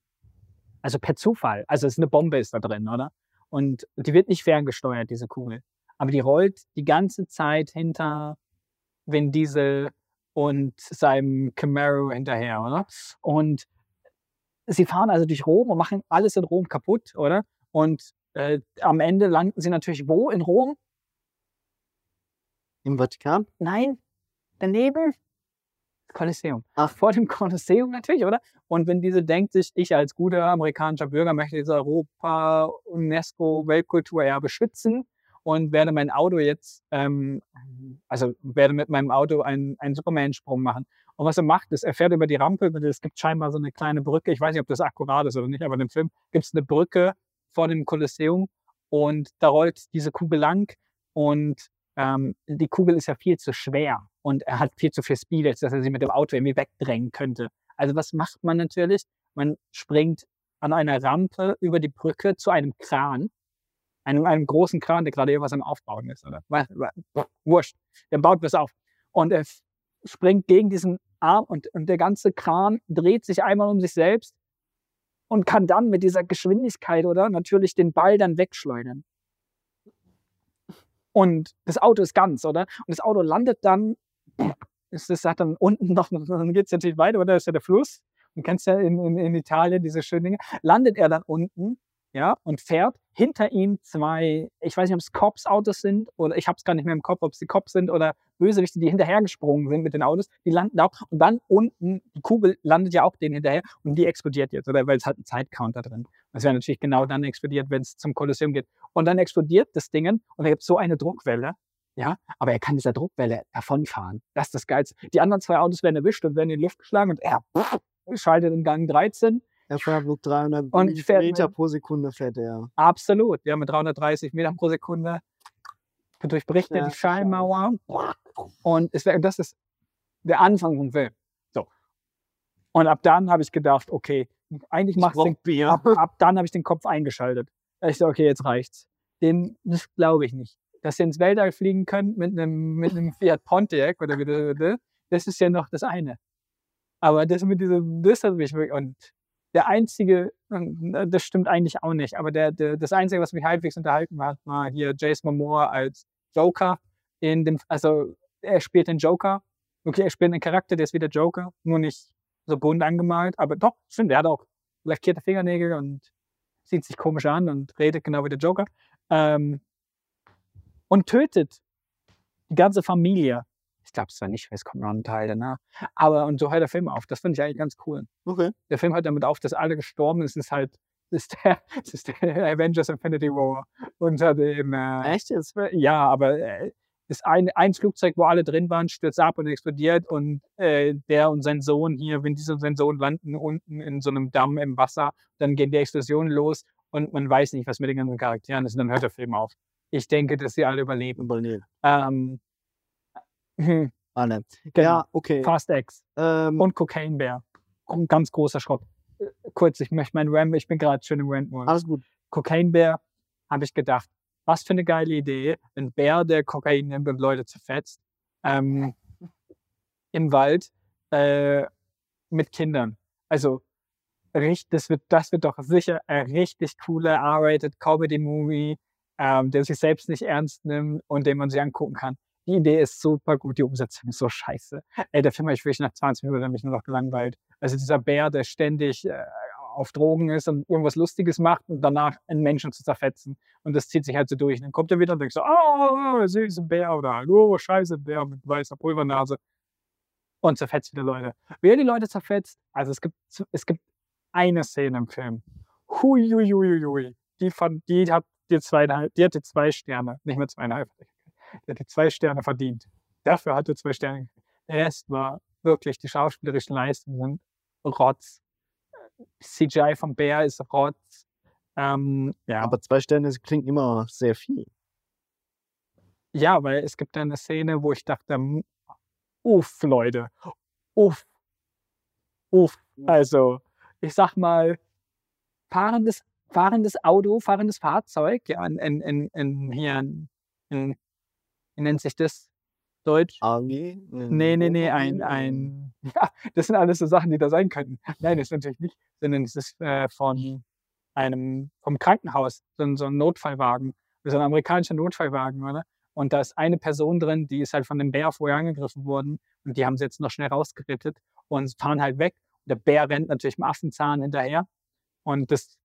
also per Zufall. Also es ist eine Bombe ist da drin, oder? Und die wird nicht ferngesteuert, diese Kugel. Aber die rollt die ganze Zeit hinter Vin Diesel und seinem Camaro hinterher, oder? Und sie fahren also durch Rom und machen alles in Rom kaputt, oder? Und äh, am Ende landen sie natürlich wo in Rom? Im Vatikan? Nein, daneben. Kolosseum. Ach. Vor dem Kolosseum natürlich, oder? Und wenn diese denkt sich, ich als guter amerikanischer Bürger möchte diese Europa, UNESCO, Weltkulturerbe schützen und werde mein Auto jetzt, ähm, also werde mit meinem Auto einen, einen Superman-Sprung machen. Und was er macht, ist, er fährt über die Rampe, es gibt scheinbar so eine kleine Brücke, ich weiß nicht, ob das akkurat ist oder nicht, aber in dem Film gibt es eine Brücke vor dem Kolosseum und da rollt diese Kugel lang und ähm, die Kugel ist ja viel zu schwer und er hat viel zu viel Speed, als dass er sie mit dem Auto irgendwie wegdrängen könnte. Also was macht man natürlich? Man springt an einer Rampe über die Brücke zu einem Kran, einem, einem großen Kran, der gerade irgendwas am Aufbauen ist, oder? Wurscht. Der baut was auf. Und er springt gegen diesen Arm und, und der ganze Kran dreht sich einmal um sich selbst und kann dann mit dieser Geschwindigkeit, oder? Natürlich den Ball dann wegschleudern. Und das Auto ist ganz, oder? Und das Auto landet dann, ist das hat dann unten noch, dann geht es natürlich weiter, oder? Das ist ja der Fluss. Du kennst ja in, in, in Italien diese schönen Dinge. Landet er dann unten, ja, und fährt hinter ihm zwei, ich weiß nicht, ob es Cops-Autos sind oder ich habe es gar nicht mehr im Kopf, ob es die Cops sind oder Bösewichte, die hinterhergesprungen sind mit den Autos, die landen auch und dann unten, die Kugel landet ja auch denen hinterher und die explodiert jetzt, oder? Weil es hat einen Zeitcounter drin. Das wäre natürlich genau dann explodiert, wenn es zum Kolosseum geht. Und dann explodiert das Ding und da gibt es so eine Druckwelle, ja, aber er kann dieser Druckwelle davonfahren. Das ist das Geilste. Die anderen zwei Autos werden erwischt und werden in die Luft geschlagen und er schaltet in Gang 13 Er fährt mit 300 Und fährt Meter mit- pro Sekunde fährt er. Absolut, ja, mit 330 Metern pro Sekunde durchbricht er Ja, die Schallmauer. Und es das ist der Anfang vom Film. So. Und ab dann habe ich gedacht, okay, eigentlich macht den, Bier. ab, ab dann habe ich den Kopf eingeschaltet. Ich so, okay, jetzt reicht's. Den, das glaube ich nicht. Dass ihr ins Weltall fliegen könnt mit einem, mit einem Fiat Pontiac oder wie das, das ist ja noch das eine. Aber das mit diesem, das hat mich wirklich, und der einzige, äh, das stimmt eigentlich auch nicht, aber der, der, das Einzige, was mich halbwegs unterhalten hat, war hier Jason Momoa als Joker in dem, also er spielt den Joker. Okay, er spielt einen Charakter, der ist wie der Joker, nur nicht so bunt angemalt, aber doch, stimmt, er hat auch lackierte Fingernägel und sieht sich komisch an und redet genau wie der Joker. Ähm, und tötet die ganze Familie. Ich glaube es zwar nicht, weil es kommt noch ein Teil danach. Aber und so hört der Film auf. Das finde ich eigentlich ganz cool. Okay. Der Film hört damit auf, dass alle gestorben sind. Es ist halt, ist der, ist der Avengers Infinity War unter dem. Äh, Echt jetzt? Ja, aber äh, ist ein, ein Flugzeug, wo alle drin waren, stürzt ab und explodiert und äh, der und sein Sohn hier, wenn diese und sein Sohn landen unten in so einem Damm im Wasser, dann gehen die Explosionen los und man weiß nicht, was mit den ganzen Charakteren ist und dann hört der Film auf. Ich denke, dass sie alle überleben. Überleben. Ähm, hm, Alle. genau. Ja, okay. Fast X Ähm, und Cocaine Bear. Ein ganz großer Schrott. Äh, Kurz, ich möchte meinen Ram, ich bin gerade schön im Rant-Modus. alles gut. Cocaine Bear, habe ich gedacht, was für eine geile Idee. Ein Bär, der Kokain nimmt und Leute zerfetzt. Ähm, Im Wald äh, mit Kindern. Also, das wird, das wird doch sicher ein richtig cooler R-rated Comedy-Movie, ähm, der sich selbst nicht ernst nimmt und den man sich angucken kann. Die Idee ist super gut, die Umsetzung ist so scheiße. Ey, der Film habe ich wirklich nach 20 Minuten mich nur noch gelangweilt. Also dieser Bär, der ständig äh, auf Drogen ist und irgendwas Lustiges macht und danach einen Menschen zu zerfetzen. Und das zieht sich halt so durch. Und dann kommt er wieder und denkt so, oh, süße Bär oder oh, scheiße Bär mit weißer Pulvernase. Und zerfetzt wieder Leute. Wer die Leute zerfetzt, also es gibt, es gibt eine Szene im Film. Hui, hui, hui, hui. Die, von, die hat die zweieinhalb, die hatte zwei Sterne, nicht mehr zweieinhalb. Die hatte zwei Sterne verdient. Dafür hatte zwei Sterne. Der Rest war wirklich, die schauspielerischen Leistungen sind Rotz. CGI vom Bär ist Rotz. Ähm, ja. Aber zwei Sterne klingt immer sehr viel. ja, weil es gibt eine Szene, wo ich dachte, m- uff, Leute, uff, uff. Also, ich sag mal, fahrendes, fahrendes Auto, fahrendes Fahrzeug, ja, in, in, in, in hier, in, in, wie nennt sich das? Deutsch? AG? Nee, nee, nee, ein, ein, ja, das sind alles so Sachen, die da sein könnten. Nein, das ist natürlich nicht, sondern es ist äh, von einem, vom Krankenhaus, so ein, so ein Notfallwagen. Ist ein amerikanischer Notfallwagen, oder? Und da ist eine Person drin, die ist halt von dem Bär vorher angegriffen worden und die haben sie jetzt noch schnell rausgerettet und fahren halt weg. Und der Bär rennt natürlich im Affenzahn hinterher und das,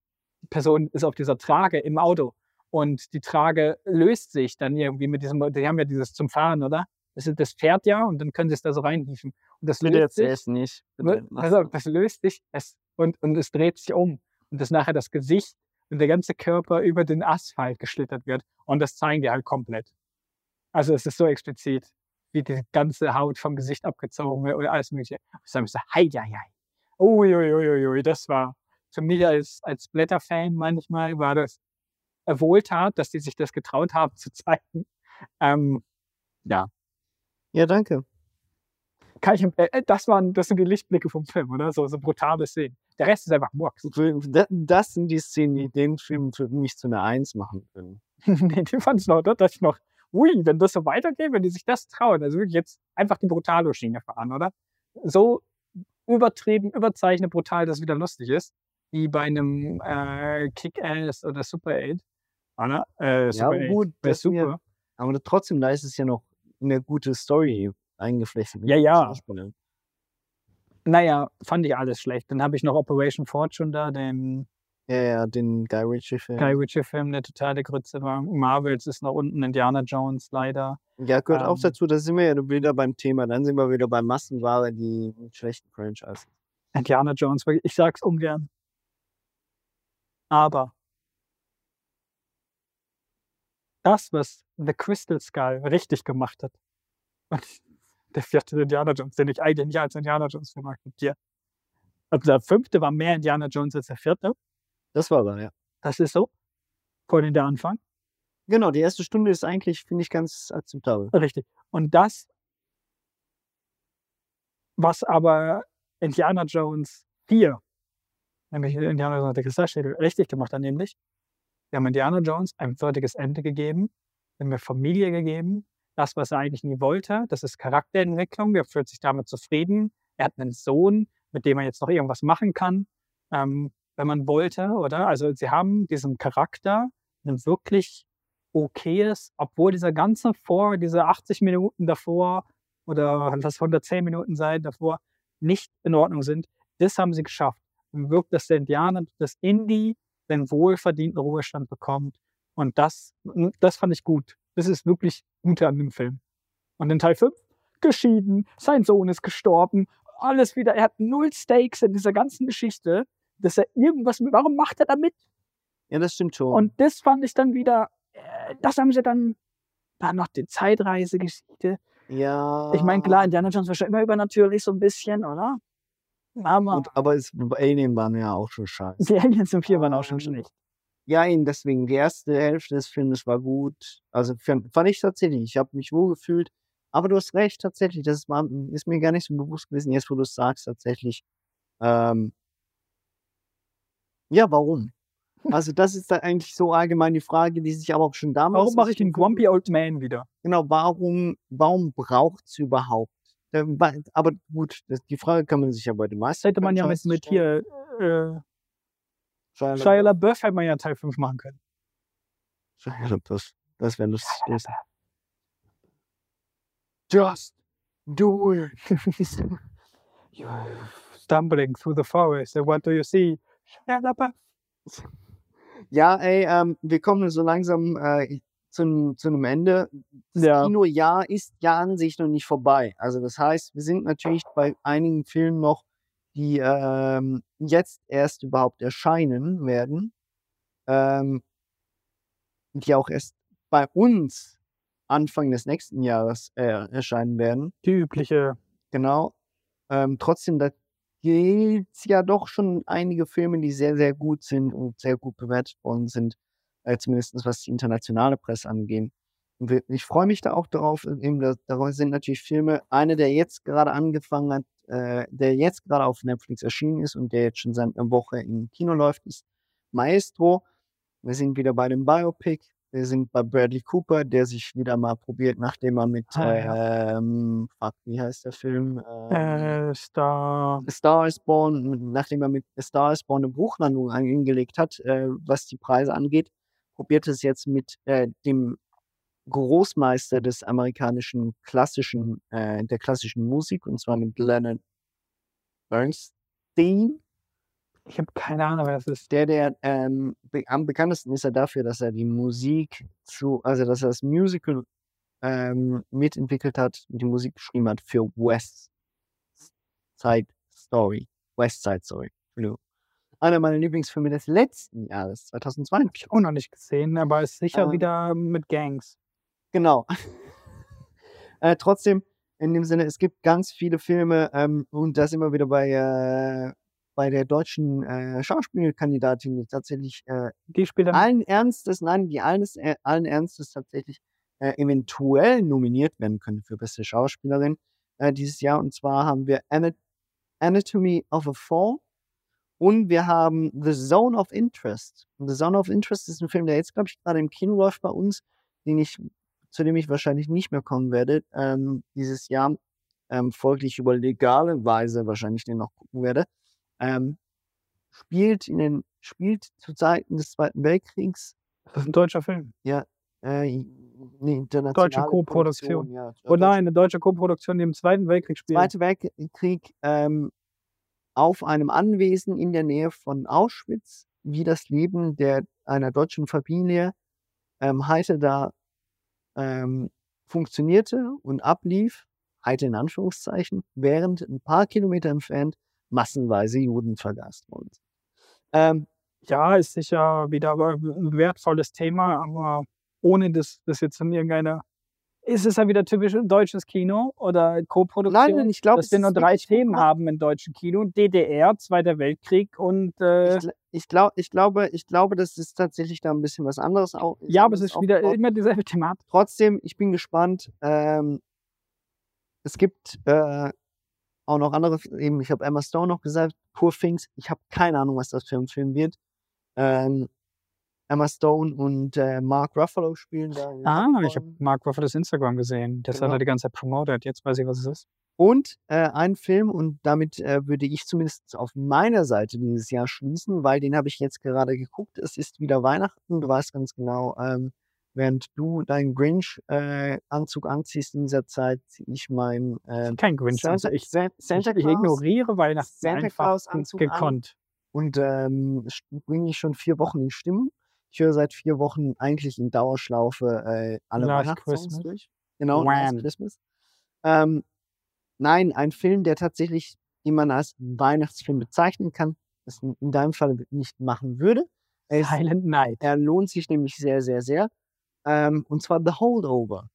die Person ist auf dieser Trage im Auto und die Trage löst sich dann irgendwie mit diesem, die haben ja dieses zum Fahren, oder? Das, ist- das fährt ja und dann können sie es da so reinhieven. Und das Bitte löst sich, nicht. Bitte, Also, das löst sich es, und, und es dreht sich um. Und das nachher das Gesicht und der ganze Körper über den Asphalt geschlittert wird. Und das zeigen die halt komplett. Also es ist so explizit, wie die ganze Haut vom Gesicht abgezogen wird oder alles mögliche. Ich sage so, hei, hei, hei. Uiuiuiui, das war für mich als, als Blätter-Fan manchmal war das Wohltat, dass die sich das getraut haben zu zeigen. Ähm, ja, Ja, danke. kann ich, äh, das, waren, das sind die Lichtblicke vom Film, oder? So, so brutale Szenen. Der Rest ist einfach Murks. Das sind die Szenen, die den Film für mich zu einer Eins machen können. nee, die fand ich noch, da dachte ich noch, ui, wenn das so weitergeht, wenn die sich das trauen, also wirklich jetzt einfach die Brutalo-Schiene fahren, oder? So übertrieben, überzeichnet, brutal, dass es wieder lustig ist, wie bei einem äh, Kick-Ass oder Super 8, oder? Äh, Ja, Super 8 gut, das super. Aber trotzdem, da ist es ja noch eine gute Story eingeflechten. mit Ja, ja. Naja, fand ich alles schlecht. Dann habe ich noch Operation Fortune da, den Ja, ja, den Guy Ritchie-Film. Guy Ritchie-Film, der totale Grütze war. Marvels ist noch unten, Indiana Jones leider. Ja, gehört auch Ähm. dazu, da sind wir ja wieder beim Thema. Dann sind wir wieder bei Massenware, die schlechten Franchise. Indiana Jones, ich sag's ungern. Aber das, was The Crystal Skull richtig gemacht hat, und der vierte Indiana Jones, den ich eigentlich als Indiana Jones Film akzeptiere. Also der fünfte war mehr Indiana Jones als der vierte. Das war da, ja. Das ist so. Vor allem der Anfang. Genau, die erste Stunde ist eigentlich, finde ich, ganz akzeptabel. Richtig. Und das, was aber Indiana Jones 4, nämlich Indiana Jones und der Kristallschädel, richtig gemacht hat, nämlich, wir haben Indiana Jones ein würdiges Ende gegeben, wir haben Familie gegeben, das, was er eigentlich nie wollte, das ist Charakterentwicklung, er fühlt sich damit zufrieden, er hat einen Sohn, mit dem er jetzt noch irgendwas machen kann. ähm, wenn man wollte, oder? Also sie haben diesem Charakter ein wirklich okayes, obwohl dieser ganze vor, diese 80 Minuten davor oder was 110 Minuten sein davor nicht in Ordnung sind, das haben sie geschafft. Wirkt, der Indianer, das Indie den wohlverdienten Ruhestand bekommt. Und das, das fand ich gut. Das ist wirklich gut an dem Film. Und in Teil 5 geschieden, sein Sohn ist gestorben, alles wieder, er hat null Stakes in dieser ganzen Geschichte, dass er irgendwas, mit, warum macht er da mit? Ja, das stimmt schon. Und das fand ich dann wieder, äh, das haben sie dann, dann noch die Zeitreisegeschichte. ja. Ich meine, klar, Indiana Jones war schon immer übernatürlich so ein bisschen, oder? Aber Und, aber es, Alien waren ja auch schon scheiße. die Aliens im 4 waren auch schon Ähm, schlecht. Ja, eben deswegen. Die erste Hälfte des Films war gut. Also fand ich tatsächlich. Ich habe mich wohl gefühlt. Aber du hast recht, tatsächlich. Das war, ist mir gar nicht so bewusst gewesen, jetzt wo du es sagst, tatsächlich. Ähm, ja, warum? Also, das ist da eigentlich so allgemein die Frage, die sich aber auch schon damals. Warum mache ich den Grumpy Old Man wieder? Genau, warum, warum braucht es überhaupt? Ähm, Aber gut, die Frage kann man sich ja bei den meisten. Hätte man ja mit, mit hier äh, Shia Shia LaBeouf. Hätte man ja Teil 5 machen können. Shia LaBeouf. Das wäre lustig. Just do it. Stumbling through the forest, and what do you see? Shia LaBeouf. Ja, ey, ähm, wir kommen so langsam äh, zu, zu einem Ende. Das Ja. Kinojahr ist ja an sich noch nicht vorbei. Also das heißt, wir sind natürlich bei einigen Filmen noch, die ähm, jetzt erst überhaupt erscheinen werden, ähm, die auch erst bei uns Anfang des nächsten Jahres äh, erscheinen werden. Die übliche. Genau. Ähm, trotzdem, da gibt es ja doch schon einige Filme, die sehr, sehr gut sind und sehr gut bewertet worden sind, äh, zumindest was die internationale Presse angeht. Und ich freue mich da auch darauf. Eben, da, daraus sind natürlich Filme. Einer, der jetzt gerade angefangen hat, äh, der jetzt gerade auf Netflix erschienen ist und der jetzt schon seit einer Woche im Kino läuft, ist Maestro. Wir sind wieder bei dem Biopic. Wir sind bei Bradley Cooper, der sich wieder mal probiert, nachdem er mit, Ah, ähm, fuck, wie heißt der Film? Ähm, Äh, Star. Star is Born, nachdem er mit Star is Born eine Buchlandung angelegt hat, äh, was die Preise angeht, probiert es jetzt mit äh, dem Großmeister des amerikanischen klassischen, äh, der klassischen Musik, und zwar mit Leonard Bernstein. Ich habe keine Ahnung, wer das ist. Der, der ähm, be am bekanntesten ist er dafür, dass er die Musik zu, also dass er das Musical ähm, mitentwickelt hat, die Musik geschrieben hat für West Side Story. West Side Story. Entschuldigung. Einer meiner Lieblingsfilme des letzten Jahres, 2020. Auch noch nicht gesehen, aber ist sicher Ähm. wieder mit Gangs. Genau. äh, trotzdem, in dem Sinne, es gibt ganz viele Filme ähm, und das immer wieder bei, äh, bei der deutschen äh, Schauspielkandidatin, die tatsächlich äh, Die spielt allen Ernstes, nein, die alles, äh, allen Ernstes tatsächlich äh, eventuell nominiert werden können für beste Schauspielerin dieses Jahr. Und zwar haben wir Ana- Anatomy of a Fall und wir haben The Zone of Interest. Und The Zone of Interest ist ein Film, der jetzt, glaube ich, gerade im Kino läuft bei uns, den ich, zu dem ich wahrscheinlich nicht mehr kommen werde ähm, dieses Jahr. Ähm, folglich über legale Weise wahrscheinlich den noch gucken werde. Ähm, spielt in den, spielt zu Zeiten des Zweiten Weltkriegs Das ist ein deutscher Film. ja, äh, nee, internationale Deutsche Co-Produktion. Produktion, Ja, Oh nein, eine deutsche Co-Produktion, die im Zweiten Weltkrieg spielt. Zweite Weltkrieg ähm, auf einem Anwesen in der Nähe von Auschwitz, wie das Leben der einer deutschen Familie ähm, heute da ähm, funktionierte und ablief, heute in Anführungszeichen, während ein paar Kilometer entfernt massenweise Juden vergast wurden. Ähm, Ja, ist sicher wieder ein wertvolles Thema, aber ohne das, das jetzt in irgendeiner. Ist es ja wieder typisch ein deutsches Kino oder Co-Produktion? Nein, ich glaube, dass wir nur drei gut Themen gemacht. haben im deutschen Kino: DDR, Zweiter Weltkrieg und. Äh, ich, gl- ich, glaub, ich, glaube, ich glaube, das ist tatsächlich da ein bisschen was anderes. Auch, ja, aber es ist wieder aufgebaut. immer dieselbe Thematik. Trotzdem, ich bin gespannt. Ähm, es gibt äh, auch noch andere, eben, ich habe Emma Stone noch gesagt, Poor Things. Ich habe keine Ahnung, was das für ein Film wird. Ähm, Emma Stone und äh, Mark Ruffalo spielen da. Ah, ich habe. Mark Ruffalo's Instagram gesehen. Das hat Genau. er die ganze Zeit promotet. Jetzt weiß ich, was es ist. Und äh, ein Film, und damit äh, würde ich zumindest auf meiner Seite dieses Jahr schließen, weil den habe ich jetzt gerade geguckt. Es ist wieder Weihnachten. Du weißt ganz genau, ähm, während du deinen Grinch-Anzug anziehst in dieser Zeit, ziehe ich meinen äh, Kein Grinch. Santa, Also ich, Sa- ich, Santa ich Claus, ignoriere Weihnachten Santa Claus-Anzug an. gekonnt. und ähm, bringe ich schon vier Wochen in Stimmung. Ich höre seit vier Wochen eigentlich in Dauerschlaufe äh, alle Last Weihnachtssongs Christmas. durch. Genau, Last. Christmas. Ähm, nein, ein Film, der tatsächlich, den man als Weihnachtsfilm bezeichnen kann, das in in deinem Fall nicht machen würde. Silent Night. er lohnt sich nämlich sehr, sehr, sehr. Ähm, und zwar The Holdover.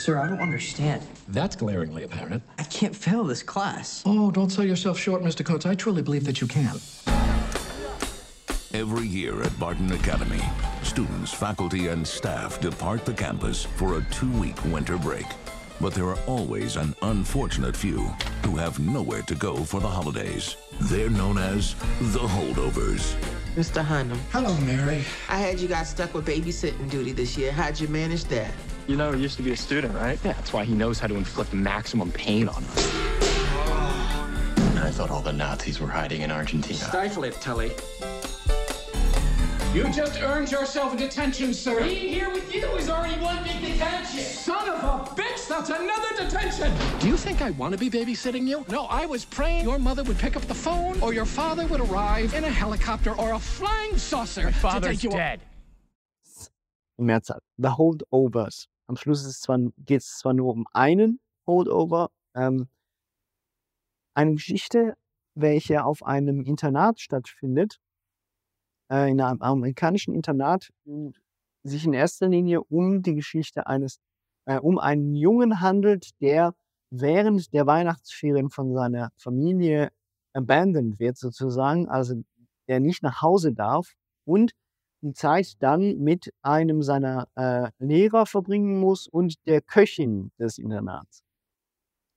Sir, I don't understand. That's glaringly apparent. I can't fail this class. Oh, don't sell yourself short, Mr. Coates. I truly believe that you can. Every year at Barton Academy, students, faculty, and staff depart the campus for a two week winter break. But there are always an unfortunate few who have nowhere to go for the holidays. They're known as the holdovers. Mr. Hunnam. Hello, Mary. I had you guys stuck with babysitting duty this year. How'd you manage that? You know, he used to be a student, right? Yeah, that's why he knows how to inflict maximum pain on us. And I thought all the Nazis were hiding in Argentina. Stifle it, Tully. You just earned yourself a detention, sir. Being here with you is already one big detention. Son of a bitch, that's another detention. Do you think I want to be babysitting you? No, I was praying your mother would pick up the phone or your father would arrive in a helicopter or a flying saucer. My to father's take you dead. Mehrzahl. The Holdovers. Am Schluss ist zwar, geht es zwar nur um einen Holdover, ähm, eine Geschichte, welche auf einem Internat stattfindet, äh, in einem amerikanischen Internat, und sich in erster Linie um die Geschichte eines, äh, um einen Jungen handelt, der während der Weihnachtsferien von seiner Familie abandoned wird sozusagen, also der nicht nach Hause darf und die Zeit dann mit einem seiner äh, Lehrer verbringen muss und der Köchin des Internats.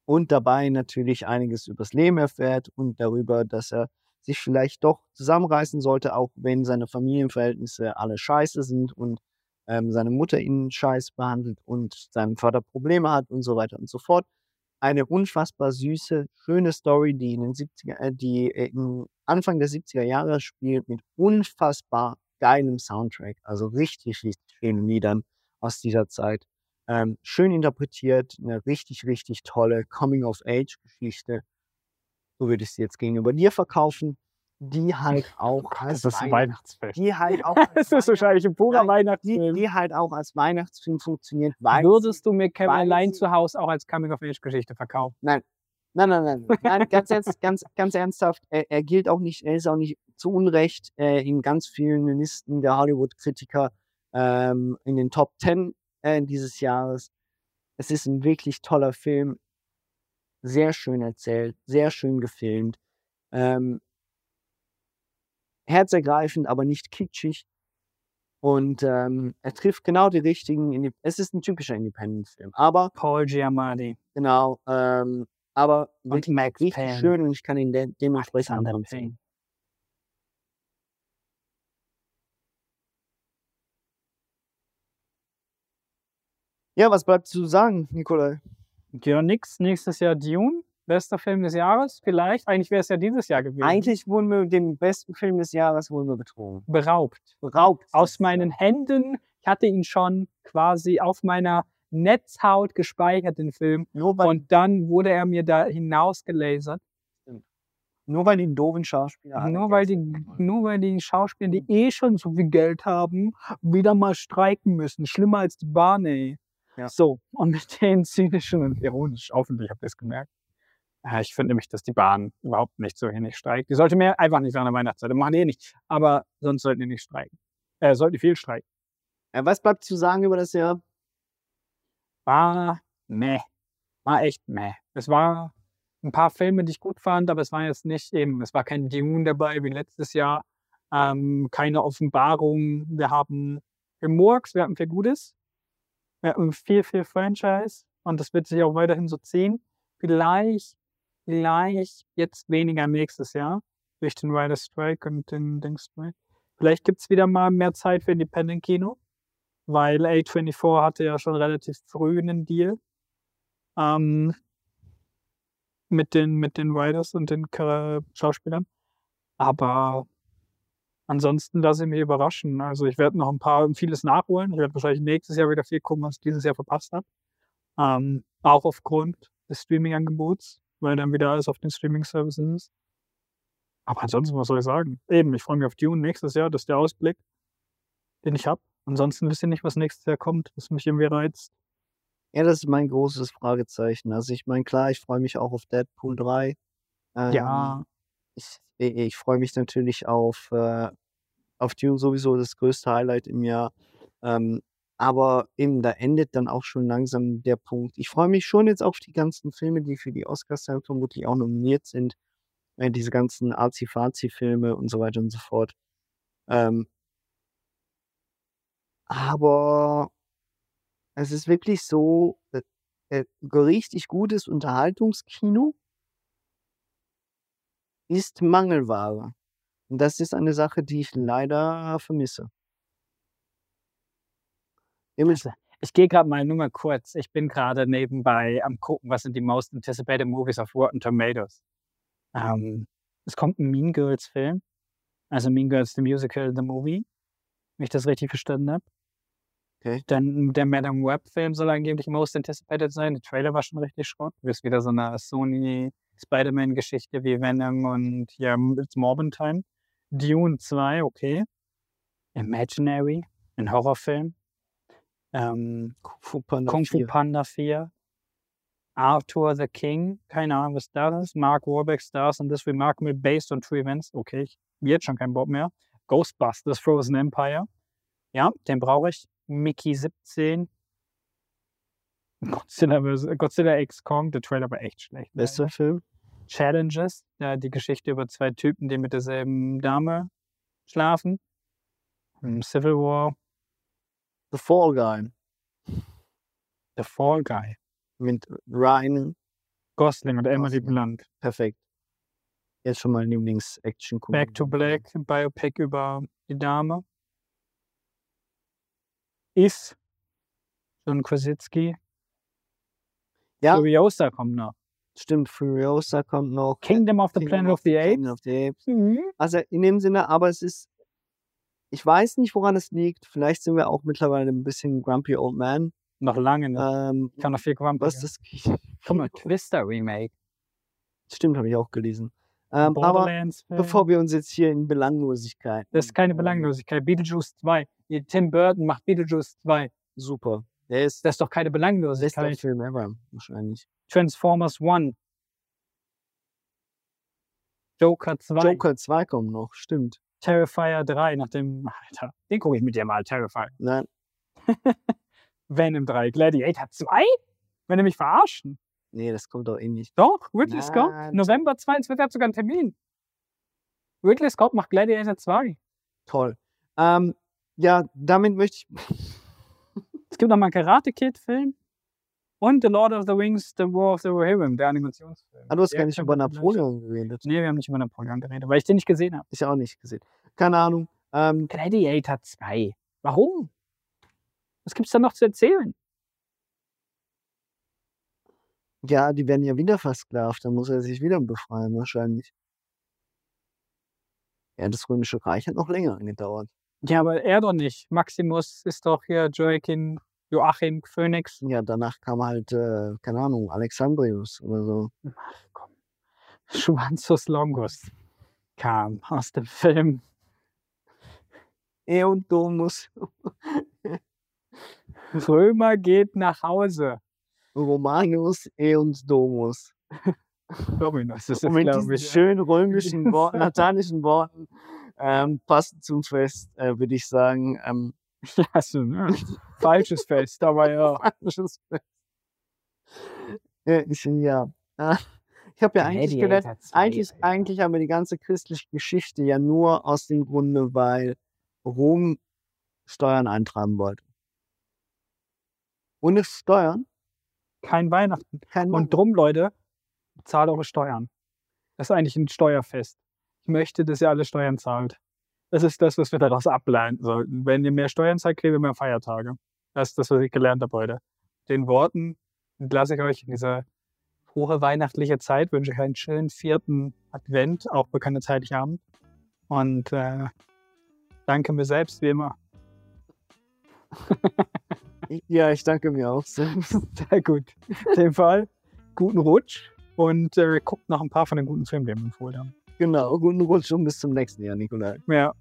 Und dabei natürlich einiges übers Leben erfährt und darüber, dass er sich vielleicht doch zusammenreißen sollte, auch wenn seine Familienverhältnisse alle scheiße sind und ähm, seine Mutter ihn scheiß behandelt und sein Vater Probleme hat und so weiter und so fort. Eine unfassbar süße, schöne Story, die in den 70er, äh, die im Anfang der 70er Jahre spielt, mit unfassbar geilem Soundtrack. Also richtig, richtig schönen Liedern aus dieser Zeit. Ähm, schön interpretiert, eine richtig, richtig tolle Coming-of-Age-Geschichte. So würde ich sie jetzt gegenüber dir verkaufen. Die halt auch als Das ist ein Weihnachts- Weihnachtsfest. die halt auch Das ist wahrscheinlich ein purer Weihnachtsfilm. die, die halt auch als Weihnachtsfilm funktioniert, Würdest du mir Kevin allein zu Hause auch als Coming-of-Age-Geschichte verkaufen? Nein. Nein, nein, nein. Nein, nein ganz, ernst, ganz, ganz ernsthaft. Er, er gilt auch nicht, er ist auch nicht zu Unrecht äh, in ganz vielen Listen der Hollywood-Kritiker ähm, in den Top Ten äh, dieses Jahres. Es ist ein wirklich toller Film. Sehr schön erzählt, sehr schön gefilmt. Ähm, herzergreifend, aber nicht kitschig. Und ähm, er trifft genau die richtigen. Indi- Es ist ein typischer Independent-Film. Aber Paul Giamatti. Genau, ähm, aber Und Max richtig Payne. schön und ich kann ihn de dementsprechend empfehlen. Ja, was bleibt zu sagen, Nikolai? Ja, nix. Nächstes Jahr Dune. Bester Film des Jahres. Vielleicht. Eigentlich wäre es ja dieses Jahr gewesen. Eigentlich wurden wir den besten Film des Jahres wurden wir betrogen. beraubt. Beraubt. Aus meinen Händen. Ich hatte ihn schon quasi auf meiner Netzhaut gespeichert, den Film. Nur weil, Und dann wurde er mir da hinausgelasert. nur weil die doofen Schauspieler Nur weil, die, nur weil die Schauspieler, die eh schon so viel Geld haben, wieder mal streiken müssen. Schlimmer als die Bahn, ey. Ja. So, und mit den zynischen und ironisch, hoffentlich habt ihr es gemerkt. Ja, ich finde nämlich, dass die Bahn überhaupt nicht so wenig streikt. Die sollte mehr einfach nicht während der Weihnachtszeit. Machen die eh nicht. Aber sonst sollten die nicht streiken. Äh, sollten die viel streiken. Ja, was bleibt zu sagen über das Jahr? War meh. War echt meh. Es war ein paar Filme, die ich gut fand, aber es war jetzt nicht eben, es war kein Dune dabei wie letztes Jahr. Ähm, keine Offenbarung. Wir haben viel Murks, wir hatten viel Gutes. Hatten viel, viel Franchise und das wird sich auch weiterhin so ziehen. Vielleicht Vielleicht jetzt weniger nächstes Jahr durch den Rider Strike und den Dings Strike. Vielleicht gibt es wieder mal mehr Zeit für Independent-Kino, weil A24 hatte ja schon relativ früh einen Deal ähm, mit, den, mit den Riders und den Schauspielern. Aber ansonsten lasse ich mich überraschen. Also ich werde noch ein paar, vieles nachholen. Ich werde wahrscheinlich nächstes Jahr wieder viel gucken, was ich dieses Jahr verpasst habe. Ähm, auch aufgrund des Streaming-Angebots, weil dann wieder alles auf den Streaming-Services ist. Aber ansonsten, was soll ich sagen? Eben, ich freue mich auf Dune nächstes Jahr. Das ist der Ausblick, den ich habe. Ansonsten wisst ihr nicht, was nächstes Jahr kommt, was mich irgendwie reizt. Ja, das ist mein großes Fragezeichen. Also ich meine, klar, ich freue mich auch auf Deadpool 3. Ähm, Ja. Ich, ich freue mich natürlich auf, äh, auf Dune sowieso das größte Highlight im Jahr. Ähm, aber eben, da endet dann auch schon langsam der Punkt. Ich freue mich schon jetzt auf die ganzen Filme, die für die Oscars dann vermutlich auch nominiert sind. Äh, diese ganzen Arzi-Fazi-Filme und so weiter und so fort. Ähm, aber es ist wirklich so, äh, äh, richtig gutes Unterhaltungskino ist Mangelware. Und das ist eine Sache, die ich leider vermisse. Also, ich gehe gerade mal nur mal kurz. Ich bin gerade nebenbei am gucken, was sind die most anticipated movies of Rotten Tomatoes. Ähm, es kommt ein Mean Girls Film. Also Mean Girls the Musical, the Movie. Wenn ich das richtig verstanden habe. Okay. Dann der Madame Web Film soll angeblich most anticipated sein. Der Trailer war schon richtig Schrott. Du wirst wieder so eine Sony Spider-Man Geschichte wie Venom und ja, It's Morbin Time. Dune 2, okay. Imaginary, ein Horrorfilm. Ähm, Kung Fu Panda Kung Fu 4. Panda 4. Arthur the King, keine Ahnung, was das ist. Mark Warbeck Stars and this remarkable based on true events. Okay, ich jetzt schon keinen Bock mehr. Ghostbusters Frozen Empire. Ja, den brauche ich. Mickey 17. Godzilla, vs. Godzilla X Kong, der Trailer war echt schlecht. Bester Film? Challenges, ja, die Geschichte über zwei Typen, die mit derselben Dame schlafen. Hm, Civil War, The Fall Guy. The Fall Guy. Mit Ryan Gosling und Emily Blunt. Perfekt. Jetzt schon mal Lieblings-Action Back to Black, ein Biopic über die Dame. Ist John Krasinski. Ja. Furiosa kommt noch. Stimmt, Furiosa kommt noch. Kingdom of the Kingdom Planet of the Apes. Planet of the Apes. Mhm. Also in dem Sinne, aber es ist, ich weiß nicht, woran es liegt. Vielleicht sind wir auch mittlerweile ein bisschen Grumpy Old Man. Noch lange nicht. Ähm, Kann noch viel Grumpy. was das? Guck mal, Twister Remake. Stimmt, habe ich auch gelesen. Ähm, aber Borderlands-Film. bevor wir uns jetzt hier in Belanglosigkeit. Das ist keine Belanglosigkeit. Beetlejuice 2. Hier, Tim Burton macht Beetlejuice 2. Super. Der ist Das ist doch keine bester Belanglosigkeit. Film ever, wahrscheinlich. Transformers 1. Joker 2. Joker 2 kommt noch, stimmt. Terrifier 3. Nach dem. Alter, den gucke ich mit dir mal, Terrifier. Nein, Venom 3. Gladiator 2? Wenn ihr mich verarschen. nee, das kommt doch eh nicht. Doch, Ridley Scott. Nein. November 22 hat sogar einen Termin. Ridley Scott macht Gladiator 2. Toll. Ähm, ja, damit möchte ich. Es gibt noch mal einen Karate Kid-Film. Und The Lord of the Rings, The War of the Rohirrim, der Animationsfilm. Ah, du hast Der gar nicht über. Napoleon geredet. Nee, wir haben nicht über Napoleon geredet, weil ich den nicht gesehen habe. Ich auch nicht gesehen. Keine Ahnung. Ähm, Gladiator 2. Warum? Was gibt's da noch zu erzählen? ja, die werden ja wieder versklavt. Dann muss er sich wieder befreien, wahrscheinlich. Ja, das Römische Reich hat noch länger angedauert. Ja, aber er doch nicht. Maximus ist doch hier Joachim, Joachim Phoenix. Ja, danach kam halt, äh, keine Ahnung, Alexandrius oder so. Ach komm. Schwanzus Longus kam aus dem Film. Er und Domus. Römer geht nach Hause. Romanus e und Domus. Dominus, das ist, mit glaub diesen schönen römischen Worten, lateinischen Worten, ähm, passend zum Fest, äh, würde ich sagen, ähm, ne? falsches Fest, aber ja. falsches Fest. Ja, ich, ja. Ah, Ich habe ja eigentlich gedacht, 2, eigentlich, eigentlich haben wir die ganze christliche Geschichte ja nur aus dem Grunde, weil Rom Steuern eintreiben wollte. Ohne Steuern Kein Weihnachten. kein Und drum, Leute, zahlt eure Steuern. Das ist eigentlich ein Steuerfest. Ich möchte, dass ihr alle Steuern zahlt. Das ist das, was wir daraus ableiten sollten. Wenn ihr mehr Steuern zahlt, kriegt ihr mehr Feiertage. Das ist das, was ich gelernt habe heute. Den Worten entlasse ich euch in diese frohe weihnachtliche Zeit, wünsche euch einen schönen vierten Advent, auch bekannte zeitlich Abend. Und äh, danke mir selbst, wie immer. ja, ich danke mir auch sehr. Sehr gut. In dem Fall, guten Rutsch und äh, guckt noch ein paar von den guten Filmen, die wir empfohlen haben. Genau, guten Rutsch und bis zum nächsten Jahr, Nikolai. Ja,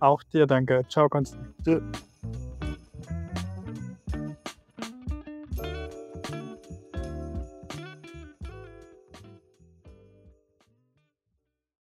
auch dir danke. Ciao, Konstantin. Tschö.